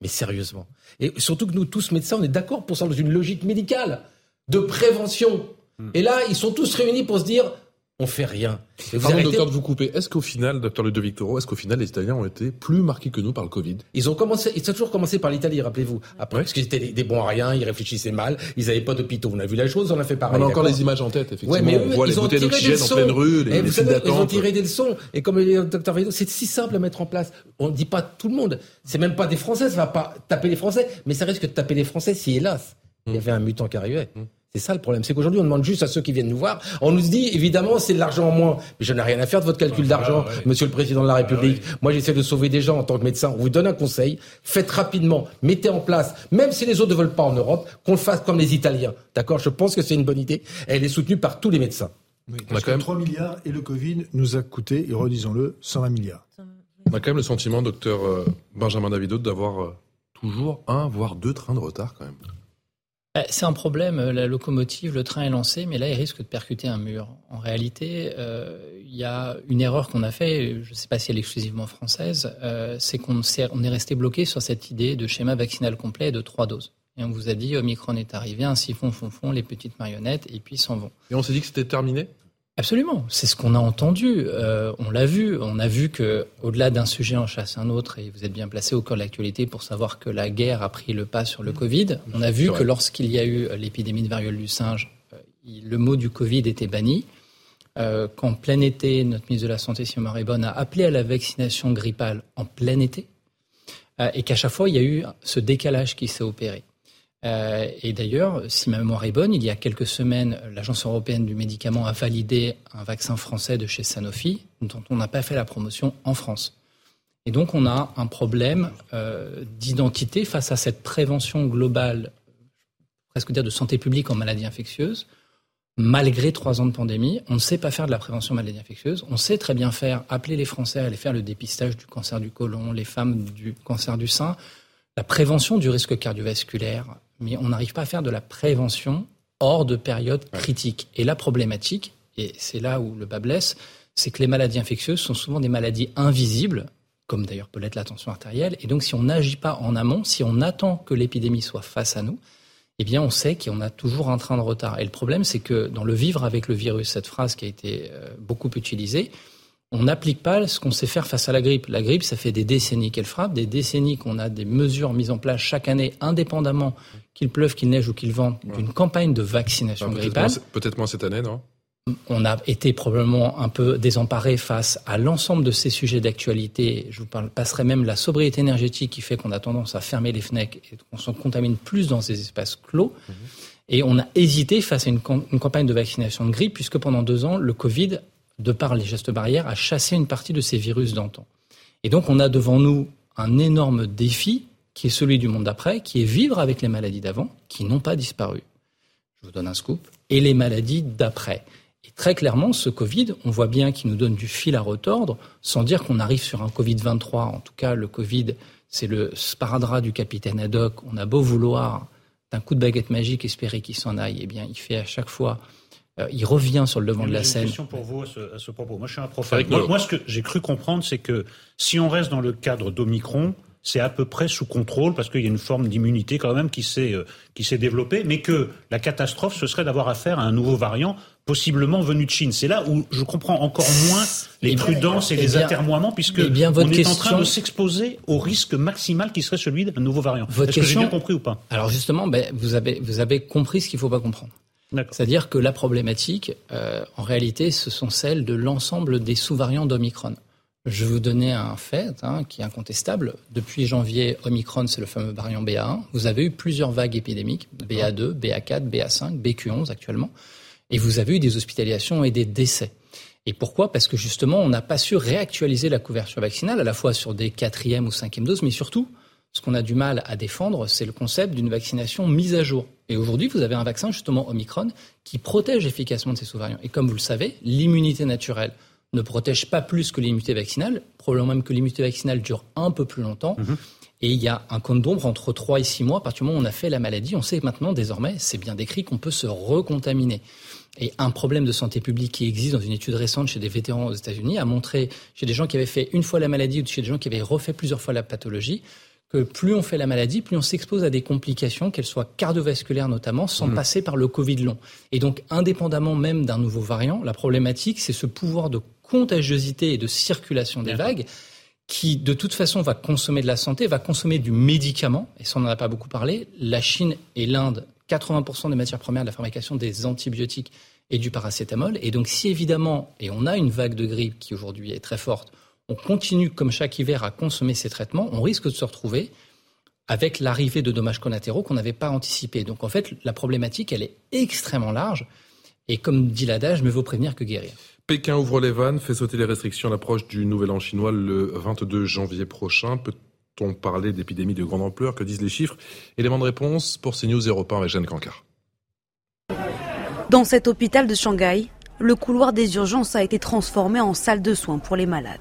Mais sérieusement. Et surtout que nous, tous médecins, on est d'accord pour ça dans une logique médicale de prévention. Hmm. Et là, ils sont tous réunis pour se dire on fait rien. Pardon, docteur, de vous couper. Est-ce qu'au final, docteur Ludo Victoro, est-ce qu'au final, les Italiens ont été plus marqués que nous par le Covid? Ils ont commencé, ils ont toujours commencé par l'Italie, rappelez-vous. Après, parce qu'ils étaient des, bons à rien, ils réfléchissaient mal, ils n'avaient pas d'hôpitaux. On a vu la chose, on a fait pareil. On a encore les images en tête, effectivement. Ouais, mais on voit les bouteilles d'oxygène en pleine rue, les, les Ils ont tiré des leçons. Et comme le docteur Victoro, c'est si simple à mettre en place. On ne dit pas tout le monde. C'est même pas des Français, ça va pas taper les Français, mais ça risque de taper les Français si, hélas, il y avait un mutant qui arrivait. C'est ça le problème, c'est qu'aujourd'hui on demande juste à ceux qui viennent nous voir, on nous dit évidemment c'est de l'argent en moins, mais je n'ai rien à faire de votre calcul d'argent, Monsieur le Président de la République. Moi j'essaie de sauver des gens en tant que médecin. On vous donne un conseil, faites rapidement, mettez en place, même si les autres ne veulent pas en Europe, qu'on le fasse comme les Italiens. D'accord? Je pense que c'est une bonne idée. Elle est soutenue par tous les médecins. Oui, parce que 3 milliards et le Covid nous a coûté, et redisons-le, 120 milliards. On a quand même le sentiment, docteur euh, Benjamin Davido, d'avoir euh, toujours un, voire deux trains de retard quand même. Euh, c'est un problème, la locomotive, le train est lancé, mais là, il risque de percuter un mur. En réalité, il y a une erreur qu'on a fait, je ne sais pas si elle est exclusivement française, c'est qu'on on est resté bloqué sur cette idée de schéma vaccinal complet de trois doses. Et on vous a dit, Omicron est arrivé, ainsi font, font, font les petites marionnettes, et puis s'en vont. Et on s'est dit que c'était terminé? Absolument, c'est ce qu'on a entendu, euh, on l'a vu, on a vu que au-delà d'un sujet en chasse un autre, et vous êtes bien placé au cœur de l'actualité pour savoir que la guerre a pris le pas sur le Covid. On a vu que lorsqu'il y a eu l'épidémie de variole du singe, euh, le mot du Covid était banni. Euh, qu'en plein été, notre ministre de la Santé, Simon Maribonne, a appelé à la vaccination grippale en plein été, et qu'à chaque fois, il y a eu ce décalage qui s'est opéré. Euh, et d'ailleurs, si ma mémoire est bonne, il y a quelques semaines, l'Agence européenne du médicament a validé un vaccin français de chez Sanofi, dont on n'a pas fait la promotion en France. Et donc, on a un problème euh, d'identité face à cette prévention globale, presque dire de santé publique en maladies infectieuses. Malgré trois ans de pandémie, on ne sait pas faire de la prévention maladies infectieuses. On sait très bien faire, appeler les Français à aller faire le dépistage du cancer du côlon, les femmes du cancer du sein, la prévention du risque cardiovasculaire, mais on n'arrive pas à faire de la prévention hors de période critique. Et la problématique, et c'est là où le bas blesse, c'est que les maladies infectieuses sont souvent des maladies invisibles, comme d'ailleurs peut l'être la tension artérielle. Et donc, si on n'agit pas en amont, si on attend que l'épidémie soit face à nous, eh bien, on sait qu'on a toujours un train de retard. Et le problème, c'est que dans le vivre avec le virus, cette phrase qui a été euh, beaucoup utilisée, on n'applique pas ce qu'on sait faire face à la grippe. La grippe, ça fait des décennies qu'elle frappe, des décennies qu'on a des mesures mises en place chaque année, indépendamment qu'il pleuve, qu'il neige ou qu'il vente, d'une campagne de vaccination Ah, peut-être grippale. Peut-être moins cette année, non? On a été probablement un peu désemparé face à l'ensemble de ces sujets d'actualité. Je vous parle, passerai même la sobriété énergétique qui fait qu'on a tendance à fermer les fenêtres et qu'on se contamine plus dans ces espaces clos. Et on a hésité face à une, une campagne de vaccination de grippe, puisque pendant deux ans, le Covid, de par les gestes barrières, a chassé une partie de ces virus d'antan. Et donc, on a devant nous un énorme défi qui est celui du monde d'après, qui est vivre avec les maladies d'avant, qui n'ont pas disparu. Je vous donne un scoop. Et les maladies d'après. Et très clairement, ce Covid, on voit bien qu'il nous donne du fil à retordre, sans dire qu'on arrive sur un Covid-23. En tout cas, le Covid, c'est le sparadrap du capitaine Haddock. On a beau vouloir, d'un coup de baguette magique, espérer qu'il s'en aille. Eh bien, il fait à chaque fois, euh, il revient sur le devant de la J'ai une scène. question pour vous à ce, à ce propos. Moi, je suis un. Avec Moi, ce que j'ai cru comprendre, c'est que si on reste dans le cadre d'Omicron, c'est à peu près sous contrôle parce qu'il y a une forme d'immunité quand même qui s'est euh, qui s'est développée, mais que la catastrophe ce serait d'avoir affaire à un nouveau variant possiblement venu de Chine. C'est là où je comprends encore moins les Eh bien, prudences et eh les bien, atermoiements puisque eh bien, votre on est en train de s'exposer au risque maximal qui serait celui d'un nouveau variant. Votre Est-ce que j'ai question- bien compris ou pas? Alors justement, ben, vous, avez, vous avez compris ce qu'il ne faut pas comprendre. C'est-à-dire que la problématique, euh, en réalité, ce sont celles de l'ensemble des sous-variants d'Omicron. Je vais vous donner un fait hein, qui est incontestable. Depuis janvier, Omicron, c'est le fameux variant BA1. Vous avez eu plusieurs vagues épidémiques, BA2, BA4, BA5, BQ11 actuellement. Et vous avez eu des hospitalisations et des décès. Et pourquoi? Parce que justement, on n'a pas su réactualiser la couverture vaccinale, à la fois sur des quatrième ou cinquième doses, mais surtout, ce qu'on a du mal à défendre, c'est le concept d'une vaccination mise à jour. Et aujourd'hui, vous avez un vaccin, justement Omicron, qui protège efficacement de ces sous-variants. Et comme vous le savez, l'immunité naturelle ne protège pas plus que l'immunité vaccinale, probablement même que l'immunité vaccinale dure un peu plus longtemps. Et il y a un compte d'ombre entre 3 et 6 mois. À partir du moment où on a fait la maladie, on sait maintenant désormais, c'est bien décrit, qu'on peut se recontaminer. Et un problème de santé publique qui existe dans une étude récente chez des vétérans aux États-Unis a montré chez des gens qui avaient fait une fois la maladie ou chez des gens qui avaient refait plusieurs fois la pathologie que plus on fait la maladie, plus on s'expose à des complications, qu'elles soient cardiovasculaires notamment, sans Mhm. passer par le Covid long. Et donc, indépendamment même d'un nouveau variant, la problématique, c'est ce pouvoir de contagiosité et de circulation des vagues qui, de toute façon, va consommer de la santé, va consommer du médicament, et ça, on n'en a pas beaucoup parlé. La Chine et l'Inde, 80% des matières premières de la fabrication des antibiotiques et du paracétamol. Et donc, si évidemment, et on a une vague de grippe qui aujourd'hui est très forte, on continue comme chaque hiver à consommer ces traitements, on risque de se retrouver avec l'arrivée de dommages collatéraux qu'on n'avait pas anticipés. Donc en fait, la problématique, elle est extrêmement large. Et comme dit l'adage, mieux vaut prévenir que guérir. Pékin ouvre les vannes, fait sauter les restrictions à l'approche du Nouvel An chinois le 22 janvier prochain. Peut-on parler d'épidémie de grande ampleur? Que disent les chiffres? Élément de réponse pour CNews Europe 1 avec Jeanne Cancard. Dans cet hôpital de Shanghai, le couloir des urgences a été transformé en salle de soins pour les malades.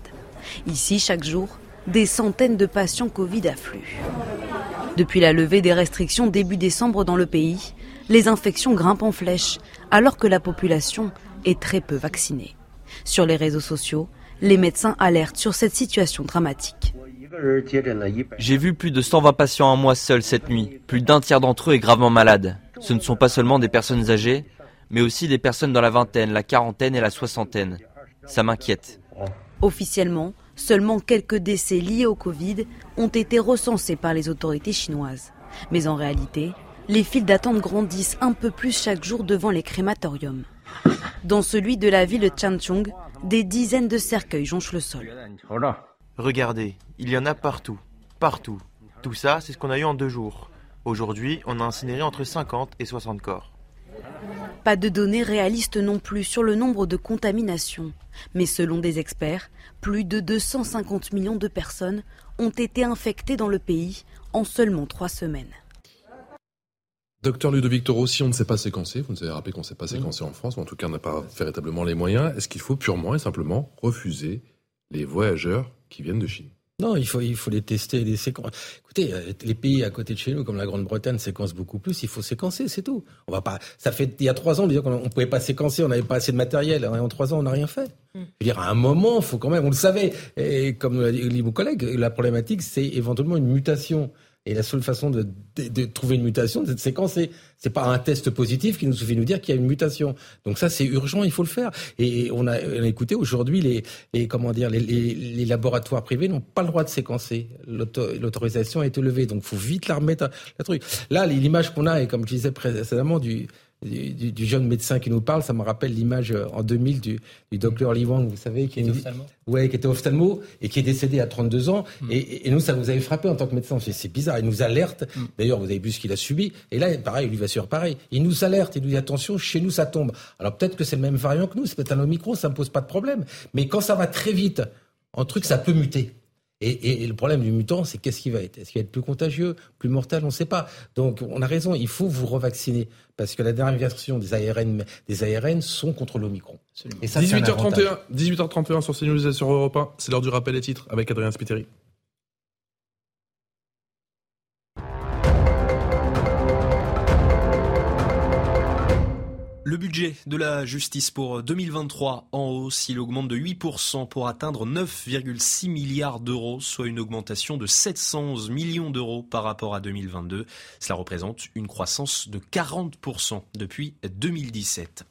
Ici, chaque jour, des centaines de patients Covid affluent. Depuis la levée des restrictions début décembre dans le pays, les infections grimpent en flèche, alors que la population est très peu vaccinée. Sur les réseaux sociaux, les médecins alertent sur cette situation dramatique. J'ai vu plus de 120 patients à moi seul cette nuit. Plus d'un tiers d'entre eux est gravement malade. Ce ne sont pas seulement des personnes âgées, mais aussi des personnes dans la vingtaine, la quarantaine et la soixantaine. Ça m'inquiète. Officiellement, seulement quelques décès liés au Covid ont été recensés par les autorités chinoises. Mais en réalité, les files d'attente grandissent un peu plus chaque jour devant les crématoriums. Dans celui de la ville de Changchung, des dizaines de cercueils jonchent le sol. Regardez, il y en a partout, partout. Tout ça, c'est ce qu'on a eu en deux jours. Aujourd'hui, on a incinéré entre 50 et 60 corps. Pas de données réalistes non plus sur le nombre de contaminations. Mais selon des experts, plus de 250 millions de personnes ont été infectées dans le pays en seulement trois semaines. Docteur Ludovic Toro, si on ne sait pas séquencer, vous nous avez rappelé qu'on ne sait pas séquencer en France, ou en tout cas on n'a pas véritablement les moyens, est-ce qu'il faut purement et simplement refuser les voyageurs qui viennent de Chine? Non, il faut, il faut les tester, les séquencer. Écoutez, euh, les pays à côté de chez nous, comme la Grande-Bretagne, séquencent beaucoup plus. Il faut séquencer, c'est tout. On va pas. Ça fait il y a trois ans, qu'on ne pouvait pas séquencer, on n'avait pas assez de matériel. En trois ans, on n'a rien fait. Mm. Je veux dire, à un moment, faut quand même. On le savait. Et comme l'a dit mon collègue, la problématique, c'est éventuellement une mutation. Et la seule façon de, trouver une mutation, c'est de séquencer. C'est pas un test positif qui nous suffit de nous dire qu'il y a une mutation. Donc ça, c'est urgent, il faut le faire. Et on a, on écouté aujourd'hui les, les, comment dire, les, laboratoires privés n'ont pas le droit de séquencer. L'autorisation a été levée, donc faut vite la remettre. La truc. Là, l'image qu'on a, et comme je disais précédemment, du du, du, jeune médecin qui nous parle, ça me rappelle l'image euh, en 2000 du, du docteur Wang, vous savez, qui, est, ouais, qui était ophtalmo et qui est décédé à 32 ans. Mm. Et, et, nous, ça nous avait frappé en tant que médecin. C'est bizarre. Il nous alerte. Mm. D'ailleurs, vous avez vu ce qu'il a subi. Et là, pareil, lui va sur pareil. Il nous alerte. Il nous dit attention, chez nous, ça tombe. Alors peut-être que c'est le même variant que nous. C'est peut-être un Omicron, ça me pose pas de problème. Mais quand ça va très vite, un truc, ça peut muter. Et, et, le problème du mutant, c'est qu'est-ce qu'il va être? Est-ce qu'il va être plus contagieux, plus mortel? On ne sait pas. Donc, on a raison, il faut vous revacciner. Parce que la dernière version des ARN, des ARN sont contre l'Omicron. Et ça, 18h31, 18h31 sur CNews et sur Europe 1. C'est l'heure du rappel des titres avec Adrien Spiteri. Le budget de la justice pour 2023 en hausse, il augmente de 8% pour atteindre 9,6 milliards d'euros, soit une augmentation de 711 millions d'euros par rapport à 2022. Cela représente une croissance de 40% depuis 2017.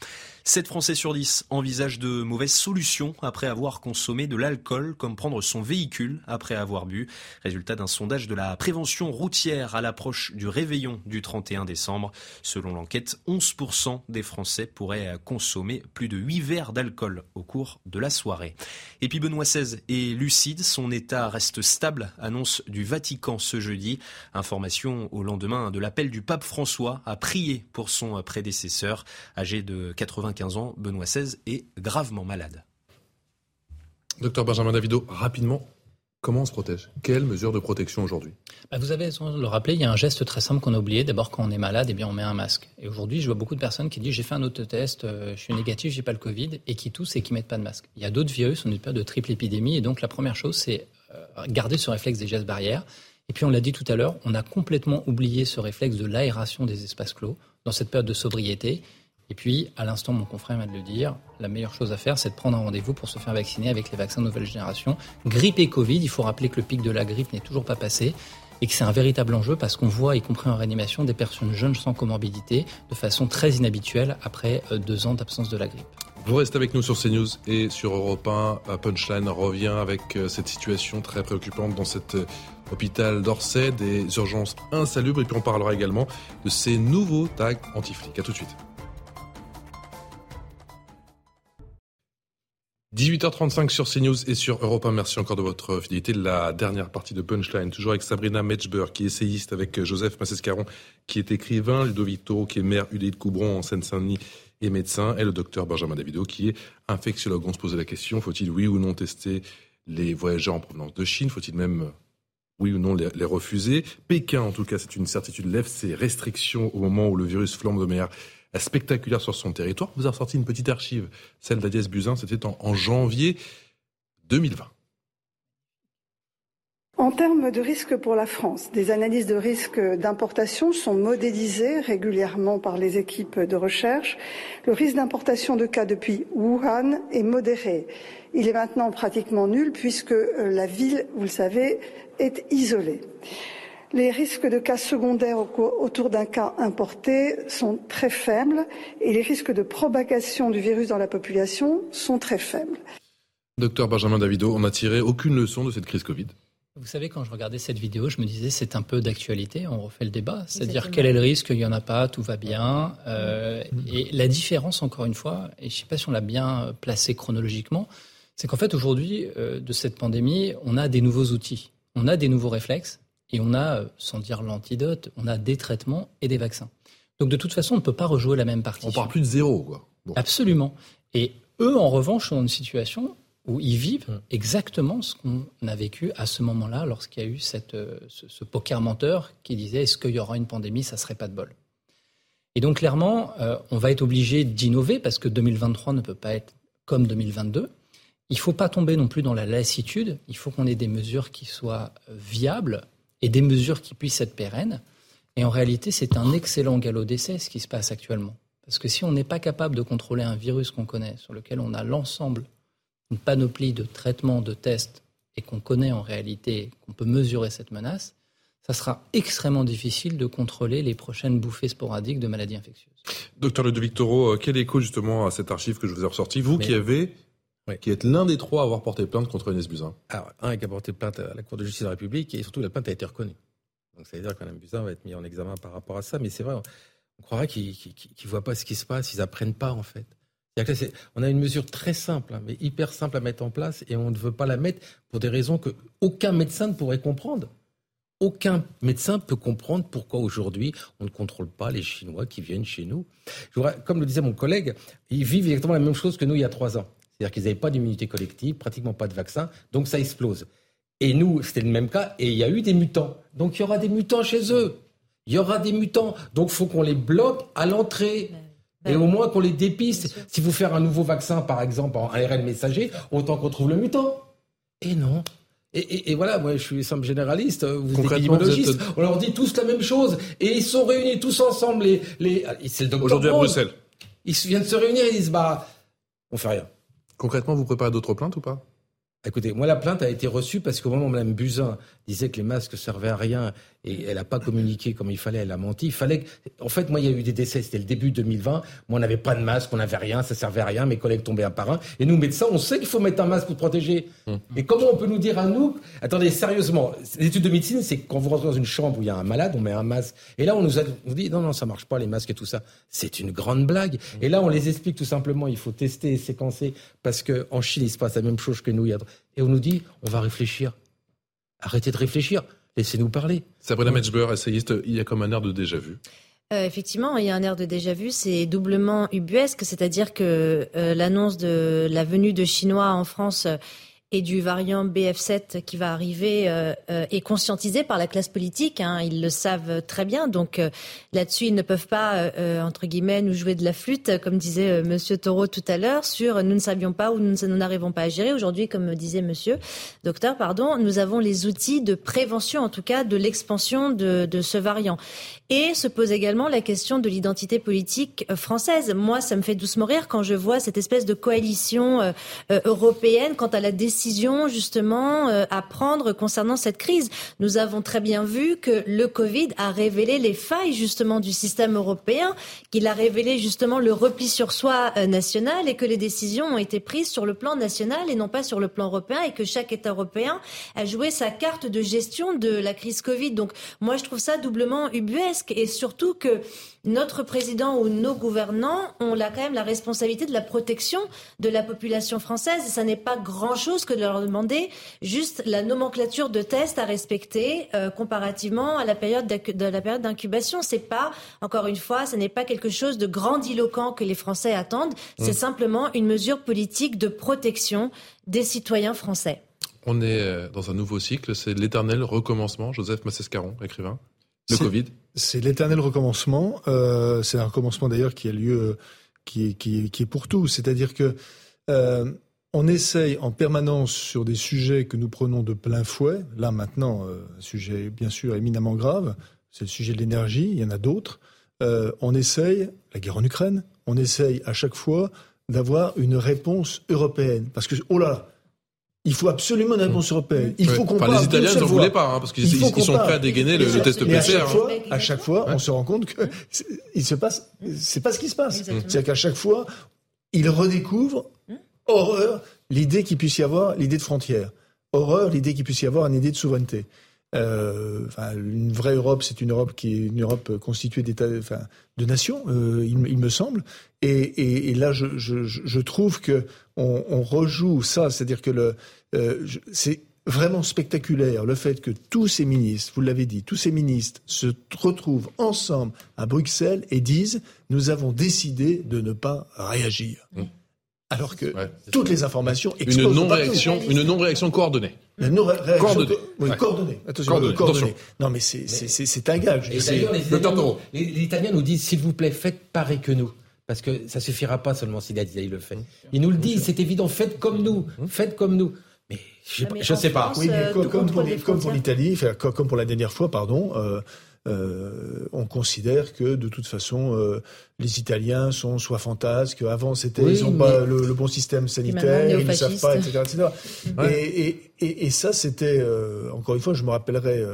7 Français sur 10 envisagent de mauvaises solutions après avoir consommé de l'alcool, comme prendre son véhicule après avoir bu. Résultat d'un sondage de la prévention routière à l'approche du réveillon du 31 décembre. Selon l'enquête, 11% des Français pourraient consommer plus de 8 verres d'alcool au cours de la soirée. Et puis Benoît XVI est lucide, son état reste stable, annonce du Vatican ce jeudi. Information au lendemain de l'appel du pape François à prier pour son prédécesseur, âgé de 95 15 ans, Benoît XVI est gravement malade. Docteur Benjamin Davido, rapidement, comment on se protège? Quelles mesures de protection aujourd'hui? Bah, Vous avez raison de le rappeler, il y a un geste très simple qu'on a oublié. D'abord, quand on est malade, eh bien, on met un masque. Et aujourd'hui, je vois beaucoup de personnes qui disent j'ai fait un autotest, euh, je suis négatif, j'ai pas le Covid, et qui toussent et qui mettent pas de masque. Il y a d'autres virus, on est période de triple épidémie, et donc la première chose, c'est euh, garder ce réflexe des gestes barrières. Et puis, on l'a dit tout à l'heure, on a complètement oublié ce réflexe de l'aération des espaces clos dans cette période de sobriété. Et puis, à l'instant, mon confrère vient de le dire, la meilleure chose à faire, c'est de prendre un rendez-vous pour se faire vacciner avec les vaccins de nouvelle génération. Grippe et Covid, il faut rappeler que le pic de la grippe n'est toujours pas passé et que c'est un véritable enjeu parce qu'on voit, y compris en réanimation, des personnes jeunes sans comorbidité de façon très inhabituelle après euh, deux ans d'absence de la grippe. Vous restez avec nous sur CNews et sur Europe 1. Punchline revient avec euh, cette situation très préoccupante dans cet euh, hôpital d'Orsay, des urgences insalubres et puis on parlera également de ces nouveaux tags anti-flics. À tout de suite. 18h35 sur CNews et sur Europe 1. Merci encore de votre fidélité. La dernière partie de Punchline, toujours avec Sabrina Metchber, qui est essayiste, avec Joseph Massescaron, qui est écrivain, Ludovic Toro, qui est maire UDI de Coubron en Seine-Saint-Denis et médecin, et le docteur Benjamin Davido, qui est infectiologue. On se posait la question, faut-il oui ou non tester les voyageurs en provenance de Chine? Faut-il même oui ou non les, refuser? Pékin, en tout cas, c'est une certitude, lève ses restrictions au moment où le virus flambe de manière spectaculaire sur son territoire. Vous avez sorti une petite archive, celle d'Adiès Buzyn, c'était en, janvier 2020. En termes de risque pour la France, des analyses de risque d'importation sont modélisées régulièrement par les équipes de recherche. Le risque d'importation de cas depuis Wuhan est modéré. Il est maintenant pratiquement nul puisque la ville, vous le savez, est isolée. Les risques de cas secondaires autour d'un cas importé sont très faibles et les risques de propagation du virus dans la population sont très faibles. Docteur Benjamin Davido, on n'a tiré aucune leçon de cette crise Covid vous savez, quand je regardais cette vidéo, je me disais c'est un peu d'actualité, on refait le débat. C'est-à-dire quel est le risque, il n'y en a pas, tout va bien. Euh, et la différence, encore une fois, et je ne sais pas si on l'a bien placé chronologiquement, c'est qu'en fait aujourd'hui, euh, de cette pandémie, on a des nouveaux outils, on a des nouveaux réflexes, et on a, sans dire l'antidote, on a des traitements et des vaccins. Donc de toute façon, on ne peut pas rejouer la même partie. On part plus de zéro, quoi. Absolument. Et eux, en revanche, sont dans une situation où ils vivent hum. exactement ce qu'on a vécu à ce moment-là, lorsqu'il y a eu cette, euh, ce, poker menteur qui disait est-ce qu'il y aura une pandémie, ça serait pas de bol. Et donc clairement, euh, on va être obligé d'innover parce que 2023 ne peut pas être comme 2022. Il ne faut pas tomber non plus dans la lassitude. Il faut qu'on ait des mesures qui soient euh, viables et des mesures qui puissent être pérennes. Et en réalité, c'est un excellent galop d'essai ce qui se passe actuellement. Parce que si on n'est pas capable de contrôler un virus qu'on connaît, sur lequel on a l'ensemble, une panoplie de traitements, de tests, et qu'on connaît en réalité, qu'on peut mesurer cette menace, ça sera extrêmement difficile de contrôler les prochaines bouffées sporadiques de maladies infectieuses. Docteur Ludovic Toro, euh, quel écho justement à cette archive que je vous ai ressortie Vous qui avez qui êtes l'un des trois à avoir porté plainte contre Inès Buzyn. Alors, un qui a porté plainte à la Cour de justice de la République et surtout la plainte a été reconnue. Donc ça veut dire qu'Inès Buzyn va être mis en examen par rapport à ça. Mais c'est vrai, on, croirait qu'ils ne voient pas ce qui se passe, ils apprennent pas en fait. on a une mesure très simple, hein, mais hyper simple à mettre en place et on ne veut pas la mettre pour des raisons que aucun médecin ne pourrait comprendre. Aucun médecin peut comprendre pourquoi aujourd'hui on ne contrôle pas les Chinois qui viennent chez nous. comme le disait mon collègue, ils vivent exactement la même chose que nous il y a trois ans. C'est-à-dire qu'ils n'avaient pas d'immunité collective, pratiquement pas de vaccin, donc ça explose. Et nous, c'était le même cas, et il y a eu des mutants. Donc il y aura des mutants chez eux. Il y aura des mutants. Donc il faut qu'on les bloque à l'entrée. Et au moins qu'on les dépiste. Si vous faites un nouveau vaccin, par exemple, en ARN messager, autant qu'on trouve le mutant. Et non. Et, voilà, moi je suis simple généraliste, vous êtes immunologiste, on leur dit tous la même chose, et ils sont réunis tous ensemble, les, les... c'est le docteur Aujourd'hui à Bruxelles. Ils viennent de se réunir et ils disent, bah, on fait rien. Concrètement, vous préparez d'autres plaintes ou pas? Écoutez, moi la plainte a été reçue parce qu'au moment où Mme Buzyn disait que les masques servaient à rien et elle n'a pas communiqué comme il fallait, elle a menti. Il fallait. En fait, moi, il y a eu des décès. C'était le début 2020. Moi, on n'avait pas de masque, on n'avait rien, ça servait à rien. Mes collègues tombaient un par un. Et nous, médecins, on sait qu'il faut mettre un masque pour protéger. Hum. Mais comment on peut nous dire à nous Attendez, sérieusement, l'étude de médecine, c'est quand vous rentrez dans une chambre où il y a un malade, on met un masque. Et là, on nous a on dit non, non, ça marche pas les masques et tout ça. C'est une grande blague. Hum. Et là, on les explique tout simplement. Il faut tester et séquencer parce qu'en Chine, il se passe la même chose que nous. Et on nous dit on va réfléchir. Arrêtez de réfléchir. Laissez-nous parler. Sabrina Metzber, essayiste, il y a comme un air de déjà-vu. Euh, effectivement, il y a un air de déjà-vu, c'est doublement ubuesque, c'est-à-dire que euh, l'annonce de la venue de Chinois en France et du variant BF7 qui va arriver euh, euh, est conscientisé par la classe politique. Hein, ils le savent très bien. Donc euh, là-dessus, ils ne peuvent pas, entre guillemets, nous jouer de la flûte, comme disait Monsieur Taureau tout à l'heure, sur nous ne savions pas ou nous n'arrivons pas à gérer. Aujourd'hui, comme disait Monsieur Docteur, pardon, nous avons les outils de prévention, en tout cas, de l'expansion de, de ce variant. Et se pose également la question de l'identité politique française. Moi, ça me fait doucement rire quand je vois cette espèce de coalition européenne quant à la décision justement euh, à prendre concernant cette crise. Nous avons très bien vu que le Covid a révélé les failles justement du système européen, qu'il a révélé justement le repli sur soi euh, national et que les décisions ont été prises sur le plan national et non pas sur le plan européen et que chaque État européen a joué sa carte de gestion de la crise Covid. Donc moi je trouve ça doublement ubuesque et surtout que notre président ou nos gouvernants ont là quand même la responsabilité de la protection de la population française. Et ça n'est pas grand-chose que de leur demander juste la nomenclature de tests à respecter euh, comparativement à la période de la période d'incubation. C'est pas, encore une fois, ce n'est pas quelque chose de grandiloquent que les Français attendent. C'est mmh. simplement une mesure politique de protection des citoyens français. On est euh, dans un nouveau cycle, c'est l'éternel recommencement. Joseph Massescaron, écrivain. Le Covid C'est l'éternel recommencement. Euh, c'est un recommencement d'ailleurs qui a lieu, qui, qui, qui est pour tous. C'est-à-dire que euh, on essaye en permanence sur des sujets que nous prenons de plein fouet. Là maintenant, euh, un sujet bien sûr éminemment grave, c'est le sujet de l'énergie. Il y en a d'autres. Euh, on essaye la guerre en Ukraine. On essaye à chaque fois d'avoir une réponse européenne parce que oh là là il faut absolument une réponse européenne. Il faut qu'on Les Italiens n'en voulaient pas, hein, parce qu'ils sont prêts à dégainer le, test PCR. À chaque, fois, à chaque fois, on se rend compte que il se passe, c'est pas ce qui se passe. C'est-à-dire qu'à chaque fois, ils redécouvrent horreur l'idée qu'il puisse y avoir l'idée de frontière, horreur l'idée qu'il puisse y avoir une idée de souveraineté. Euh, enfin, une vraie Europe, c'est une Europe qui est une Europe constituée d'états, enfin, de nations, euh, il, il, me semble. Et, et, et là, je, je, je, trouve que on, on rejoue ça, c'est-à-dire que le, euh, c'est vraiment spectaculaire le fait que tous ces ministres, vous l'avez dit, tous ces ministres se retrouvent ensemble à Bruxelles et disent nous avons décidé de ne pas réagir. Mmh. Alors que toutes les informations explosent une non-réaction, une non-réaction coordonnée. Une non réaction coordonnée. Oui, coordonnée. Attention, coordonnée. coordonnée. Non, mais c'est un gage. Et d'ailleurs, les, les, les, Italiens nous disent s'il vous plaît, faites pareil que nous. Parce que ça suffira pas seulement si il le fait. Ils nous le disent, c'est évident, faites comme nous, faites comme nous. Mais je ne sais pas. oui, mais comme, comme, pour, comme pour l'Italie, comme pour la dernière fois, pardon, euh, euh, on considère que de toute façon euh, les Italiens sont soit fantasques, avant c'était ils n'ont pas le, bon système sanitaire, ils ne savent pas, etc. etc. Et, et, et, et, ça c'était euh, encore une fois, je me rappellerai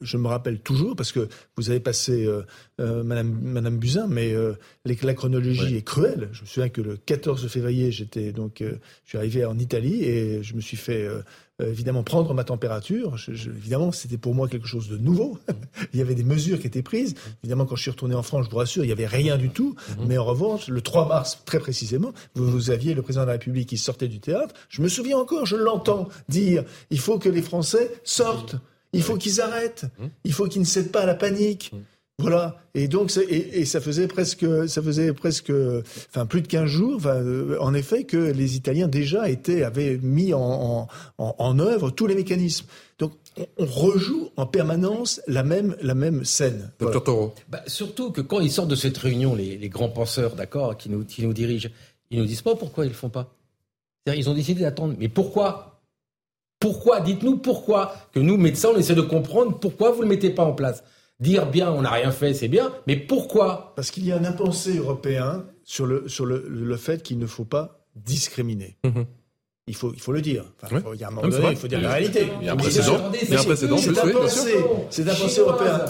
je me rappelle toujours, parce que vous avez passé euh, euh, Madame, Madame Buzyn, mais euh, la chronologie est cruelle. Je me souviens que le 14 février, j'étais donc, je suis arrivé en Italie et je me suis fait évidemment prendre ma température. évidemment, c'était pour moi quelque chose de nouveau. il y avait des mesures qui étaient prises. Évidemment, quand je suis retourné en France, je vous rassure, il n'y avait rien du tout. Mhm. Mais en revanche, le 3 mars, très précisément, vous, vous, aviez le président de la République qui sortait du théâtre. Je me souviens encore, je l'entends dire, il faut que les Français sortent. Il faut qu'ils arrêtent. Mmh. Il faut qu'ils ne cèdent pas à la panique. Mmh. Voilà. Et donc, et, et, ça faisait presque, ça faisait presque, enfin plus de 15 jours, euh, en effet, que les Italiens déjà étaient, avaient mis en, en, en œuvre tous les mécanismes. Donc, on, rejoue en permanence la même, la même scène. Docteur Toro. Bah, surtout que quand ils sortent de cette réunion, les, les grands penseurs, d'accord, qui nous, qui nous dirigent, ils nous disent pas pourquoi ils le font pas. Ils ont décidé d'attendre. Mais pourquoi pourquoi? Dites-nous pourquoi. Que nous, médecins, on essaie de comprendre pourquoi vous ne le mettez pas en place. Dire bien, on n'a rien fait, c'est bien, mais pourquoi? Parce qu'il y a un impensé européen sur le, sur le, le fait qu'il ne faut pas discriminer. Mhm. Il faut, il faut le dire. Enfin, Il y a un moment donné, il faut dire la réalité. Il y a un précédent. Il y a un précédent. C'est un pensée. C'est un pensée européen.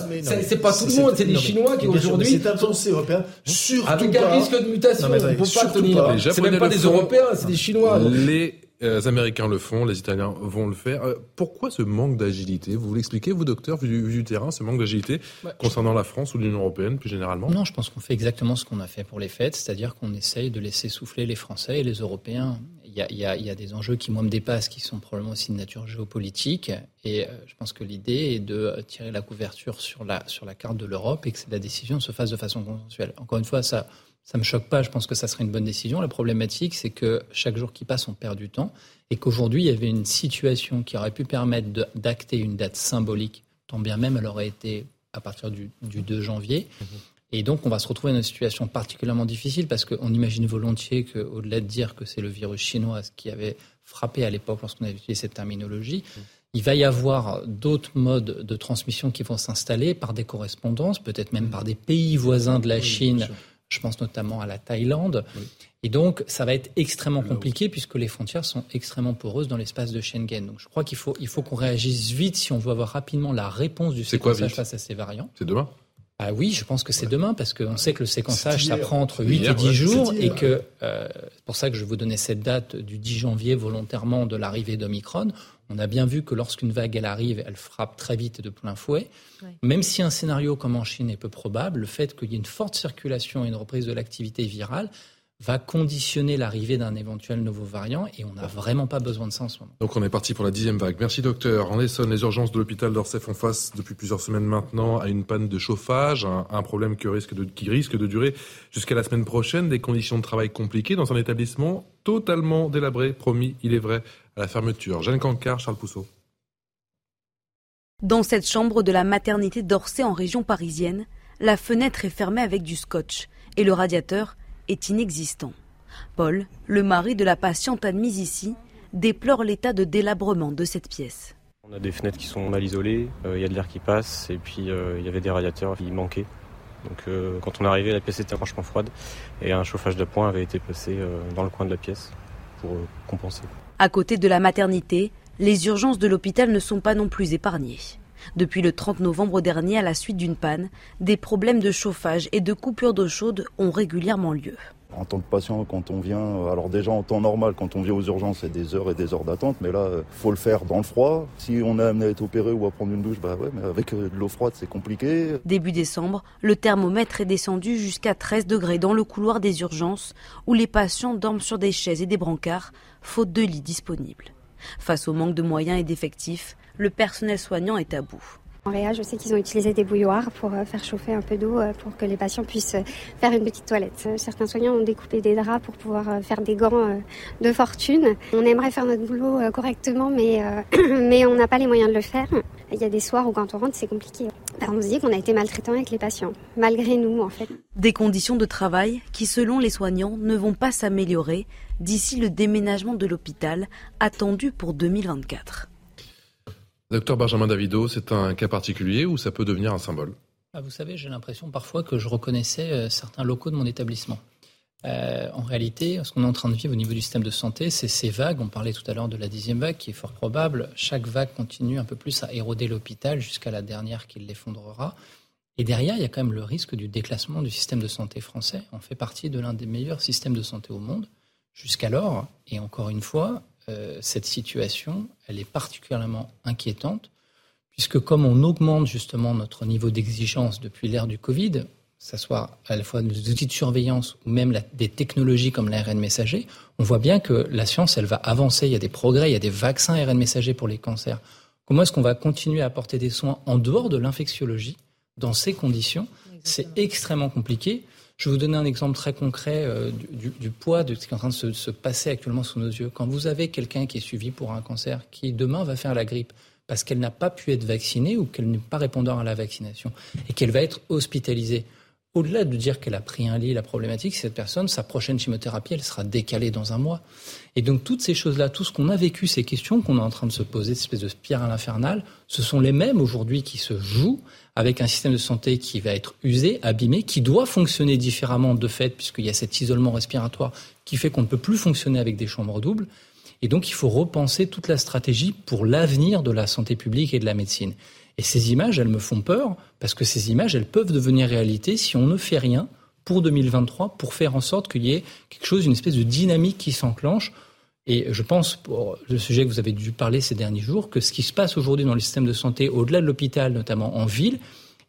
C'est pas tout le monde, c'est des Chinois qui aujourd'hui. C'est un pensée européen. Surtout Avec un risque de mutation. On ne peut pas tenir. C'est même pas des Européens, c'est des Chinois. Les les euh, Américains le font, les Italiens vont le faire. Euh, pourquoi ce manque d'agilité? Vous l'expliquez, vous, docteur, vu, du terrain, ce manque d'agilité concernant la France ou l'Union européenne plus généralement? Non, je pense qu'on fait exactement ce qu'on a fait pour les fêtes, c'est-à-dire qu'on essaye de laisser souffler les Français et les Européens. Il y, a, il, y a, il y a, des enjeux qui, moi, me dépassent, qui sont probablement aussi de nature géopolitique. Et euh, je pense que l'idée est de tirer la couverture sur la, sur la carte de l'Europe et que la décision se fasse de façon consensuelle. Encore une fois, ça ça me choque pas. Je pense que ça serait une bonne décision. La problématique, c'est que chaque jour qui passe, on perd du temps et qu'aujourd'hui, il y avait une situation qui aurait pu permettre d'acter une date symbolique, tant bien même elle aurait été à partir du, 2 janvier. Mhm. Et donc, on va se retrouver dans une situation particulièrement difficile parce qu'on imagine volontiers qu'au-delà de dire que c'est le virus chinois qui avait frappé à l'époque lorsqu'on avait utilisé cette terminologie, mhm. il va y avoir d'autres modes de transmission qui vont s'installer par des correspondances, peut-être même mhm. par des pays voisins de la Chine Je pense notamment à la Thaïlande. Et donc, ça va être extrêmement compliqué puisque les frontières sont extrêmement poreuses dans l'espace de Schengen. Donc, je crois qu'il faut, il faut qu'on réagisse vite si on veut avoir rapidement la réponse du séquençage face à ces variants. C'est demain ah oui, je pense que c'est demain parce qu'on sait que le séquençage, ça prend entre 8 et 10 jours et que euh, c'est pour ça que je vous donnais cette date du 10 janvier volontairement de l'arrivée d'Omicron. On a bien vu que lorsqu'une vague elle arrive, elle frappe très vite et de plein fouet. Même si un scénario comme en Chine est peu probable, le fait qu'il y ait une forte circulation et une reprise de l'activité virale va conditionner l'arrivée d'un éventuel nouveau variant et on n'a vraiment pas besoin de ça en ce moment. Donc on est parti pour la dixième vague. Merci docteur. En Essonne, les urgences de l'hôpital d'Orsay font face depuis plusieurs semaines maintenant à une panne de chauffage, un, problème qui risque, de, qui risque de durer jusqu'à la semaine prochaine, des conditions de travail compliquées dans un établissement totalement délabré, promis, il est vrai, à la fermeture. Jeanne Cancard, Charles Pousseau. Dans cette chambre de la maternité d'Orsay en région parisienne, la fenêtre est fermée avec du scotch et le radiateur est inexistant. Paul, le mari de la patiente admise ici, déplore l'état de délabrement de cette pièce. On a des fenêtres qui sont mal isolées, euh, il y a de l'air qui passe et puis euh, il y avait des radiateurs qui manquaient. Donc euh, quand on est arrivé, la pièce était franchement froide et un chauffage d'appoint avait été placé dans le coin de la pièce pour compenser. À côté de la maternité, les urgences de l'hôpital ne sont pas non plus épargnées. Depuis le 30 novembre dernier, à la suite d'une panne, des problèmes de chauffage et de coupure d'eau chaude ont régulièrement lieu. En tant que patient, quand on vient, euh, alors déjà en temps normal, quand on vient aux urgences, c'est des heures et des heures d'attente, mais là, il faut le faire dans le froid. Si on est amené à être opéré ou à prendre une douche, bah ouais, mais avec euh, de l'eau froide, c'est compliqué. Début décembre, le thermomètre est descendu jusqu'à 13 degrés dans le couloir des urgences, où les patients dorment sur des chaises et des brancards, faute de lits disponibles. Face au manque de moyens et d'effectifs, le personnel soignant est à bout. Je sais qu'ils ont utilisé des bouilloires pour euh, faire chauffer un peu d'eau euh, pour que les patients puissent euh, faire une petite toilette. Certains soignants ont découpé des draps pour pouvoir faire des gants de fortune. On aimerait faire notre boulot correctement, mais, mais on n'a pas les moyens de le faire. Il y a des soirs où quand on rentre, c'est compliqué. on se dit qu'on a été maltraitant avec les patients, malgré nous en fait. Des conditions de travail qui, selon les soignants, ne vont pas s'améliorer d'ici le déménagement de l'hôpital attendu pour 2024. Docteur Benjamin Davido, c'est un cas particulier ou ça peut devenir un symbole? Ah, Vous savez, j'ai l'impression parfois que je reconnaissais euh, certains locaux de mon établissement. Euh, en réalité, ce qu'on est en train de vivre au niveau du système de santé, c'est ces vagues. On parlait tout à l'heure de la dixième vague qui est fort probable. Chaque vague continue un peu plus à éroder l'hôpital jusqu'à la dernière qui l'effondrera. Et derrière, il y a quand même le risque du déclassement du système de santé français. On fait partie de l'un des meilleurs systèmes de santé au monde jusqu'alors. Et encore une fois, euh, cette situation, elle est particulièrement inquiétante, puisque comme on augmente justement notre niveau d'exigence depuis l'ère du Covid, que ce soit à la fois des outils de surveillance ou même des technologies comme l'ARN messager, on voit bien que la science, elle va avancer, il y a des progrès, il y a des vaccins ARN messager pour les cancers. Comment est-ce qu'on va continuer à apporter des soins en dehors de l'infectiologie dans ces conditions? C'est extrêmement compliqué. Je vais vous donner un exemple très concret euh, du, poids de ce qui est en train de se, passer actuellement sous nos yeux. Quand vous avez quelqu'un qui est suivi pour un cancer, qui demain va faire la grippe, parce qu'elle n'a pas pu être vaccinée ou qu'elle n'est pas répondant à la vaccination, et qu'elle va être hospitalisée, au-delà de dire qu'elle a pris un lit, la problématique, cette personne, sa prochaine chimiothérapie, elle sera décalée dans un mois. Et donc toutes ces choses-là, tout ce qu'on a vécu, ces questions qu'on est en train de se poser, cette espèce de spirale infernale, ce sont les mêmes aujourd'hui qui se jouent avec un système de santé qui va être usé, abîmé, qui doit fonctionner différemment de fait, puisqu'il y a cet isolement respiratoire qui fait qu'on ne peut plus fonctionner avec des chambres doubles. Et donc il faut repenser toute la stratégie pour l'avenir de la santé publique et de la médecine. Et ces images, elles me font peur, parce que ces images, elles peuvent devenir réalité si on ne fait rien pour 2023 pour faire en sorte qu'il y ait quelque chose, une espèce de dynamique qui s'enclenche et je pense, pour le sujet que vous avez dû parler ces derniers jours, que ce qui se passe aujourd'hui dans le système de santé, au-delà de l'hôpital, notamment en ville,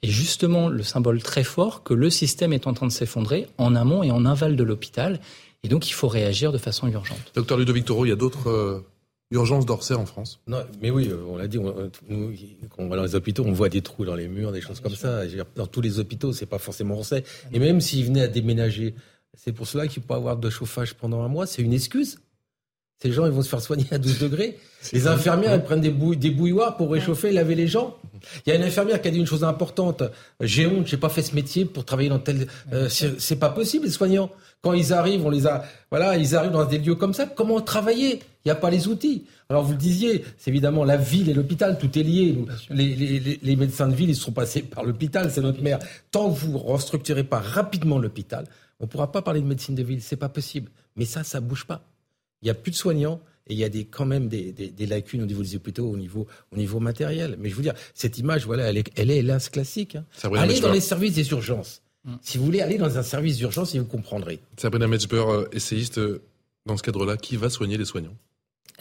est justement le symbole très fort que le système est en train de s'effondrer en amont et en aval de l'hôpital. Et donc, il faut réagir de façon urgente. Docteur Ludovic Toro, il y a d'autres euh, urgences d'Orsay en France Non, mais oui, euh, on l'a dit, nous, quand on va dans les hôpitaux, on voit des trous dans les murs, des choses comme ça. Dans tous les hôpitaux, c'est pas forcément Orsay. Et même s'ils venaient à déménager, c'est pour cela qu'il peut avoir de chauffage pendant un mois, c'est une excuse. Ces gens, ils vont se faire soigner à 12 degrés. Les infirmières, elles prennent des, des bouilloires pour réchauffer, laver les gens. Il y a une infirmière qui a dit une chose importante. J'ai honte, j'ai pas fait ce métier pour travailler dans tel. Euh, c'est pas possible, les soignants. Quand ils arrivent, on les a. Voilà, ils arrivent dans des lieux comme ça. Comment travailler? Il n'y a pas les outils. Alors vous le disiez, c'est évidemment la ville et l'hôpital, tout est lié. Les, les, les, médecins de ville, ils sont passés par l'hôpital, c'est notre mère. Tant que vous restructurez pas rapidement l'hôpital, on ne pourra pas parler de médecine de ville, c'est pas possible. Mais ça, ça bouge pas. Il n'y a plus de soignants, et il y a des, quand même des, des, des, lacunes au niveau des hôpitaux, au niveau, au niveau matériel. Mais je veux dire, cette image, voilà, elle est, elle est hélas classique. Hein. Allez dans les services des urgences. Mm. Si vous voulez aller dans un service d'urgence, vous comprendrez. Sabrina Metzber, euh, essayiste, euh, dans ce cadre-là, qui va soigner les soignants?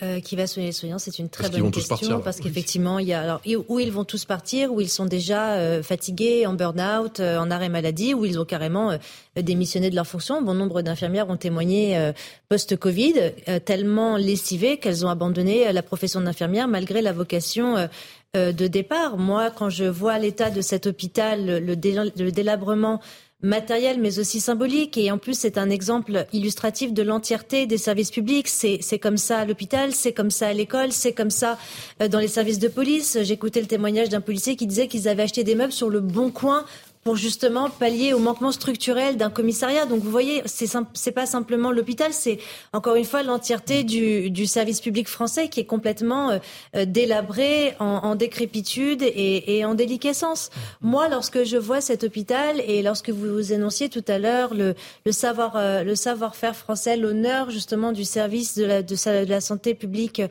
Euh, qui va soigner les soignants C'est une très bonne question parce qu'effectivement, il y a alors où ils vont tous partir, où ils sont déjà euh, fatigués, en burn-out, euh, en arrêt maladie, où ils ont carrément démissionné de leur fonction. Bon nombre d'infirmières ont témoigné post-Covid, tellement lessivées qu'elles ont abandonné la profession d'infirmière malgré la vocation de départ. Moi, quand je vois l'état de cet hôpital, le, le délabrement matériel mais aussi symbolique. Et en plus, c'est un exemple illustratif de l'entièreté des services publics. C'est comme ça à l'hôpital, c'est comme ça à l'école, c'est comme ça euh, dans les services de police. J'écoutais le témoignage d'un policier qui disait qu'ils avaient acheté des meubles sur le bon coin pour justement pallier au manquement structurel d'un commissariat. Donc vous voyez, c'est c'est pas simplement l'hôpital, c'est encore une fois l'entièreté du, service public français qui est complètement euh, euh, délabré, en, décrépitude et, en déliquescence. Moi, lorsque je vois cet hôpital et lorsque vous énonciez tout à l'heure le, savoir euh, le savoir-faire français, l'honneur justement du service de la, de, de la santé publique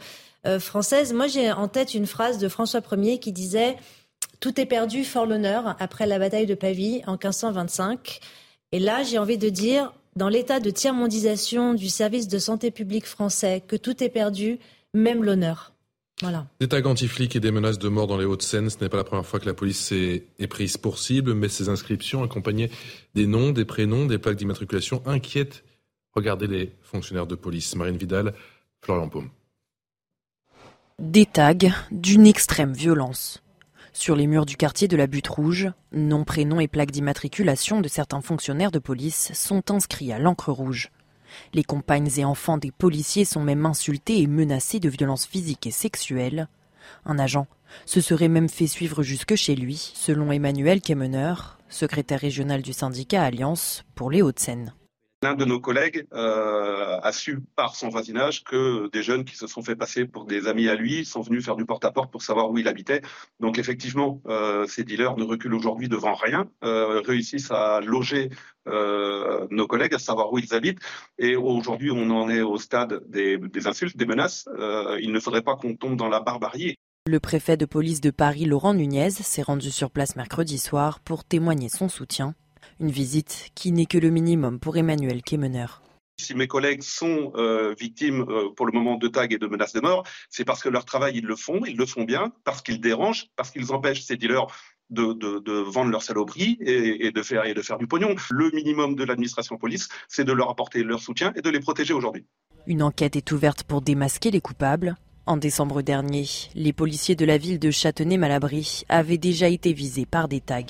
française, moi j'ai en tête une phrase de François Ier qui disait tout est perdu, fort l'honneur, après la bataille de Pavie en 1525. Et là, j'ai envie de dire, dans l'état de tiers-mondisation du service de santé publique français, que tout est perdu, même l'honneur. Voilà. Des tags anti-flics et des menaces de mort dans les Hauts-de-Seine, ce n'est pas la première fois que la police est, prise pour cible, mais ces inscriptions accompagnées des noms, des prénoms, des plaques d'immatriculation inquiètent. Regardez les fonctionnaires de police. Marine Vidal, Florian Paume. Des tags d'une extrême violence. Sur les murs du quartier de la Butte Rouge, noms, prénoms et plaques d'immatriculation de certains fonctionnaires de police sont inscrits à l'encre rouge. Les compagnes et enfants des policiers sont même insultés et menacés de violences physiques et sexuelles. Un agent se serait même fait suivre jusque chez lui, selon Emmanuel Kemeneur, secrétaire régional du syndicat Alliance pour les Hauts-de-Seine. L'un de nos collègues euh, a su par son voisinage que des jeunes qui se sont fait passer pour des amis à lui sont venus faire du porte-à-porte pour savoir où il habitait. Donc effectivement, euh, ces dealers ne reculent aujourd'hui devant rien, euh, réussissent à loger euh, nos collègues, à savoir où ils habitent. Et aujourd'hui, on en est au stade des, des insultes, des menaces. Euh, il ne faudrait pas qu'on tombe dans la barbarie. Le préfet de police de Paris, Laurent Nunez, s'est rendu sur place mercredi soir pour témoigner son soutien une visite qui n'est que le minimum pour Emmanuel Kemener. Si mes collègues sont euh, victimes euh, pour le moment de tags et de menaces de mort, c'est parce que leur travail, ils le font, ils le font bien, parce qu'ils dérangent, parce qu'ils empêchent ces dealers de, de, de, vendre leur saloperie et, et, de faire, et de faire du pognon. Le minimum de l'administration police, c'est de leur apporter leur soutien et de les protéger aujourd'hui. Une enquête est ouverte pour démasquer les coupables. En décembre dernier, les policiers de la ville de Châtenay-Malabry avaient déjà été visés par des tags.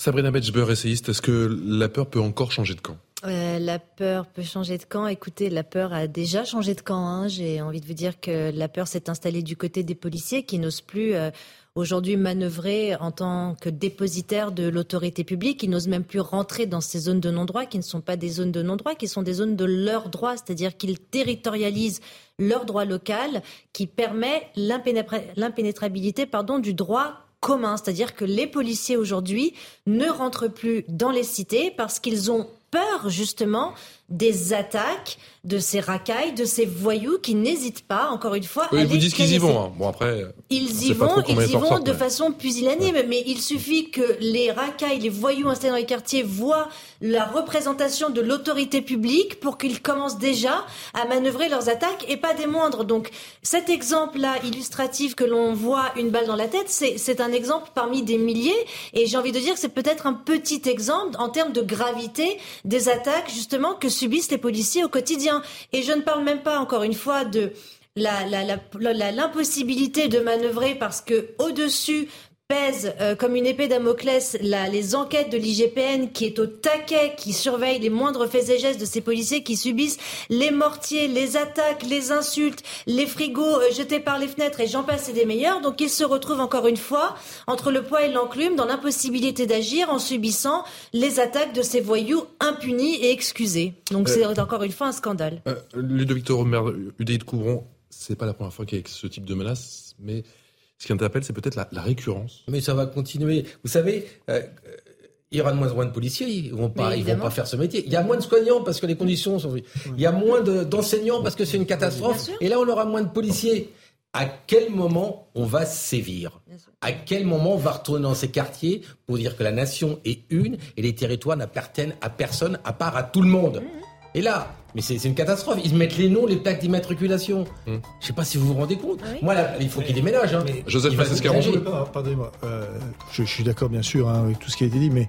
Sabrina Betchber, essayiste, est-ce que la peur peut encore changer de camp? Euh, la peur peut changer de camp. Écoutez, la peur a déjà changé de camp. Hein. J'ai envie de vous dire que la peur s'est installée du côté des policiers qui n'osent plus euh, aujourd'hui manœuvrer en tant que dépositaire de l'autorité publique, qui n'osent même plus rentrer dans ces zones de non-droit, qui ne sont pas des zones de non-droit, qui sont des zones de leur droit, c'est-à-dire qu'ils territorialisent leur droit local, qui permet l'impénétrabilité du droit commun, c'est-à-dire que les policiers aujourd'hui ne rentrent plus dans les cités parce qu'ils ont peur justement des attaques de ces racailles, de ces voyous qui n'hésitent pas, encore une fois, oui, à vous dites qu'ils y vont. Hein. Bon après, ils y vont, ils y vont de façon pusillanime. Mais il suffit que les racailles, les voyous installés dans les quartiers voient la représentation de l'autorité publique pour qu'ils commencent déjà à manœuvrer leurs attaques et pas des moindres. Donc cet exemple-là illustratif que l'on voit une balle dans la tête, c'est un exemple parmi des milliers. Et j'ai envie de dire que c'est peut-être un petit exemple en termes de gravité des attaques justement que subissent les policiers au quotidien. Et je ne parle même pas, encore une fois, de l'impossibilité de manœuvrer parce que au-dessus pèse euh, comme une épée Damoclès les enquêtes de l'IGPN qui est au taquet, qui surveille les moindres faits et gestes de ces policiers qui subissent les mortiers, les attaques, les insultes, les frigos euh, jetés par les fenêtres et j'en passe et des meilleurs. Donc ils se retrouvent encore une fois entre le poids et l'enclume dans l'impossibilité d'agir en subissant les attaques de ces voyous impunis et excusés. Donc euh, c'est encore une fois un scandale. Ludovic Romer, UDI de Couvron, c'est pas la première fois qu'il y a ce type de menace, mais ce qui interpelle, c'est peut-être la, récurrence. Mais ça va continuer. Vous savez, euh, il y aura de moins en moins de policiers, ils vont pas, ils vont pas faire ce métier. Il y a moins de soignants parce que les conditions sont. Il y a moins d'enseignants parce que c'est une catastrophe. Et là, on aura moins de policiers. À quel moment on va sévir À quel moment on va retourner dans ces quartiers pour dire que la nation est une et les territoires n'appartiennent à personne à part à tout le monde? Mmh. Et là, mais c'est une catastrophe. Ils mettent les noms, les plaques d'immatriculation. Je hmm. Je sais pas si vous vous rendez compte. Moi, il faut qu'il déménage. Hein. Joseph Pardonnez-moi. Euh, je, suis d'accord, bien sûr, hein, avec tout ce qui a été dit, mais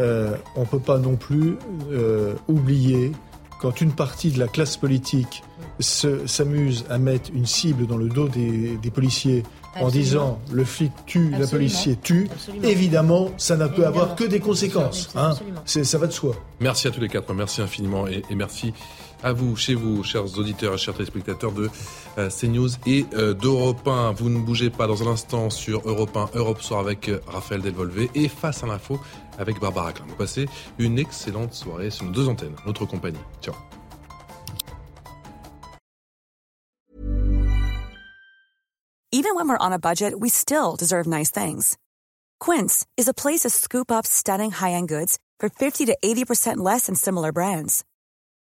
euh, on ne peut pas non plus euh, oublier quand une partie de la classe politique s'amuse à mettre une cible dans le dos des, policiers en disant le flic tue, le policier tue, évidemment, ça n'a peut avoir que des conséquences. Hein. Ça va de soi. Merci à tous les quatre, merci infiniment et, merci à vous, chez vous, chers auditeurs et chers téléspectateurs de euh, CNews et euh, d'Europe 1. Vous ne bougez pas dans un instant sur Europe 1, Europe Soir avec euh, Raphaël Delvolvé et Face à l'info avec Barbara Klein. Vous passez une excellente soirée sur nos deux antennes, notre compagnie. Ciao. Even when we're on a budget, we still deserve nice things. Quince is a place to scoop up stunning high-end goods for 50 to 80% less than similar brands.